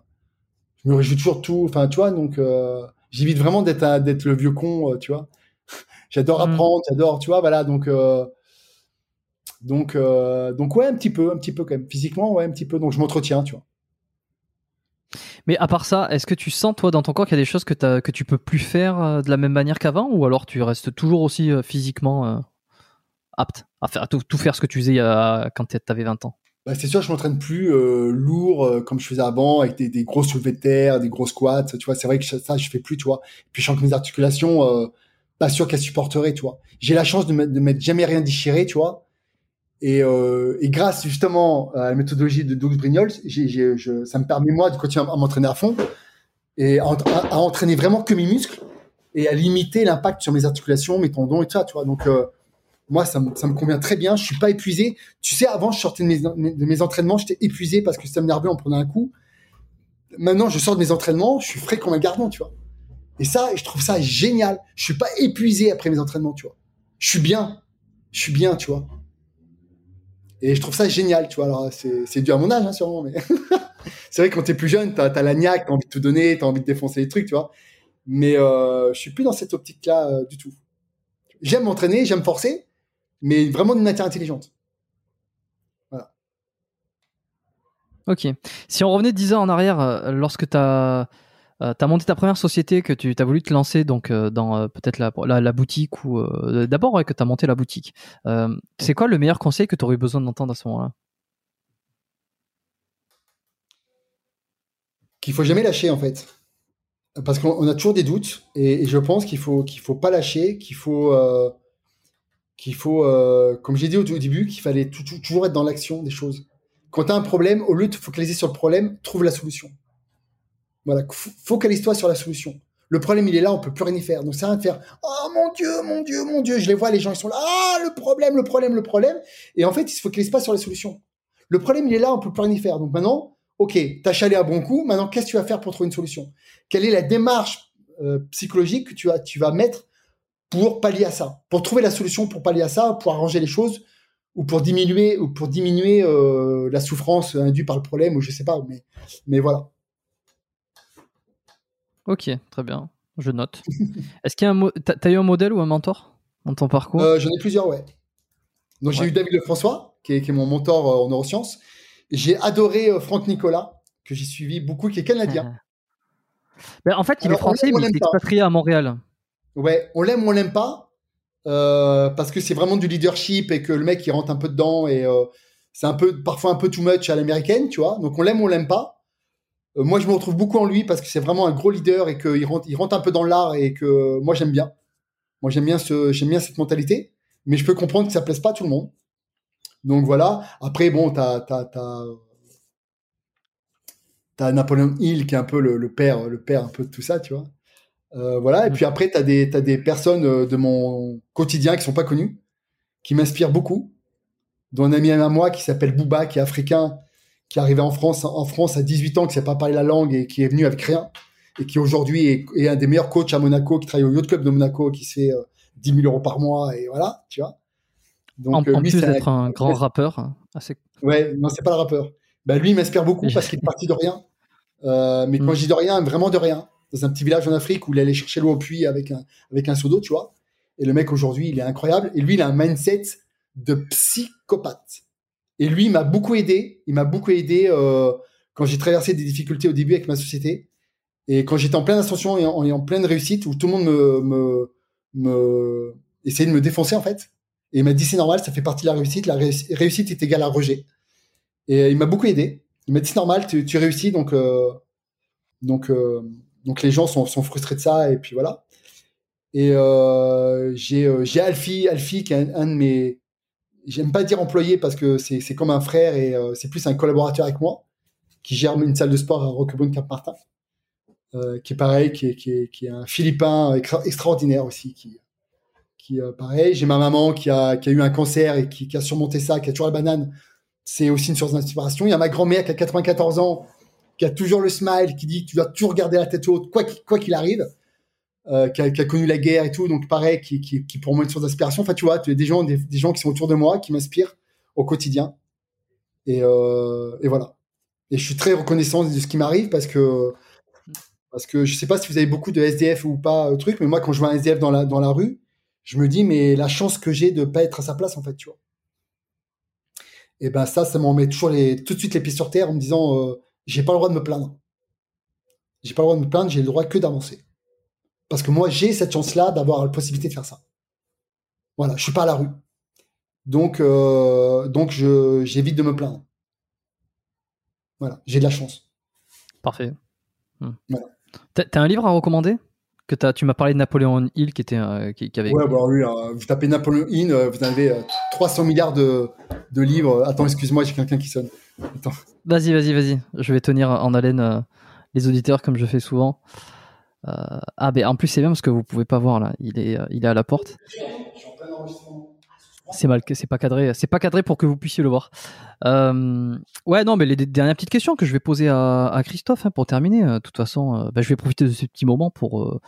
je me réjouis toujours de tout. Enfin, tu vois, donc euh, j'évite vraiment d'être d'être le vieux con, tu vois. *laughs* j'adore Mm. apprendre, j'adore, tu vois, voilà, donc euh, donc donc ouais, un petit peu, un petit peu quand même. Physiquement, ouais, un petit peu. Donc je m'entretiens, tu vois. Mais à part ça, est-ce que tu sens, toi, dans ton corps, qu'il y a des choses que, t'as- que tu peux plus faire de la même manière qu'avant? Ou alors tu restes toujours aussi physiquement apte? À, tout, faire ce que tu faisais quand tu avais 20 ans Bah, c'est sûr, je m'entraîne plus euh, lourd euh, comme je faisais avant, avec des, des gros soulevés de terre, des gros squats. Tu vois, c'est vrai que ça, je fais plus, tu vois. Puis je sens que mes articulations, euh, pas sûr qu'elles supporteraient, tu. J'ai la chance de de m'être jamais rien déchiré, tu. Et, et grâce justement à la méthodologie de Doug je, ça me permet moi de continuer à, m'entraîner à fond et à, entraîner vraiment que mes muscles et à limiter l'impact sur mes articulations, mes tendons et tout ça, tu vois. Donc moi, ça me, ça me convient très bien. Je suis pas épuisé. Tu sais, avant, je sortais de mes, de mes entraînements, j'étais épuisé parce que le système nerveux en prenait un coup. Maintenant, je sors de mes entraînements, je suis frais comme un gardon, tu vois. Et ça, je trouve ça génial. Je suis pas épuisé après mes entraînements, tu vois. Je suis bien. Je suis bien, tu vois. Et je trouve ça génial, tu vois. Alors, c'est, dû à mon âge, hein, sûrement, mais *laughs* c'est vrai que quand t'es plus jeune, t'as, t'as la niaque, t'as envie de tout donner, t'as envie de défoncer les trucs, tu vois. Mais euh, je suis plus dans cette optique-là euh, du tout. J'aime m'entraîner, j'aime forcer, mais vraiment d'une manière intelligente. Ok. Si on revenait 10 ans en arrière, euh, lorsque tu as, monté ta première société, que tu as voulu te lancer donc euh, dans euh, peut-être la, la, la boutique ou euh, d'abord ouais, que tu as monté la boutique, euh, c'est quoi le meilleur conseil que tu aurais eu besoin d'entendre à ce moment-là? Qu'il faut jamais lâcher en fait, parce qu'on on a toujours des doutes et, et je pense qu'il faut qu'il faut pas lâcher, qu'il faut euh, qu'il faut, euh, comme j'ai dit au, début, qu'il fallait toujours être dans l'action des choses. Quand tu as un problème, au lieu de focaliser sur le problème, trouve la solution. Voilà, focalise-toi sur la solution. Le problème, il est là, on peut plus rien y faire. Donc, c'est rien de faire Oh mon Dieu, mon Dieu, mon Dieu. Je les vois, les gens, ils sont là. Ah, le problème, le problème, le problème. Et en fait, ils se focalisent pas sur la solution. Le problème, il est là, on peut plus rien y faire. Donc maintenant, ok, t'as chalé à bon coup. Maintenant, qu'est-ce que tu vas faire pour trouver une solution? Quelle est la démarche euh, psychologique que tu vas, tu vas mettre pour pallier à ça, pour trouver la solution pour pallier à ça, pour arranger les choses ou pour diminuer ou pour diminuer euh, la souffrance induite par le problème ou je sais pas, mais mais voilà. Ok, très bien. Je note. *laughs* Est-ce qu'il y a un t'as, eu un modèle ou un mentor dans ton parcours? Euh, J'en ai plusieurs, ouais. Donc j'ai eu David Lefrançois, qui est, qui est mon mentor euh, en neurosciences. J'ai adoré Franck Nicolas, que j'ai suivi beaucoup, qui est canadien. *laughs* Ben, en fait, il Alors, est français, mais il pas. expatrié à Montréal. Ouais, on l'aime ou on l'aime pas, euh, parce que c'est vraiment du leadership et que le mec il rentre un peu dedans et euh, c'est un peu parfois un peu too much à l'américaine, tu vois. Donc on l'aime ou on l'aime pas. Euh, moi je me retrouve beaucoup en lui parce que c'est vraiment un gros leader et qu'il rentre, il rentre un peu dans l'art et que moi j'aime bien. Moi j'aime bien ce, bien cette mentalité, mais je peux comprendre que ça plaise pas à tout le monde. Donc voilà. Après bon, t'as t'as Napoléon Hill qui est un peu le, le père le père un peu de tout ça, tu vois. Euh, voilà. Et Mhm. puis après, tu as des, t'as des personnes euh, de mon quotidien qui sont pas connues, qui m'inspirent beaucoup. Dont un ami à moi qui s'appelle Bouba, qui est africain, qui est arrivé en France, en France à 18 ans, qui sait pas parler la langue et qui est venu avec rien. Et qui aujourd'hui est, est un des meilleurs coachs à Monaco, qui travaille au Yacht Club de Monaco, qui se fait euh, 10 000 euros par mois. Et voilà, tu vois. En, euh, lui, plus d'être un grand *laughs* rappeur, hein, assez... Ouais, non, c'est pas le rappeur. Bah, lui, il m'inspire beaucoup parce qu'il est parti de rien. Euh, mais quand Mm. je dis de rien, vraiment de rien. Dans un petit village en Afrique où il allait chercher l'eau au puits avec un, avec un seau d'eau, tu vois. Et le mec, aujourd'hui, il est incroyable. Et lui, il a un mindset de psychopathe. Et lui, il m'a beaucoup aidé. Il m'a beaucoup aidé euh, quand j'ai traversé des difficultés au début avec ma société. Et quand j'étais en pleine ascension et en, pleine réussite, où tout le monde me, me, me essayait de me défoncer, en fait. Et il m'a dit, c'est normal, ça fait partie de la réussite. La réussite, est égale à rejet. Et il m'a beaucoup aidé. Il m'a dit, c'est normal, tu, tu réussis, donc, euh, donc, euh, donc les gens sont, frustrés de ça, et puis voilà. Et euh, j'ai euh, j'ai Alfie, Alfie qui est un, de mes, j'aime pas dire employé parce que c'est comme un frère et euh, c'est plus un collaborateur avec moi, qui gère une salle de sport à Roquebrune Cap Martin, qui est pareil, qui est, qui est, un Philippin extra- extraordinaire aussi, qui qui pareil. J'ai ma maman qui a qui a eu un cancer et qui, qui a surmonté ça, qui a toujours la banane. C'est aussi une source d'inspiration. Il y a ma grand-mère qui a 94 ans, qui a toujours le smile, qui dit tu dois toujours garder la tête haute, quoi qu'il arrive. Euh, qui, a, connu la guerre et tout, donc pareil, qui, pour moi une source d'inspiration. Enfin, tu vois, tu as des gens, des, gens qui sont autour de moi, qui m'inspirent au quotidien. Et, euh, et voilà. Et je suis très reconnaissant de ce qui m'arrive parce que Parce que je sais pas si vous avez beaucoup de SDF ou pas, euh, truc, mais moi, quand je vois un SDF dans la, dans la rue, je me dis, mais la chance que j'ai de pas être à sa place, en fait, tu vois. Et ben ça, ça m'en met toujours tout de suite les pieds sur terre en me disant, j'ai pas le droit de me plaindre. J'ai pas le droit de me plaindre, j'ai le droit que d'avancer. Parce que moi, j'ai cette chance-là d'avoir la possibilité de faire ça. Voilà, je suis pas à la rue. Donc, euh, donc je, j'évite de me plaindre. Voilà, j'ai de la chance. Parfait. Hmm. Voilà. T'as un livre à recommander? Que Tu m'as parlé de Napoléon Hill qui, était, euh, qui, qui avait. Ouais, bah oui, euh, vous tapez Napoléon In, euh, vous avez euh, 300 milliards de, de livres. Attends, excuse-moi, j'ai quelqu'un qui sonne. Vas-y, vas-y, vas-y. Je vais tenir en haleine les auditeurs comme je fais souvent. Ah, ben en plus, c'est bien parce que vous pouvez pas voir là. Il est, il est à la porte. C'est mal, c'est pas cadré. C'est pas cadré pour que vous puissiez le voir. Euh, ouais, non, mais les, dernières petites questions que je vais poser à, Christophe hein, pour terminer. euh, De toute façon, euh, bah, je vais profiter de ce petit moment pour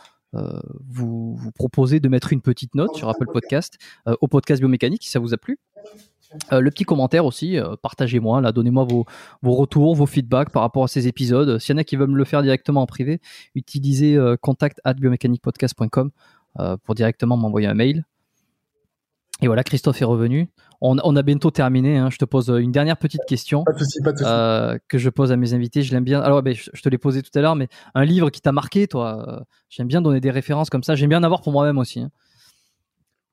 vous, proposer de mettre une petite note sur Apple Podcast au podcast biomécanique si ça vous a plu. Le petit commentaire aussi, partagez-moi, là, donnez-moi vos, retours, vos feedbacks par rapport à ces épisodes. S'il y en a qui veulent me le faire directement en privé, utilisez contact at biomécaniquepodcast.com pour directement m'envoyer un mail. Et voilà, Christophe est revenu. On, on a bientôt terminé. hein. Je te pose euh, une dernière petite question Pas de souci, pas de souci. euh, que je pose à mes invités. Je l'aime bien. Alors, ben, je, je te l'ai posé tout à l'heure, mais un livre qui t'a marqué, toi. euh, J'aime bien donner des références comme ça. J'aime bien en avoir pour moi-même aussi. hein.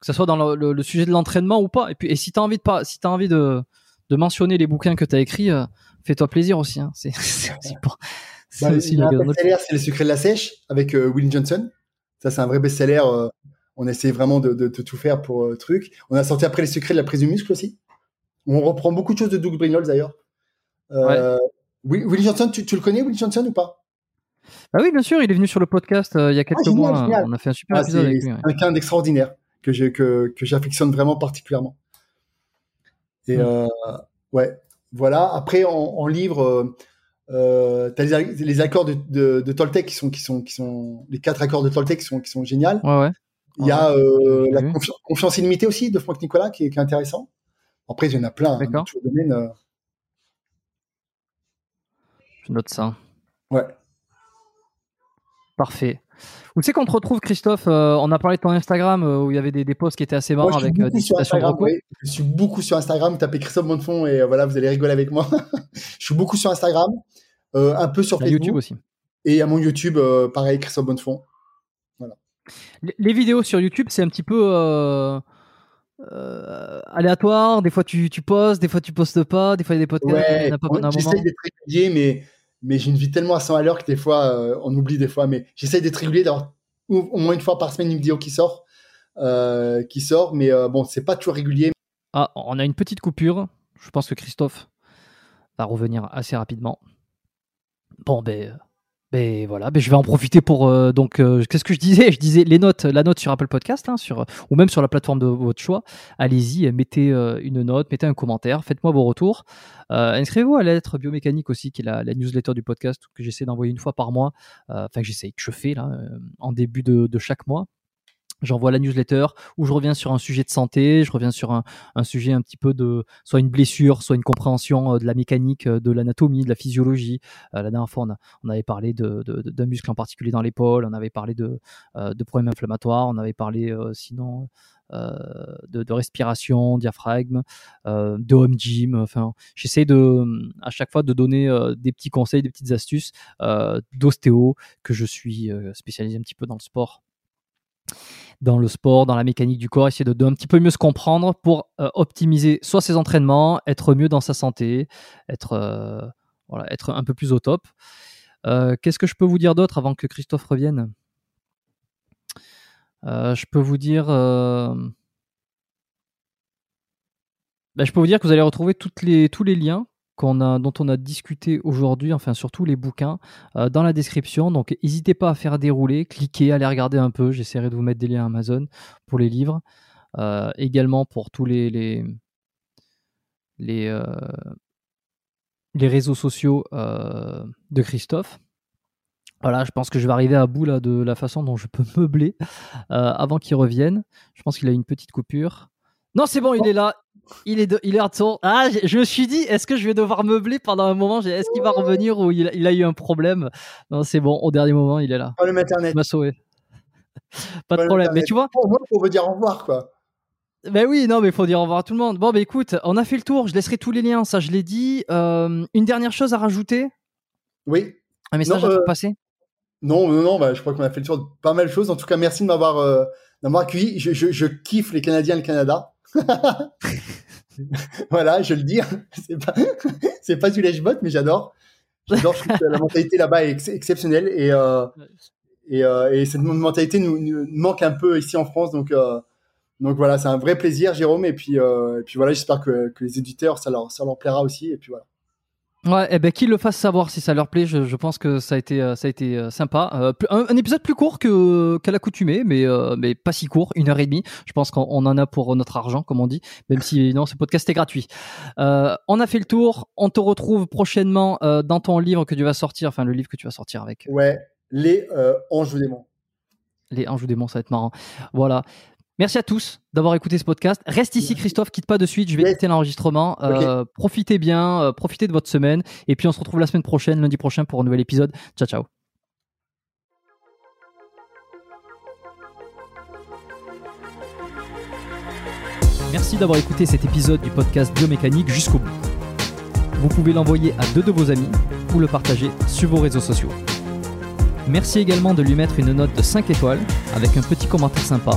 Que ce soit dans le, le- le sujet de l'entraînement ou pas. Et puis, et si t'as envie de pas, si t'as envie de, de mentionner les bouquins que t'as écrits, euh, fais-toi plaisir aussi. hein. C'est *laughs* aussi pour. c'est Bah, l'occasion de- best-seller, c'est Les Secrets de la Sèche avec euh, Willie Johnson. Ça, c'est un vrai best-seller. On essaie vraiment de, de- de tout faire pour euh, truc. On a sorti après Les Secrets de la prise du muscle aussi. On reprend beaucoup de choses de Doug Brignoles d'ailleurs. Euh, Will- Willie Johnson, tu, tu le connais, Willie Johnson ou pas? Ah oui, bien sûr, il est venu sur le podcast euh, il y a quelques génial, mois. génial. On a fait un super Ah, épisode avec lui. ouais. quelqu'un d'extraordinaire que je- que, que j'affectionne vraiment particulièrement. Et Mm. euh, ouais, voilà. Après, en, en livre, euh, euh, t'as les, les accords de, de, de Toltec qui sont, qui sont, qui sont, les quatre accords de Toltec qui sont, qui sont géniaux. Ouais, ouais. Il y a euh, la confi- confiance illimitée aussi de Franck Nicolas qui est, qui est intéressant. Après, il y en a plein hein, dans D'accord. tous les domaines. euh, Je note ça. ouais. Parfait. Où c'est qu'on te retrouve, Christophe Euh, On a parlé de ton Instagram où il y avait des, des posts qui étaient assez marrants Moi, avec des sur citations de ouais. Je suis beaucoup sur Instagram. Tapez Christophe Bonnefond et voilà, vous allez rigoler avec moi. *laughs* je suis beaucoup sur Instagram, un peu sur Facebook YouTube aussi. et à mon YouTube, pareil, Christophe Bonnefond. Les, vidéos sur YouTube, c'est un petit peu euh, euh, aléatoire. Des fois, tu, tu postes, des fois, tu postes pas. Des fois, il y a des podcasts, Ouais, j'essaye d'être régulier, mais, mais j'ai une vie tellement à 100 à l'heure que des fois, euh, on oublie des fois. Mais j'essaye d'être régulier, d'avoir au, moins une fois par semaine une vidéo qui sort. qui sort, mais bon, c'est pas toujours régulier. Ah, on a une petite coupure. Je pense que Christophe va revenir assez rapidement. Bon, ben, ben voilà, ben je vais en profiter pour euh, donc euh, qu'est-ce que je disais? Je disais les notes, la note sur Apple Podcast, hein, sur ou même sur la plateforme de votre choix. Allez-y, euh, mettez euh, une note, mettez un commentaire, faites-moi vos retours. Inscrivez-vous à la lettre biomécanique aussi, qui est la, newsletter du podcast que j'essaie d'envoyer une fois par mois. Enfin, que j'essaie, que je fais là en début de, de chaque mois. J'envoie la newsletter où je reviens sur un sujet de santé, je reviens sur un, sujet un petit peu de soit une blessure, soit une compréhension euh, de la mécanique, euh, de l'anatomie, de la physiologie. Euh, la dernière fois, on, avait parlé de- de- d'un muscle en particulier dans l'épaule, on avait parlé de, de problèmes inflammatoires, on avait parlé sinon de, de respiration, diaphragme, de home gym. Enfin, j'essaie de à chaque fois de donner des petits conseils, des petites astuces d'ostéo que je suis spécialisé un petit peu dans le sport dans le sport, dans la mécanique du corps, essayer de, de un petit peu mieux se comprendre pour euh, optimiser soit ses entraînements, être mieux dans sa santé, être, euh, voilà, être un peu plus au top. Euh, Qu'est-ce que je peux vous dire d'autre avant que Christophe revienne? Je peux vous dire. ben, je peux vous dire que vous allez retrouver toutes les, tous les liens a, dont on a discuté aujourd'hui, enfin surtout les bouquins, euh, dans la description. Donc n'hésitez pas à faire dérouler, cliquez, allez regarder un peu. J'essaierai de vous mettre des liens Amazon pour les livres. Euh, également pour tous les, les, les, euh, les réseaux sociaux de Christophe. Voilà, je pense que je vais arriver à bout là, de la façon dont je peux *laughs* meubler avant qu'il revienne. Je pense qu'il a une petite coupure. Non, c'est bon, il est là. Il est, de, il est retour. Ah, je, me suis dit, est-ce que je vais devoir meubler pendant un moment? Est-ce qu'il va revenir ou il, il, a eu un problème? Non, c'est bon. Au dernier moment, il est là. Problème internet. Il m'a sauvé. Pas de problème. Mais tu vois. Pour moi, on veut dire au revoir, quoi. Ben oui, non, mais il faut dire au revoir à tout le monde. Bon, ben écoute, on a fait le tour. Je laisserai tous les liens, ça je l'ai dit. Euh, une dernière chose à rajouter? Oui. Un message Non, à euh, faire passer? Non, non, non, bah, je crois qu'on a fait le tour de pas mal de choses. En tout cas, merci de m'avoir euh, accueilli. Je, je, je kiffe les Canadiens et le Canada. *laughs* voilà, je le dis. C'est pas, *laughs* c'est pas du lèche-botte, mais j'adore. J'adore. Je que la mentalité là-bas est ex- exceptionnelle et, euh, et, euh, et cette mentalité nous, manque un peu ici en France. Donc, euh, donc voilà, c'est un vrai plaisir, Jérôme. Et puis, et puis voilà, j'espère que, que les éditeurs, ça leur, ça leur plaira aussi. Et puis voilà. Ouais, eh ben qu'ils le fassent savoir si ça leur plaît. Je, je pense que ça a été, euh, ça a été euh, sympa. Euh, un, un épisode plus court que qu'à l'accoutumée, mais euh, mais pas si court, une heure et demie. Je pense qu'on on en a pour notre argent, comme on dit. Même si non, ce podcast est gratuit. Euh, on a fait le tour. On te retrouve prochainement euh, dans ton livre que tu vas sortir, enfin le livre que tu vas sortir avec Ouais, les euh, anges démons. les Anges ou démons, ça va être marrant. Voilà. Merci à tous d'avoir écouté ce podcast. Reste ici, Christophe, quitte pas de suite. Je vais quitter l'enregistrement. Euh, profitez bien, euh, profitez de votre semaine. Et puis on se retrouve la semaine prochaine, lundi prochain, pour un nouvel épisode. Ciao, ciao. Merci d'avoir écouté cet épisode du podcast Biomécanique jusqu'au bout. Vous pouvez l'envoyer à deux de vos amis ou le partager sur vos réseaux sociaux. Merci également de lui mettre une note de 5 étoiles avec un petit commentaire sympa.